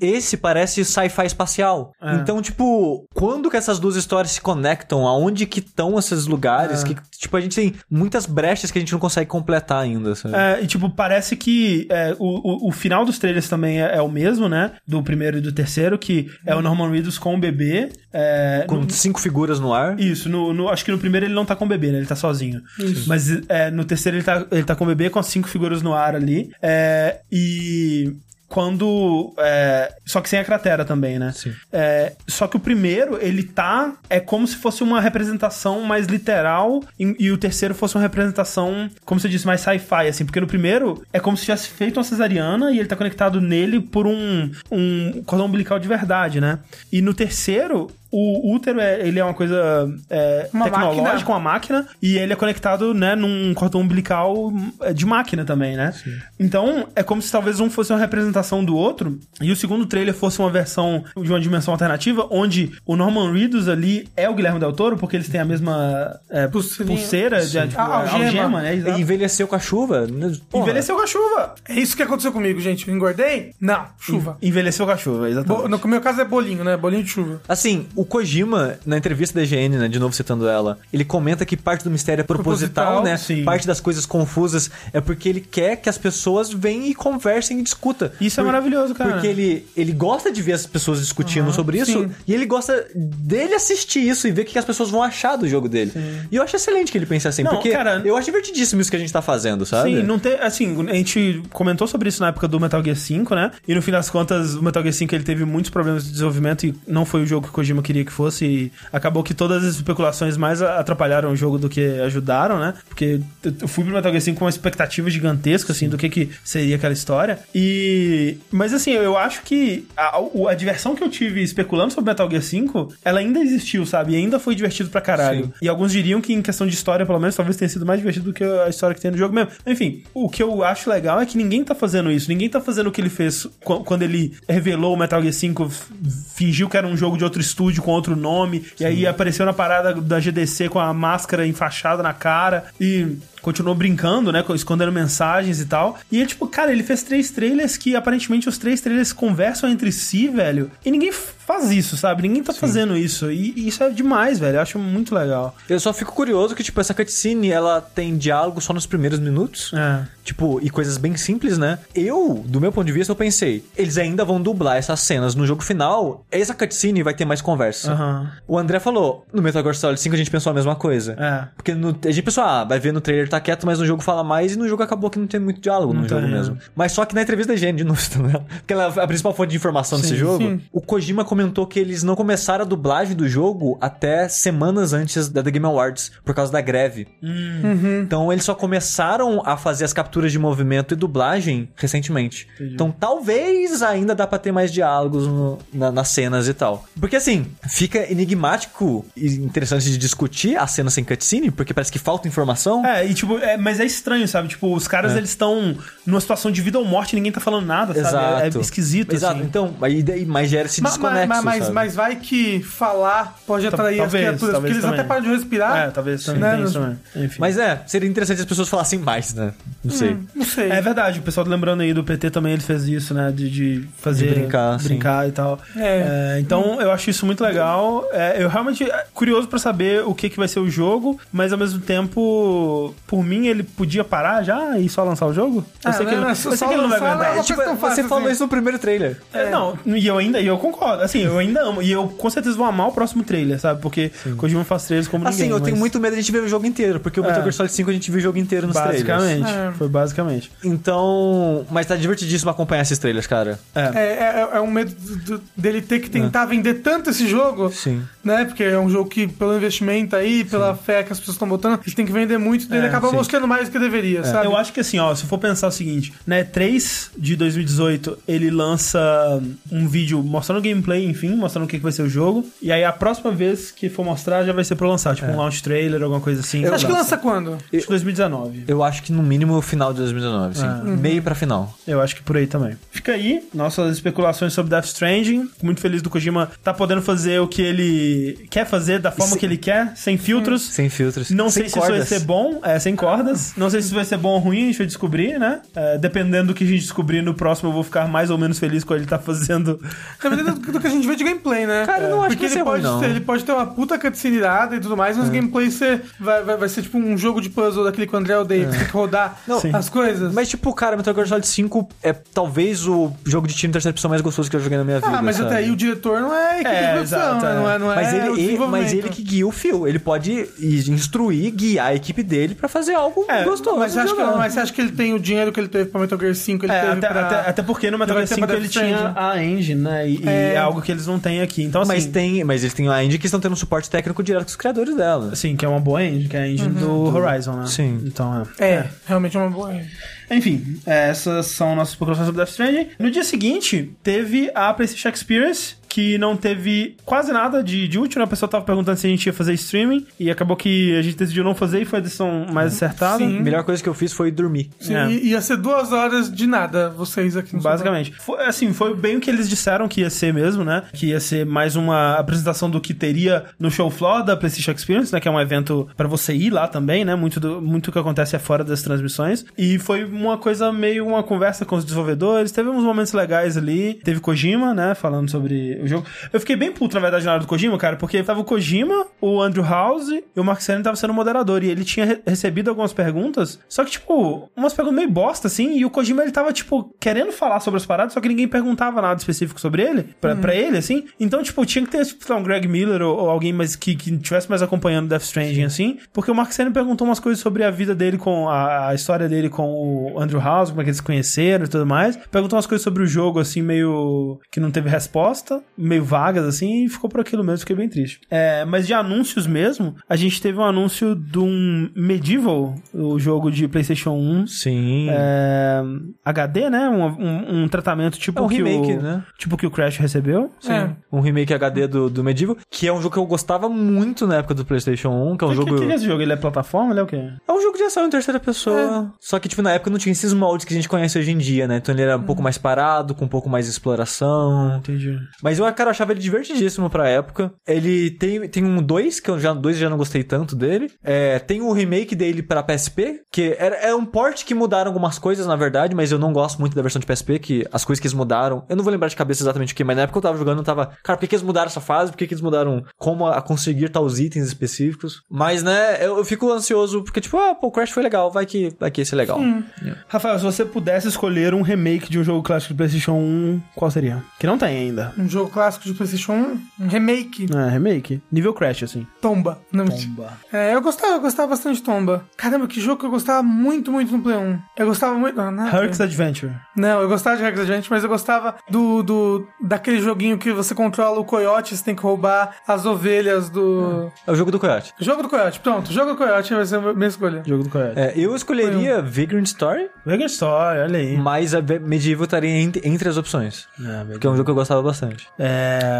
Esse parece sci-fi espacial. É. Então, tipo, quando que essas duas histórias se conectam? Aonde que estão esses lugares? É. Que, tipo, a gente tem muitas brechas que a gente não consegue completar ainda, sabe? É, e tipo, parece que é, o, o, o final dos trailers também é, é o mesmo, né? Do primeiro e do terceiro, que é o Norman Reedus com o bebê. É, Com no- cinco figuras no ar. isso, no, no- acho que no primeiro ele não tá com o bebê, né? Ele tá sozinho. Mas é, no terceiro ele tá, ele tá com o bebê com as cinco figuras no ar ali. É, e quando. é, só que sem a cratera também, né? Sim. É, só que o primeiro, ele tá. É como se fosse uma representação mais literal. E, e o terceiro fosse uma representação, como você disse, mais sci-fi, assim. Porque no primeiro é como se tivesse feito uma cesariana e ele tá conectado nele por um, um cordão umbilical de verdade, né? E no terceiro. O útero é, ele é uma coisa é, Uma tecnológica, máquina. uma máquina, e ele é conectado, né, num cordão umbilical é, de máquina também, né? Então, é como se talvez um fosse uma representação do outro, e o segundo trailer fosse uma versão de uma dimensão alternativa, onde o Norman Reedus ali é o Guilherme Del Toro, porque eles têm a mesma é, pulseira, de, tipo, Ah, algema. algema, né? Exato. Envelheceu com a chuva. Porra. Envelheceu com a chuva. É isso que aconteceu comigo, gente. Eu engordei? Não, chuva. Envelheceu com a chuva, exatamente. Bo- no meu caso é bolinho, né? Bolinho de chuva. Assim, o Kojima, na entrevista da IGN, né, de novo citando ela, ele comenta que parte do mistério é proposital, Proposital, né? sim. Parte das coisas confusas é porque ele quer que as pessoas venham e conversem e discutam. Isso é maravilhoso, cara. Porque ele, ele gosta de ver as pessoas discutindo sobre isso sim. e ele gosta dele assistir isso e ver o que as pessoas vão achar do jogo dele. E eu acho excelente que ele pense assim, Não, porque cara- eu acho divertidíssimo isso que a gente tá fazendo, sabe? Sim, não tem. Assim, a gente comentou sobre isso na época do Metal Gear 5, né? E no fim das contas, o Metal Gear 5 ele teve muitos problemas de desenvolvimento e não foi o jogo que o Kojima queria que fosse. E acabou que todas as especulações mais atrapalharam o jogo do que ajudaram, né? Porque eu fui pro Metal Gear 5 com uma expectativa gigantesca, assim, do que, que seria aquela história. E. Mas assim, eu acho que a, a diversão que eu tive especulando sobre Metal Gear 5, ela ainda existiu, sabe? E ainda foi divertido pra caralho. Sim. E alguns diriam que em questão de história, pelo menos, talvez tenha sido mais divertido do que a história que tem no jogo mesmo. Enfim, o que eu acho legal é que ninguém tá fazendo isso. Ninguém tá fazendo o que ele fez qu- quando ele revelou o Metal Gear 5, f- fingiu que era um jogo de outro estúdio com outro nome, e aí apareceu na parada da GDC com a máscara enfaixada na cara. E continuou brincando, né? Escondendo mensagens e tal. E é tipo, cara, ele fez três trailers que aparentemente os três trailers conversam entre si, velho. E ninguém faz isso, sabe? Ninguém tá fazendo isso. E, e isso é demais, velho. Eu acho muito legal. Eu só fico curioso que, tipo, essa cutscene, ela tem diálogo só nos primeiros minutos. É. Tipo, e coisas bem simples, né? Eu, do meu ponto de vista, eu pensei, eles ainda vão dublar essas cenas no jogo final, essa cutscene vai ter mais conversa. Aham. O André falou, no Metal Gear Solid 5 a gente pensou a mesma coisa. É. Porque no- a gente pensou, ah, vai ver no trailer tá quieto, mas no jogo fala mais, e no jogo acabou que não tem muito diálogo no Não jogo tem, mesmo. é. Mas só que na entrevista da IGN, de novo, tá? Porque ela é a principal fonte de informação desse jogo, sim. o Kojima comentou que eles não começaram a dublagem do jogo até semanas antes da The Game Awards, por causa da greve. Então eles só começaram a fazer as capturas de movimento e dublagem recentemente. Então talvez ainda dá pra ter mais diálogos no- na- nas cenas e tal. Porque assim, fica enigmático e interessante de discutir a cena sem cutscene, porque parece que falta informação. É, e tipo, é, mas é estranho, sabe? Tipo, os caras eles estão numa situação de vida ou morte, ninguém tá falando nada, sabe? É- Exato. É, esquisito, Exato. assim. Então, aí daí- mas gera esse desconexo, ma- mas, sabe? mas vai que falar pode atrair talvez, as criaturas, porque eles também. até param de respirar. É, talvez também Né? Mas é, seria interessante as pessoas falassem mais, né? Não sei. Não sei. É verdade, o pessoal lembrando aí do PT também ele fez isso, né? De, de fazer. De brincar, sim. brincar e tal. É. É, então eu acho isso muito legal. É, eu realmente é curioso pra saber o que, que vai ser o jogo, mas ao mesmo tempo, por mim, ele podia parar já e só lançar o jogo? Eu Ah, sei que ele, não, eu sei que ele não vai aguentar. É, tipo, você falou assim. isso no primeiro trailer. É, não, e eu ainda, e eu concordo. Assim, eu ainda amo. E eu com certeza vou amar o próximo trailer, sabe? Porque Kojima faz trailers como Assim, ninguém. eu tenho mas muito medo de a gente ver o jogo inteiro, porque o É. Metal Gear Solid 5 a gente viu o jogo inteiro nos trailers. Basicamente. É. Foi basicamente. Então, mas tá divertidíssimo acompanhar esses trailers, cara. É. É, é, é um medo do- dele ter que tentar vender tanto esse jogo, Sim. né? Porque é um jogo que, pelo investimento aí, pela fé que as pessoas estão botando, ele tem que vender muito, daí ele É, acaba sim. mostrando mais do que deveria, sabe? Eu acho que assim, ó, se for pensar o seguinte, né, 3 de 2018, ele lança um vídeo mostrando o gameplay, enfim, mostrando o que que vai ser o jogo, e aí a próxima vez que for mostrar já vai ser pra lançar, tipo um launch trailer, alguma coisa assim. Você acha que lança quando? Acho que 2019. Eu acho que no mínimo o final de 2019, sim. É. Meio pra final. Eu acho que por aí também. Fica aí nossas especulações sobre Death Stranding. Fico Muito feliz do Kojima tá podendo fazer o que ele quer fazer da forma sem- que ele quer, sem filtros. Sem filtros. Não sem sei se isso vai cordas. ser bom, é, sem cordas. Não sei se isso vai ser bom ou ruim, a gente vai descobrir, né? É, dependendo do que a gente descobrir no próximo, eu vou ficar mais ou menos feliz com ele tá fazendo. Dependendo do, do que a gente vê de gameplay, né? Cara, eu não acho Porque que ele pode, ruim, não. ter, ele pode ter uma puta cutscene irada e tudo mais, mas o gameplay ser, vai, vai, vai ser tipo um jogo de puzzle daquele que o André odeia, que tem que rodar Não, as coisas. Mas, tipo, cara, Metal Gear Solid 5 é talvez o jogo de tiro em terceira pessoa mais gostoso que eu joguei na minha vida. ah, mas sabe? até aí o diretor não é equipe É, de produção, exato, né? é. não é, não é Mas o ele, ele- mas ele que guia o fio. Ele pode instruir, guiar a equipe dele pra fazer algo É, gostoso. Mas você, acha que, mas você acha que ele tem o dinheiro que ele teve pra Metal Gear 5? Ele É, teve até, pra... até, até porque no Metal Gear vai ter 5 pra ele tinha a engine, né? E, e É. é algo que eles não têm aqui. Então, assim. Mas tem, mas eles têm a indie que estão tendo suporte técnico direto com os criadores dela. Sim, que é uma boa engine, que é a engine do Horizon, né? Sim. Então, é. É, realmente é uma boa... Enfim, é, essas são nossas especulações sobre Death Stranding. No dia seguinte, teve a PlayStation Experience, que não teve quase nada de, de útil, né? A pessoa tava perguntando se a gente ia fazer streaming, e acabou que a gente decidiu não fazer, e foi a decisão mais acertada. Sim. A melhor coisa que eu fiz foi dormir. Sim, É. ia ser duas horas de nada, vocês aqui no Basicamente. Foi, assim, foi bem o que eles disseram que ia ser mesmo, né? Que ia ser mais uma apresentação do que teria no show floor da PlayStation Experience, né? Que é um evento pra você ir lá também, né? Muito do muito que acontece é fora das transmissões. E foi uma coisa meio uma conversa com os desenvolvedores. Teve uns momentos legais ali. Teve Kojima, né? Falando sobre o jogo. Eu fiquei bem puto, na verdade, na hora do Kojima, cara, porque tava o Kojima, o Andrew House e o Mark Cerny tava sendo moderador. E ele tinha re- recebido algumas perguntas, só que, tipo, umas perguntas meio bosta, assim. E o Kojima, ele tava, tipo, querendo falar sobre as paradas, só que ninguém perguntava nada específico sobre ele, pra, pra ele, assim. Então, tipo, tinha que ter, tipo, sei um Greg Miller ou, ou alguém mais que, que tivesse mais acompanhando Death Stranding, assim. Porque o Mark Cerny perguntou umas coisas sobre a vida dele com a, a história dele com o Andrew House, como é que eles se conheceram e tudo mais. Perguntou umas coisas sobre o jogo, assim, meio que não teve resposta, meio vagas, assim, e ficou por aquilo mesmo, fiquei bem triste. É, mas de anúncios mesmo, a gente teve um anúncio de um Medieval, o jogo de PlayStation 1. Sim. É, HD, né? Um, um, um tratamento tipo É um que remake, o, né? Tipo que o Crash recebeu. É. Um remake HD do, do Medieval, que é um jogo que eu gostava muito na época do PlayStation 1, que é um O que, jogo. que, que é esse jogo? Ele é plataforma? Ele é o quê? É um jogo de ação em terceira pessoa. Só que, tipo, na época não tinha esses moldes que a gente conhece hoje em dia, né? Então ele era um pouco mais parado, com um pouco mais exploração. Entendi. Mas eu eu, cara, eu achava ele divertidíssimo pra época. Ele tem, tem um 2, que eu já, dois eu já não gostei tanto dele. É, tem o remake dele pra PSP, que era, é um port que mudaram algumas coisas, na verdade, mas eu não gosto muito da versão de PSP, que as coisas que eles mudaram. Eu não vou lembrar de cabeça exatamente o que, mas na época eu tava jogando, eu tava. Cara, por que, que eles mudaram essa fase? Por que, que eles mudaram como a, a conseguir tais itens específicos? Mas, né, eu, eu fico ansioso, porque, tipo, ah, pô, o Crash foi legal, vai que, vai que esse é legal. Rafael, se você pudesse escolher um remake de um jogo clássico de PlayStation 1, qual seria? Que não tem ainda. Um jogo clássico de PlayStation 1, um remake, É, remake. Nível Crash, assim. Tomba. Não, É, eu gostava, eu gostava bastante de Tomba. Caramba, que jogo que eu gostava muito, muito no Play 1. Eu gostava muito. Não. Herc's Adventure. Não, eu gostava de Rex Adventure, mas eu gostava do, do daquele joguinho que você controla o coiote, você tem que roubar as ovelhas do. É o jogo do Coyote. Jogo do coiote, pronto. Jogo do coiote vai ser a minha escolha. Jogo do Coyote. É, eu escolheria Vagrant Story, Mega Story, olha aí. mas a Medieval estaria entre, entre as opções. É, Porque é um jogo que eu gostava bastante. é...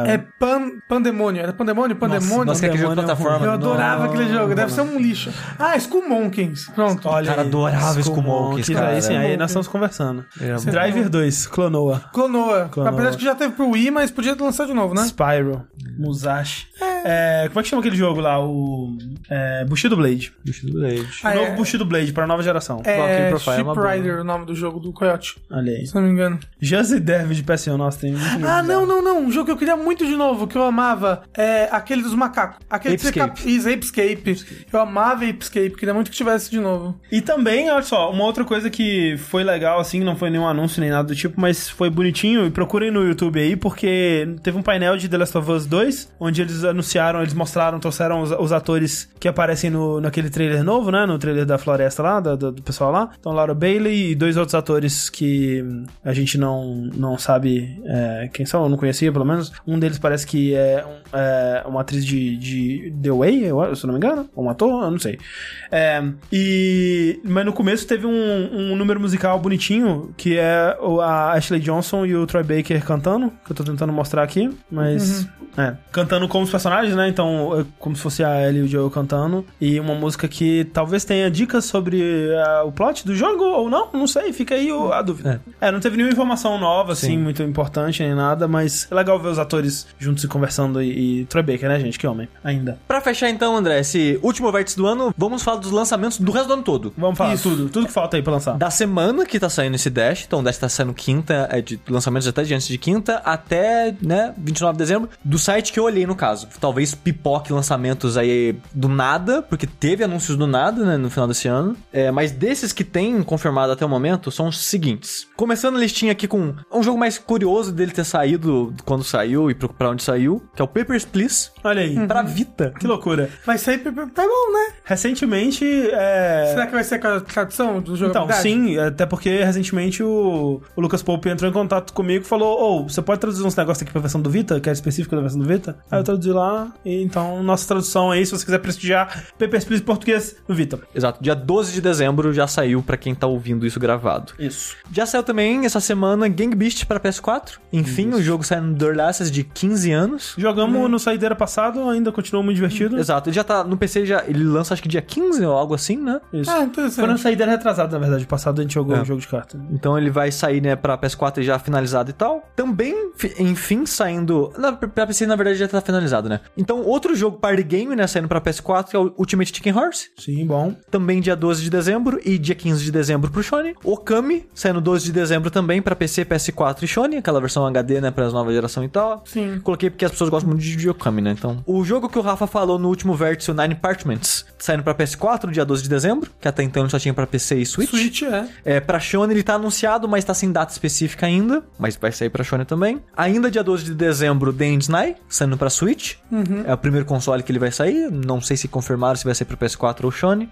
É Pan, Pandemônio. Era Pandemônio? Pandemônio? Nossa, que é aquele jogo de Pandemônio é plataforma. eu adorava Não, aquele jogo. Deve não. ser um lixo. Ah, Skull Monkeys. Pronto. Olha Cara, aí. adorava Skull Monkeys, Aí cara. sim, aí nós estamos conversando. Era Driver 2, Clonoa. Clonoa. Clonoa. Apesar de que já teve pro Wii, mas podia lançar de novo, né? Spyro, Musashi. É, como é que chama aquele jogo lá? O é, Bushido Blade. Bushido Blade. Ah, novo é. Bushido Blade para nova geração. É Profile é Ship boa. Rider, o nome do jogo do Coyote, Olha aí. se não me engano. Just e Dev de PS1, nossa, tem muito Ah, não, não, não. Um jogo que eu queria muito de novo, que eu amava, é aquele dos macacos. Aquele que você Apescape. Apescape. Eu amava Apescape, queria muito que tivesse de novo. E também, olha só, uma outra coisa que foi legal, assim, não foi nenhum anúncio nem nada do tipo, mas foi bonitinho, e procurem no YouTube aí, porque teve um painel de The Last of Us 2, onde eles anunciaram, eles mostraram, trouxeram os, os atores que aparecem no, naquele trailer novo, né, no trailer da floresta lá, do, do- do pessoal lá. Então, Laura Bailey e dois outros atores que a gente não, não sabe é, quem são, eu não conhecia, pelo menos. Um deles parece que é, é uma atriz de, de The Way, eu, se eu não me engano, ou um ator, eu não sei. É, e mas no começo teve um, um número musical bonitinho que é o- a Ashley Johnson e o Troy Baker cantando, que eu tô tentando mostrar aqui, mas é, cantando como os personagens, né? Então, é como se fosse a Ellie e o Joel cantando e uma música que talvez tenha dicas sobre ah, o plot do jogo ou não, não sei, fica aí o- a dúvida. É. não teve nenhuma informação nova assim, Sim. muito importante nem nada, mas é legal ver os atores juntos e conversando e, e Troy Baker, né, gente? Que homem, ainda. Pra fechar então, André, esse último vértice do ano, vamos falar dos lançamentos do resto do ano todo. Vamos falar Isso. tudo, tudo que falta aí pra lançar. Da semana que tá saindo esse Dash, então o Dash tá saindo quinta, é de lançamentos até de antes de quinta, até, né, 29 de dezembro, do site que eu olhei no caso. Talvez pipoque lançamentos aí do nada, porque teve anúncios do nada, né, no final desse ano. É, mas desses que tem confirmado até o momento, são os seguintes. Começando a listinha aqui com um jogo mais curioso dele ter saído quando saiu e pra onde saiu, que é o Papers, Please, Olha aí. pra Vita. Que loucura. Vai sair. Tá bom, né? Recentemente, é... Será que vai ser com a tradução do jogo? Então, sim, até porque recentemente o, o Lucas Pope entrou em contato comigo e falou: Ô, você pode traduzir uns negócios aqui pra versão do Vita, que é específico da versão do Vita? Aí eu traduzi lá, e então nossa tradução aí, se você quiser prestigiar Papers, Please português no Vita. Exato, dia 12 de dezembro já saiu pra quem tá ouvindo isso gravado. Isso. Já saiu também essa semana Gang Beast para PS4. Enfim, o jogo saiu no Access de 15 anos. Jogamos no saideira passado, ainda continuou muito divertido. Exato, ele já tá no PC, já, ele lança acho que dia 15 ou algo assim, né? Isso. Ah, interessante. Foi no saideira retrasado, na verdade. Passado a gente jogou É. o jogo de carta. Então ele vai sair, né, pra PS4 já finalizado e tal. Também, fi- enfim, saindo. Na, pra PC, na verdade, já tá finalizado, né? Então, outro jogo party game, né, saindo pra PS4, que é o Ultimate Chicken Horse. Sim, bom. Também dia 12 de dezembro e dia 15 de dezembro pro Shone. Okami, saindo 12 de dezembro também pra PC, PS4 e Shone, aquela versão HD, né, pra nova geração e tal. Sim. Coloquei porque as pessoas gostam muito de de Okami, né? Então, o jogo que o Rafa falou no último vértice, o Nine Parchments, saindo pra PS4, dia 12 de dezembro, que até então ele só tinha pra PC e Switch. Switch, é. É, pra Shone ele tá anunciado, mas tá sem data específica ainda, mas vai sair pra Shone também. Ainda dia 12 de dezembro, The End Night, saindo pra Switch. É o primeiro console que ele vai sair, não sei se confirmaram se vai sair pro PS4 ou Shone.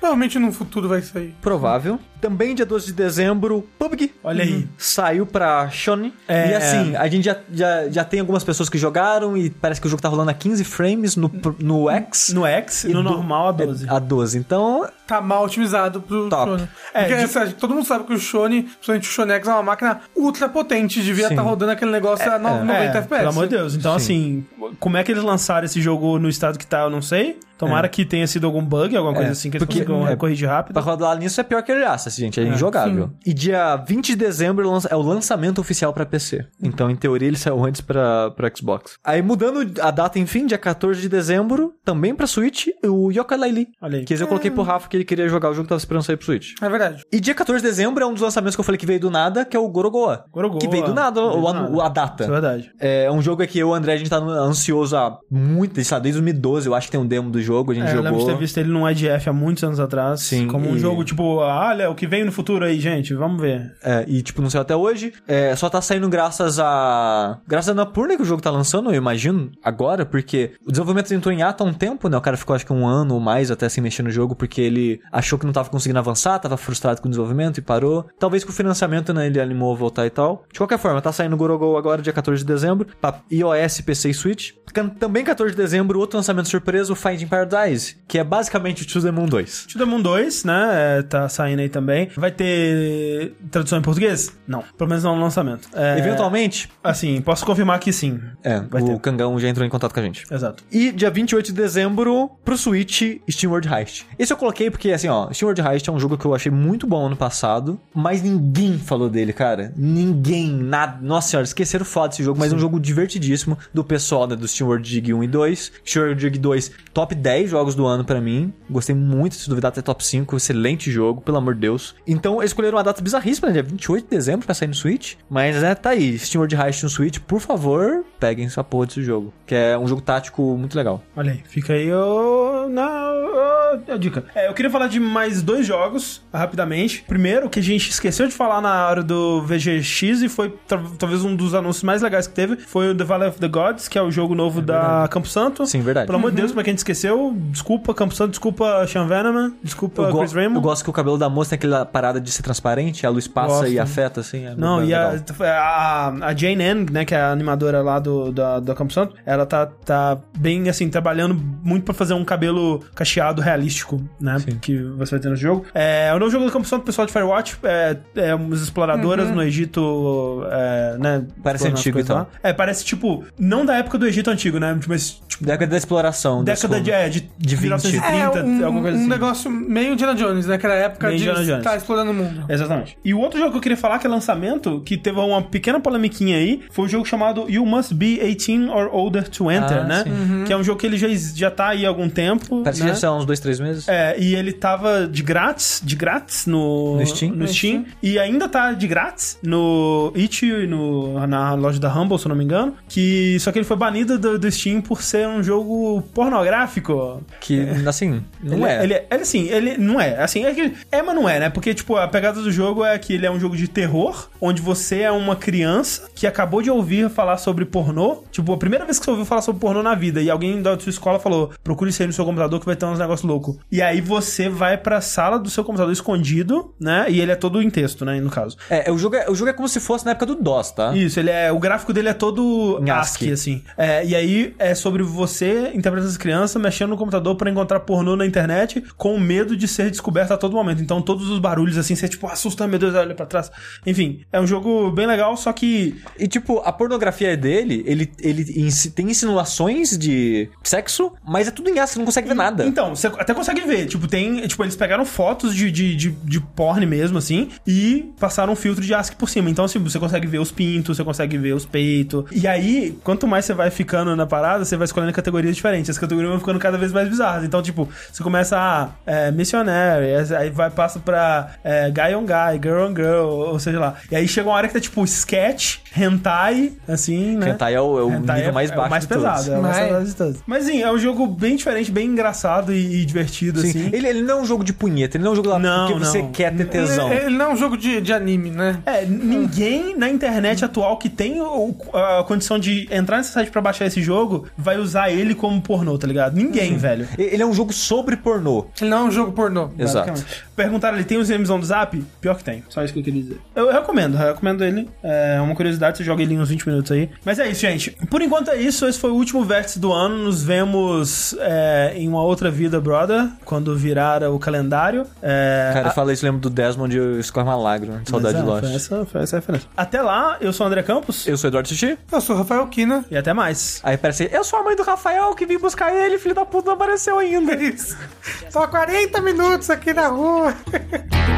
Provavelmente no futuro vai sair. Provável. Também dia 12 de dezembro, PUBG. Olha aí. Saiu pra Shone. É. E assim, a gente já, já, já tem algumas pessoas que jogaram e parece que o jogo tá rolando a 15 frames no, no X. No X e no do- normal a 12. A 12. Então, Tá mal otimizado pro Top. Shone. É, Porque, de- assim, todo mundo sabe que o Shone, principalmente o Shone X, é uma máquina ultra potente. Devia Sim. estar rodando aquele negócio a no- 90 É, FPS. Pelo amor de Deus. Então, assim, como é que eles lançaram esse jogo no estado que tá, eu não sei. Tomara que tenha sido algum bug, alguma coisa É, assim, que eles porque- consigam é, corrigir rápido. Pra rodar nisso é pior que ele Access, gente. É, injogável. E dia 20 de dezembro é o lançamento oficial pra PC. Então, em teoria, ele saiu antes pra, pra Xbox. Aí, mudando a data, enfim, dia 14 de dezembro, também pra Switch, o Yooka-Laylee. Que esse eu coloquei pro Rafa que ele queria jogar o jogo que tava esperando sair pro Switch. É verdade. E dia 14 de dezembro é um dos lançamentos que eu falei que veio do nada, que é o Gorogoa. Gorogoa. Que veio do nada, Veio o, nada. a data. Isso é verdade. É um jogo que eu e o André, a gente tá ansioso há muito, sei lá, desde 2012, eu acho que tem um demo do jogo, a gente É, eu lembro de jogou. ter visto ele num IDF há muitos anos atrás. Sim, Como um e- jogo tipo, ah, olha, o que vem no futuro aí, gente, vamos ver. É, e tipo, não saiu até hoje. É, só tá saindo graças a. Graças a Napurna que o jogo tá lançando, eu imagino, agora, porque o desenvolvimento entrou em ato há um tempo, né? O cara ficou acho que um ano ou mais até sem mexer no jogo, porque ele achou que não tava conseguindo avançar, tava frustrado com o desenvolvimento e parou. Talvez com o financiamento, né? Ele animou a voltar e tal. De qualquer forma, tá saindo o Gorogol agora, dia 14 de dezembro, pra iOS, PC e Switch. Também 14 de dezembro, outro lançamento surpresa, o Finding Paradise, que é basicamente o To The Moon 2. To The Moon 2, né? é, tá saindo aí também. Vai ter tradução em português? Não. Pelo menos não no lançamento. É, Eventualmente, Assim, posso confirmar que sim. é, Vai o ter. Cangão já entrou em contato com a gente. Exato. E dia 28 de dezembro, pro Switch, SteamWorld Heist. Esse eu coloquei porque, assim, ó, SteamWorld Heist é um jogo que eu achei muito bom ano passado, mas ninguém falou dele, cara. Ninguém, nada. Nossa senhora, esqueceram foda desse jogo, mas é um jogo divertidíssimo do pessoal, né, do SteamWorld Dig 1 e 2. SteamWorld Dig 2, top 10 jogos do ano pra mim. Gostei muito, se duvidar até top 5, excelente jogo, pelo amor de Deus. Então, eles escolheram uma data bizarríssima, né, dia 28 de dezembro pra sair no Switch, mas é, tá aí, SteamWorld Heist no Switch, por favor, peguem essa porra desse jogo, que é um jogo tático muito legal. Olha aí, fica aí o, na, o- a dica. É, eu queria falar de mais dois jogos, rapidamente. Primeiro, que a gente esqueceu de falar na hora do VGX e foi talvez um dos anúncios mais legais que teve, foi o The Valley of the Gods, que é o jogo novo da Campo Santo. Sim, verdade. Pelo amor de Deus, pra quem esqueceu, desculpa Campo Santo, desculpa Sean Veneman, desculpa Eu, Chris eu Raymond. gosto que o cabelo da moça tem aquela parada de ser transparente, a luz passa Gosto. e afeta, assim. é Não, e a, a, a Jane Ann, né, que é a animadora lá do, da, da Campo Santo, ela tá, tá bem, assim, trabalhando muito pra fazer um cabelo cacheado realístico, né, que você vai ter no jogo. É, o novo jogo do Campo Santo, pessoal de Firewatch, é, é umas exploradoras no Egito, é, né. Parece antigo coisas e lá. É, parece, tipo, não da época do Egito antigo, né, mas, tipo, Década da exploração. década de, é, de, de 20. 1930, É um, alguma coisa um assim. negócio meio Indiana Jones, né? Aquela época Meio de Indiana Jones. estar explorando o mundo. Exatamente. E o outro jogo que eu queria falar, que é lançamento, que teve uma pequena polemiquinha aí, foi o jogo chamado You Must Be 18 or Older to Enter, Ah, né? sim. Que é um jogo que ele já, já tá aí há algum tempo. Parece né? que já são uns dois, três meses. É, e ele tava de grátis, de grátis no, No Steam? no Steam, e ainda tá de grátis no Itch.io e no, na loja da Humble, se eu não me engano, que só que ele foi banido do, do Steam por ser um jogo pornográfico. Que, assim, não ele, é. Ele, ele, assim, ele não é. Assim, é que é, mas não é, né? Porque, tipo, a pegada do jogo é que ele é um jogo de terror, onde você é uma criança que acabou de ouvir falar sobre pornô. Tipo, a primeira vez que você ouviu falar sobre pornô na vida, e alguém da sua escola falou: procure isso aí no seu computador que vai ter uns negócios loucos. E aí você vai pra sala do seu computador escondido, né? E ele é todo em texto, né? No caso. É, o jogo é, o jogo é como se fosse na época do DOS, tá? Isso, ele é. O gráfico dele é todo Em ASCII, ASCII. assim. É, e aí é sobre você, interpretando as crianças, mexendo no computador pra encontrar pornô na internet, com medo de ser descoberto a todo momento. Então todos os barulhos, assim, você tipo, assusta, meu Deus, olha pra trás. Enfim, é um jogo bem legal, só que. E, tipo, a pornografia dele, ele, ele tem insinuações de sexo, mas é tudo em aço, você não consegue ver nada. Então, você até consegue ver. Tipo, tem. Tipo, eles pegaram fotos de, de, de, de porn mesmo, assim, e passaram um filtro de ASCII por cima. Então, assim, você consegue ver os pintos, você consegue ver os peitos. E aí, quanto mais você vai ficando na parada, você vai escolhendo categorias diferentes. As categorias vão ficando cada vez mais bizarras. Então, tipo, você começa a é, missionary, aí vai, passa pra é, guy on guy, girl on girl, ou seja lá. E aí chega uma hora que tá, tipo, sketch, hentai, assim, né? Hentai é o, é o Hentai nível mais é, baixo o mais de todos. pesado, é o mais Mas- pesado de todos. Mas sim, é um jogo bem diferente, bem engraçado e, e divertido, Sim. assim. Ele, ele não é um jogo de punheta, ele não é um jogo lá Não, porque você não. quer ter tesão. Ele, ele não é um jogo de, de anime, né? É, ninguém na internet atual que tem o- a condição de entrar nesse site pra baixar esse jogo vai usar ele como pornô, tá ligado? Ninguém, velho. Ele é um jogo sobre pornô. Ele não é um jogo pornô. Exato. Perguntaram ali, tem os memes do Zap? Pior que tem. Só isso que eu queria dizer. Eu recomendo, eu recomendo ele. É uma curiosidade, você joga ele em uns 20 minutos aí. Mas é isso, gente. Por enquanto é isso. Esse foi o último vértice do ano. Nos vemos é, em uma outra vida, brother. quando virar o calendário. É, Cara, a- eu falei isso, lembro do Desmond e uma lágrima. de Saudade é, Lost. Foi essa, foi essa a referência. Até lá, eu sou o André Campos. Eu sou Eduardo Sushi. Eu sou o Rafael Kina. E até mais. Aí parece, eu sou a mãe do Rafael que vim buscar ele, filho da puta, não apareceu ainda. Isso. Só 40 minutos aqui na rua.